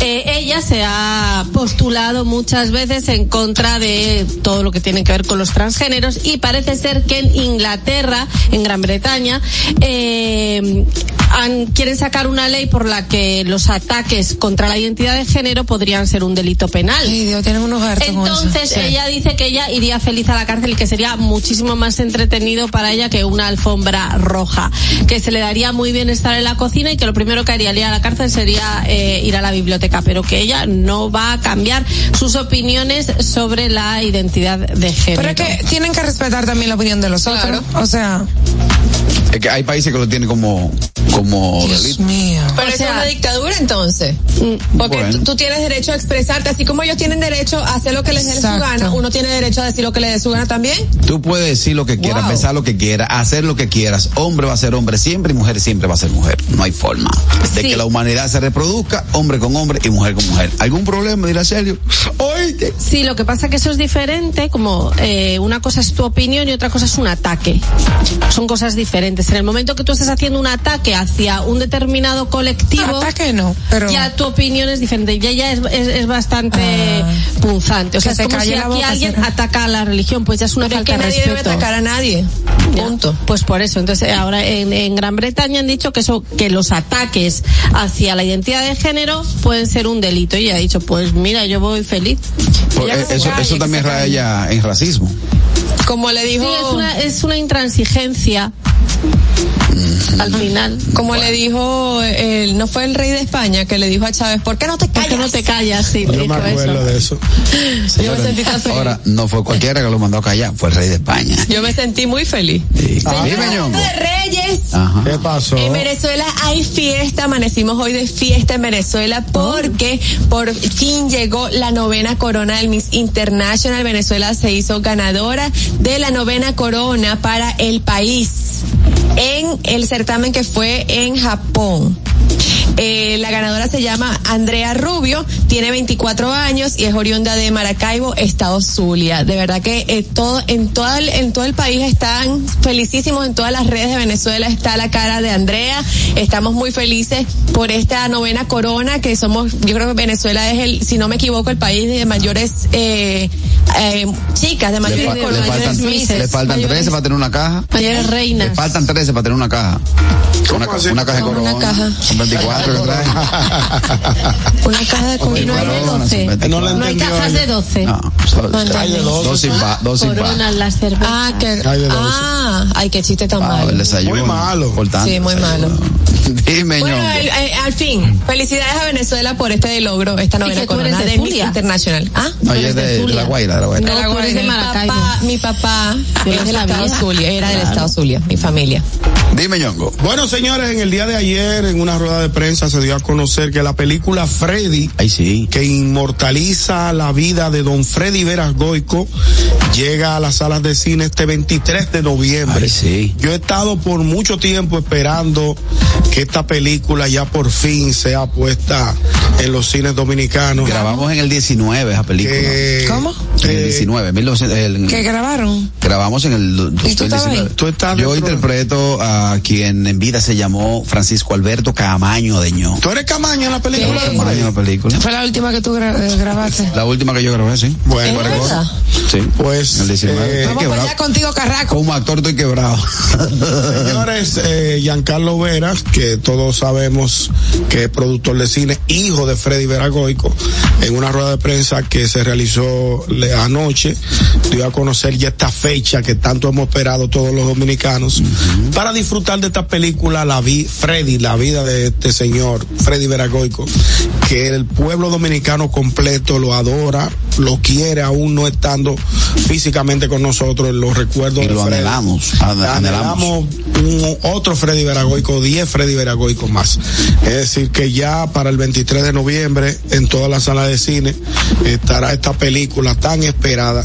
Eh, ella se ha postulado muchas veces en contra de todo lo que tiene que ver con los transgéneros y parece ser que en Inglaterra, en Gran Bretaña, eh, han- quieren sacar una ley por la que los ataques contra la identidad de género podrían ser un delito penal. Ay, Dios, tienen unos hartos con eso. Entonces Sí. ella dice que ella iría feliz a la cárcel y que sería muchísimo más entretenido para ella que una alfombra roja, que se le daría muy bien estar en la cocina y que lo primero que haría al ir a la cárcel sería eh, ir a la biblioteca, pero que ella no va a cambiar sus opiniones sobre la identidad de género. Pero es que tienen que respetar también la opinión de los otros. O sea, Es que hay países que lo tienen como, como delito. mío. Pero es una dictadura entonces. Mm, Porque Bueno. tú, tú tienes derecho a expresarte, así como ellos tienen derecho a hacer lo que les dé su gana, uno tiene derecho a decir lo que le dé su gana también. Tú puedes decir lo que quieras, Wow. pensar lo que quieras, hacer lo que quieras. Hombre va a ser hombre siempre y mujer siempre va a ser mujer. No hay forma de Sí. que la humanidad se reproduzca, hombre con hombre y mujer con mujer. ¿Algún problema? Dirá Sergio. Oíste. Sí, lo que pasa que eso es diferente, como eh, una cosa es tu opinión y otra cosa es un ataque. Son cosas diferentes. En el momento que tú estás haciendo un ataque hacia un determinado colectivo, ataque no, pero ya tu opinión es diferente. Ya ya es, es, es bastante punzante. O sea, que es se como si aquí alguien ataca a la religión, pues ya es una Pero es falta que de nadie debe atacar a nadie. Ya. Punto. Pues por eso. Entonces, ahora en, en Gran Bretaña han dicho que eso, que los ataques hacia la identidad de género pueden ser un delito. Y ha dicho, pues mira, yo voy feliz. Pues, eh, que eso, eso que también raya en racismo. Como le dijo, Sí, es una, es una intransigencia. Al final. como le dijo, el, no fue el rey de España que le dijo a Chávez, ¿por qué no te ¿Por callas? qué no te callas? Sí, Yo me acuerdo eso. de eso. Yo me sentí tan feliz. Ahora, no fue cualquiera que lo mandó a callar, fue el rey de España. Yo me sentí muy feliz. Sí. Ah, de Reyes. Ajá. ¿Qué pasó? En Venezuela hay fiesta, amanecimos hoy de fiesta en Venezuela porque por fin llegó la novena corona del Miss International. Venezuela se hizo ganadora de la novena corona para el país en el certamen que fue en Japón. Eh, la ganadora se llama Andrea Rubio, tiene 24 años y es oriunda de Maracaibo, Estado Zulia. De verdad que eh, todo, en, todo el, en todo el país están felicísimos, en todas las redes de Venezuela está la cara de Andrea. Estamos muy felices por esta novena corona que somos, yo creo que Venezuela es el, si no me equivoco, el país de mayores eh, eh, chicas de Le, mayores fa- le mayores faltan, Misses. le faltan 13 para tener una caja. Mayores reinas. Le faltan 13 para tener una caja. Una, ca- una caja de corona. Una caja. Son 24 Una caja de Y no hay de 12. No No hay cajas de 12. No, Hay de dos sin dos sin las cervezas. Ah, que, Hay de doce. ah, ay, qué chiste tan malo. el desayuno. Muy malo. Sí, muy malo. Dime, Bueno, ñongo. al, al- fin, felicidades a Venezuela por este logro, esta eres corona de de Miss. Internacional. ¿Ah? No, ella es de, de la Guaira, de la Guaira. De la Guaira. de Maracaibo. Mi papá, mi papá Tú eres es de la estado. Zulia, era del estado Zulia, mi familia. Dime, ñongo. Bueno, señores, en el día de ayer, en una rueda de prensa, se dio a conocer que la película Freddy, sí. que inmortaliza la vida de don Freddy Veras Goico, llega a las salas de cine este 23 de noviembre. Ay, sí. Yo he estado por mucho tiempo esperando que esta película ya por fin sea puesta en los cines dominicanos. Grabamos en el 19 esa película. Que- ¿Cómo? En el 19, 1900, el- ¿Qué grabaron? grabamos en el ¿Y tú estabas 2019. ahí? Tú estás Yo interpreto a quien en vida se llamó Francisco Alberto Camaño Deño. ¿Tú eres Camaño en la película? Camaño en la película. Fue la última que tú gra- eh, grabaste. La última que yo grabé, sí. Bueno. Sí. Pues, el 19. eh, Estoy Vamos para quebrado. allá contigo, Carraco. Como actor estoy quebrado. Señores, eh, Giancarlo Veras, que todos sabemos que es productor de cine, hijo de Freddy Veragoico, en una rueda de prensa que se realizó le- anoche, dio a conocer ya esta fecha que tanto hemos esperado todos los dominicanos para disfrutar de esta película, la vi Freddy, la vida de este señor, Freddy Veragoico, que el pueblo dominicano completo lo adora, lo quiere aún no estando físicamente con nosotros, los recuerdos Y de lo Freddy. anhelamos, an- anhelamos. un otro Freddy Veragoico, 10 Freddy Veragoico más. Es decir, que ya para el 23 de noviembre, en todas las salas de cine, estará esta película tan esperada.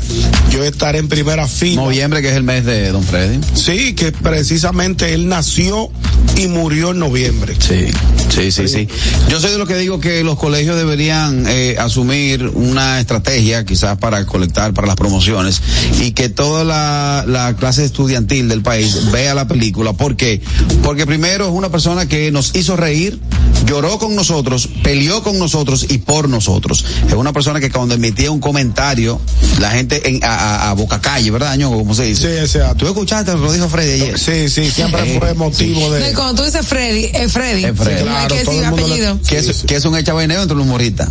Yo estaré en primera fila. Noviembre, que es el mes de Don Freddy. Sí, que precisamente él nació y murió en noviembre. Sí, sí, sí, sí. Yo soy de los que digo que los colegios deberían eh, asumir una estrategia quizás para colectar para las promociones y que toda la, la clase estudiantil del país vea la película. ¿Por qué? Porque primero es una persona que nos hizo reír, lloró con nosotros, peleó con nosotros y por nosotros. Es una persona que cuando emitía un comentario, la gente en, a, a- a boca calle, ¿verdad, Ñongo? ¿Cómo se dice? Sí. ¿Tú escuchaste lo dijo Freddy ayer? Sí, sí, siempre Eh, fue motivo No, y de. cuando tú dices Freddy, es Freddy. Es Freddy. Hay que todo decir el mundo le- apellido. que, es, que es un echabaineo entre los humoristas.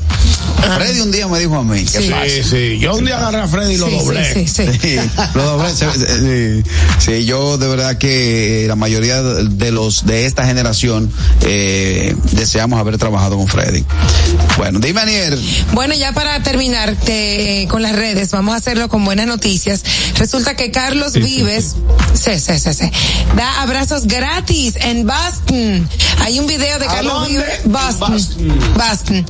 Freddy un día me dijo a mí, ¿qué Sí. Yo un día agarré a Freddy y lo Sí, doblé. sí, sí, sí. Sí, lo doblé, sí, sí, yo de verdad que eh, la mayoría de los de esta generación eh, deseamos haber trabajado con Freddy. Bueno, dime Anier, Bueno, ya para terminar que, con las redes, vamos a hacerlo con buenas noticias. Resulta que Carlos Vives, sí, sí, sí, sí, da abrazos gratis en Boston. Hay un video de ¿A Carlos dónde? Vives, Boston, Boston.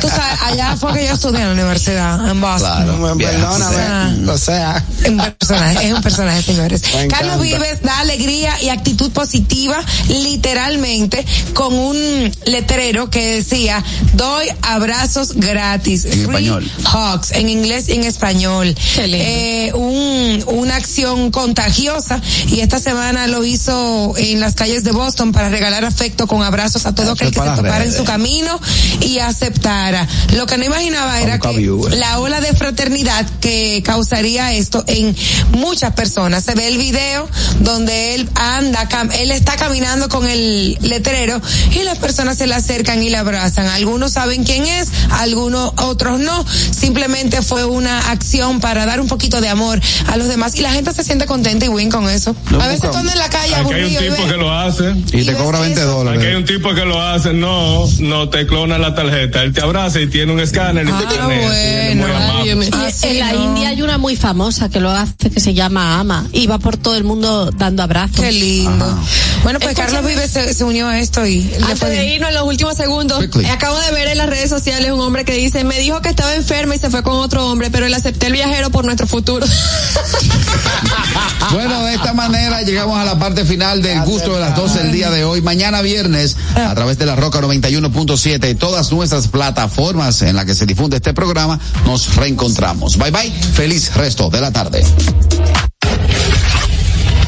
Tú sabes, allá fue que yo estudié en la universidad, en Boston. Claro, Perdóname. O sea. Un personaje, es un personaje, señores. Me Carlos encanta. Vives da alegría y actitud positiva, literalmente, con un letrero que decía, doy abrazos gratis. En Free español. Hugs, en inglés y en español. Qué lindo. Eh, un, una acción contagiosa y esta semana lo hizo en las calles de Boston para regalar afecto con abrazos a todo aquel que se topara en su camino y aceptara. Lo que no imaginaba era que la ola de fraternidad que causaría esto en muchas personas. Se ve el video donde él anda, cam- él está caminando con el letrero y las personas se le acercan y le abrazan. Algunos saben quién es, algunos otros no. Simplemente fue una acción para dar un poquito de amor a los demás y la gente se siente contenta y win con eso. Lo a veces andas en la calle Aquí hay un tipo ves- que lo hace. y Y te cobra 20 eso. dólares. Aquí hay un tipo que lo hace, no, no te clona la tarjeta, él te abraza y tiene un escáner y Ah, te bueno. Ay, Ah, sí, en la no. India hay una muy famosa que lo hace que se llama Ama y va por todo el mundo dando abrazos. Qué lindo. Bueno, pues Escúchame. Carlos Vives se, se unió a esto y le Antes fue de irnos en los últimos segundos, eh, acabo de ver en las redes sociales un hombre que dice, me dijo que estaba enferma y se fue con otro hombre, pero él acepté el viajero por nuestro futuro. Bueno, de esta manera llegamos a la parte final del gusto de las 12 del día de hoy. Mañana viernes, a través de la Roca 91.7 y todas nuestras plataformas en las que se difunde este programa, nos reencontramos. Bye bye. Feliz resto de la tarde.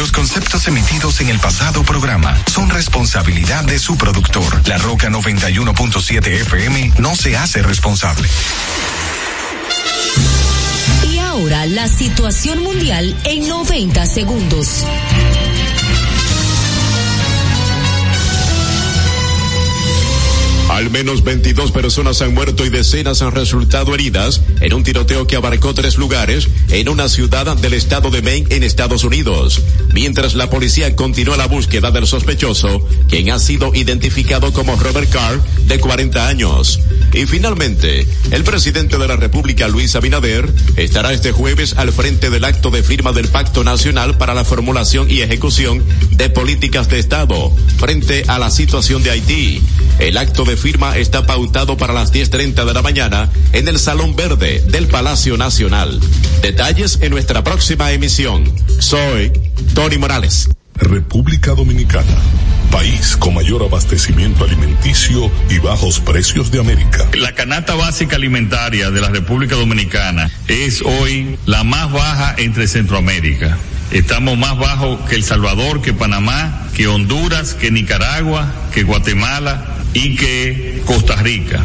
Los conceptos emitidos en el pasado programa son responsabilidad de su productor. La Roca 91.7 FM no se hace responsable. Y ahora la situación mundial en 90 segundos. Al menos 22 personas han muerto y decenas han resultado heridas en un tiroteo que abarcó tres lugares en una ciudad del estado de Maine en Estados Unidos. Mientras la policía continúa la búsqueda del sospechoso, quien ha sido identificado como Robert Carr, de 40 años. Y finalmente, el presidente de la República, Luis Abinader, estará este jueves al frente del acto de firma del Pacto Nacional para la Formulación y Ejecución de Políticas de Estado frente a la situación de Haití. El acto de firma está pautado para las 10.30 de la mañana en el Salón Verde del Palacio Nacional. Detalles en nuestra próxima emisión. Soy Tony Morales. República Dominicana, país con mayor abastecimiento alimenticio y bajos precios de América. La canasta básica alimentaria de la República Dominicana es hoy la más baja entre Centroamérica. Estamos más bajos que El Salvador, que Panamá, que Honduras, que Nicaragua, que Guatemala y que Costa Rica.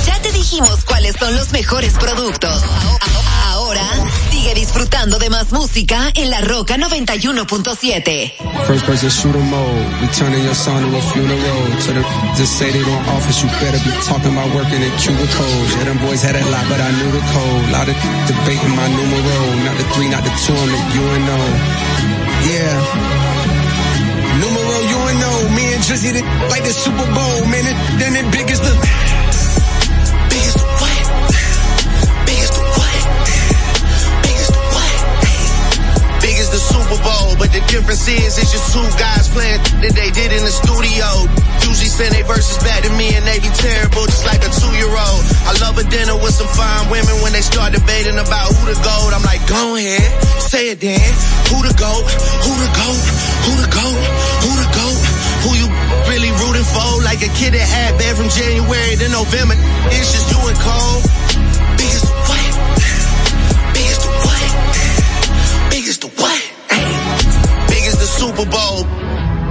Te dijimos cuáles son los mejores productos. Ahora sigue disfrutando de más música en La Roca 91.7. First person shooter mode. We turning your son to a funeral. To the just say they don't office, you better be talking about working in cubicles. Yeah, them boys had a lot, but I knew the code. Lot of debating my numero. Not the three, not the two, I'm the UNO. Yeah. Numero UNO. Me and Drizzy like the Super Bowl. Man, it, then it big as the. The Super Bowl, but the difference is it's just two guys playing that they did in the studio. Usually send their verses back to me and they be terrible, just like a two-year-old. I love a dinner with some fine women when they start debating about who the gold. I'm like, go ahead, say it then. Who the goat? Who the goat? Who the goat? Who the goat? Who you really rooting for? Like a kid that had bad from January to November. It's just you and Cole. Biggest what? Biggest the what? Biggest what? Big as the Super Bowl.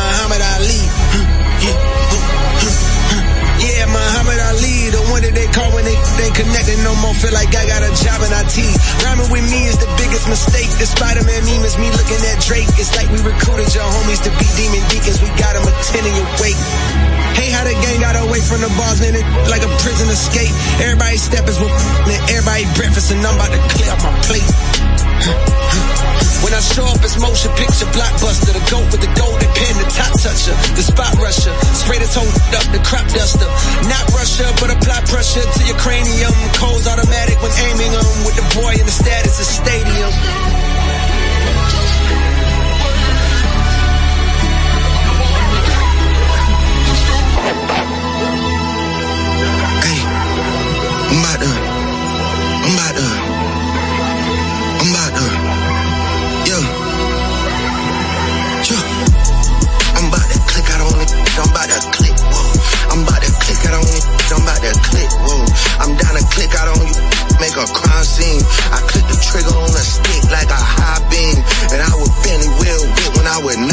Muhammad Ali. Yeah, Muhammad Ali, the one that they call when they they connected no more. Feel like I got a job in IT. Rhyming with me is the biggest mistake. The Spider-Man meme is me looking at Drake. It's like we recruited your homies to be demon deacons. We got them attending your wake. Hey, how the gang got away from the bars, man, it like a prison escape. Everybody steppers with everybody breakfast, and I'm about to clear up my plate. When I show up, it's motion picture blockbuster. The goat with the golden pin, the top toucher, the spot rusher. Spray this whole up, the crap duster. Not Russia, but apply pressure to your cranium. Cold's automatic when aiming them. With the boy in the status of stadium. I'm about to click, woo. I'm down to click out on you, make a crime scene. I click the trigger on a stick like a high beam. And I was Benny Will with when I was 19.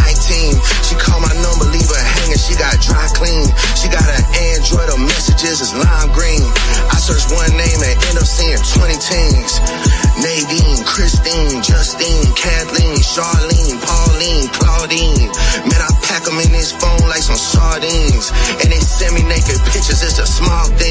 She called my number, leave her hanging, she got dry clean. She got an Android, her messages is lime green. I search one name and end up seeing 20 teens. Nadine, Christine, Justine, Kathleen, Charlene, Pauline, Claudine. Man, I pack them in this phone like some sardines. And they send me conscience, it's a small thing.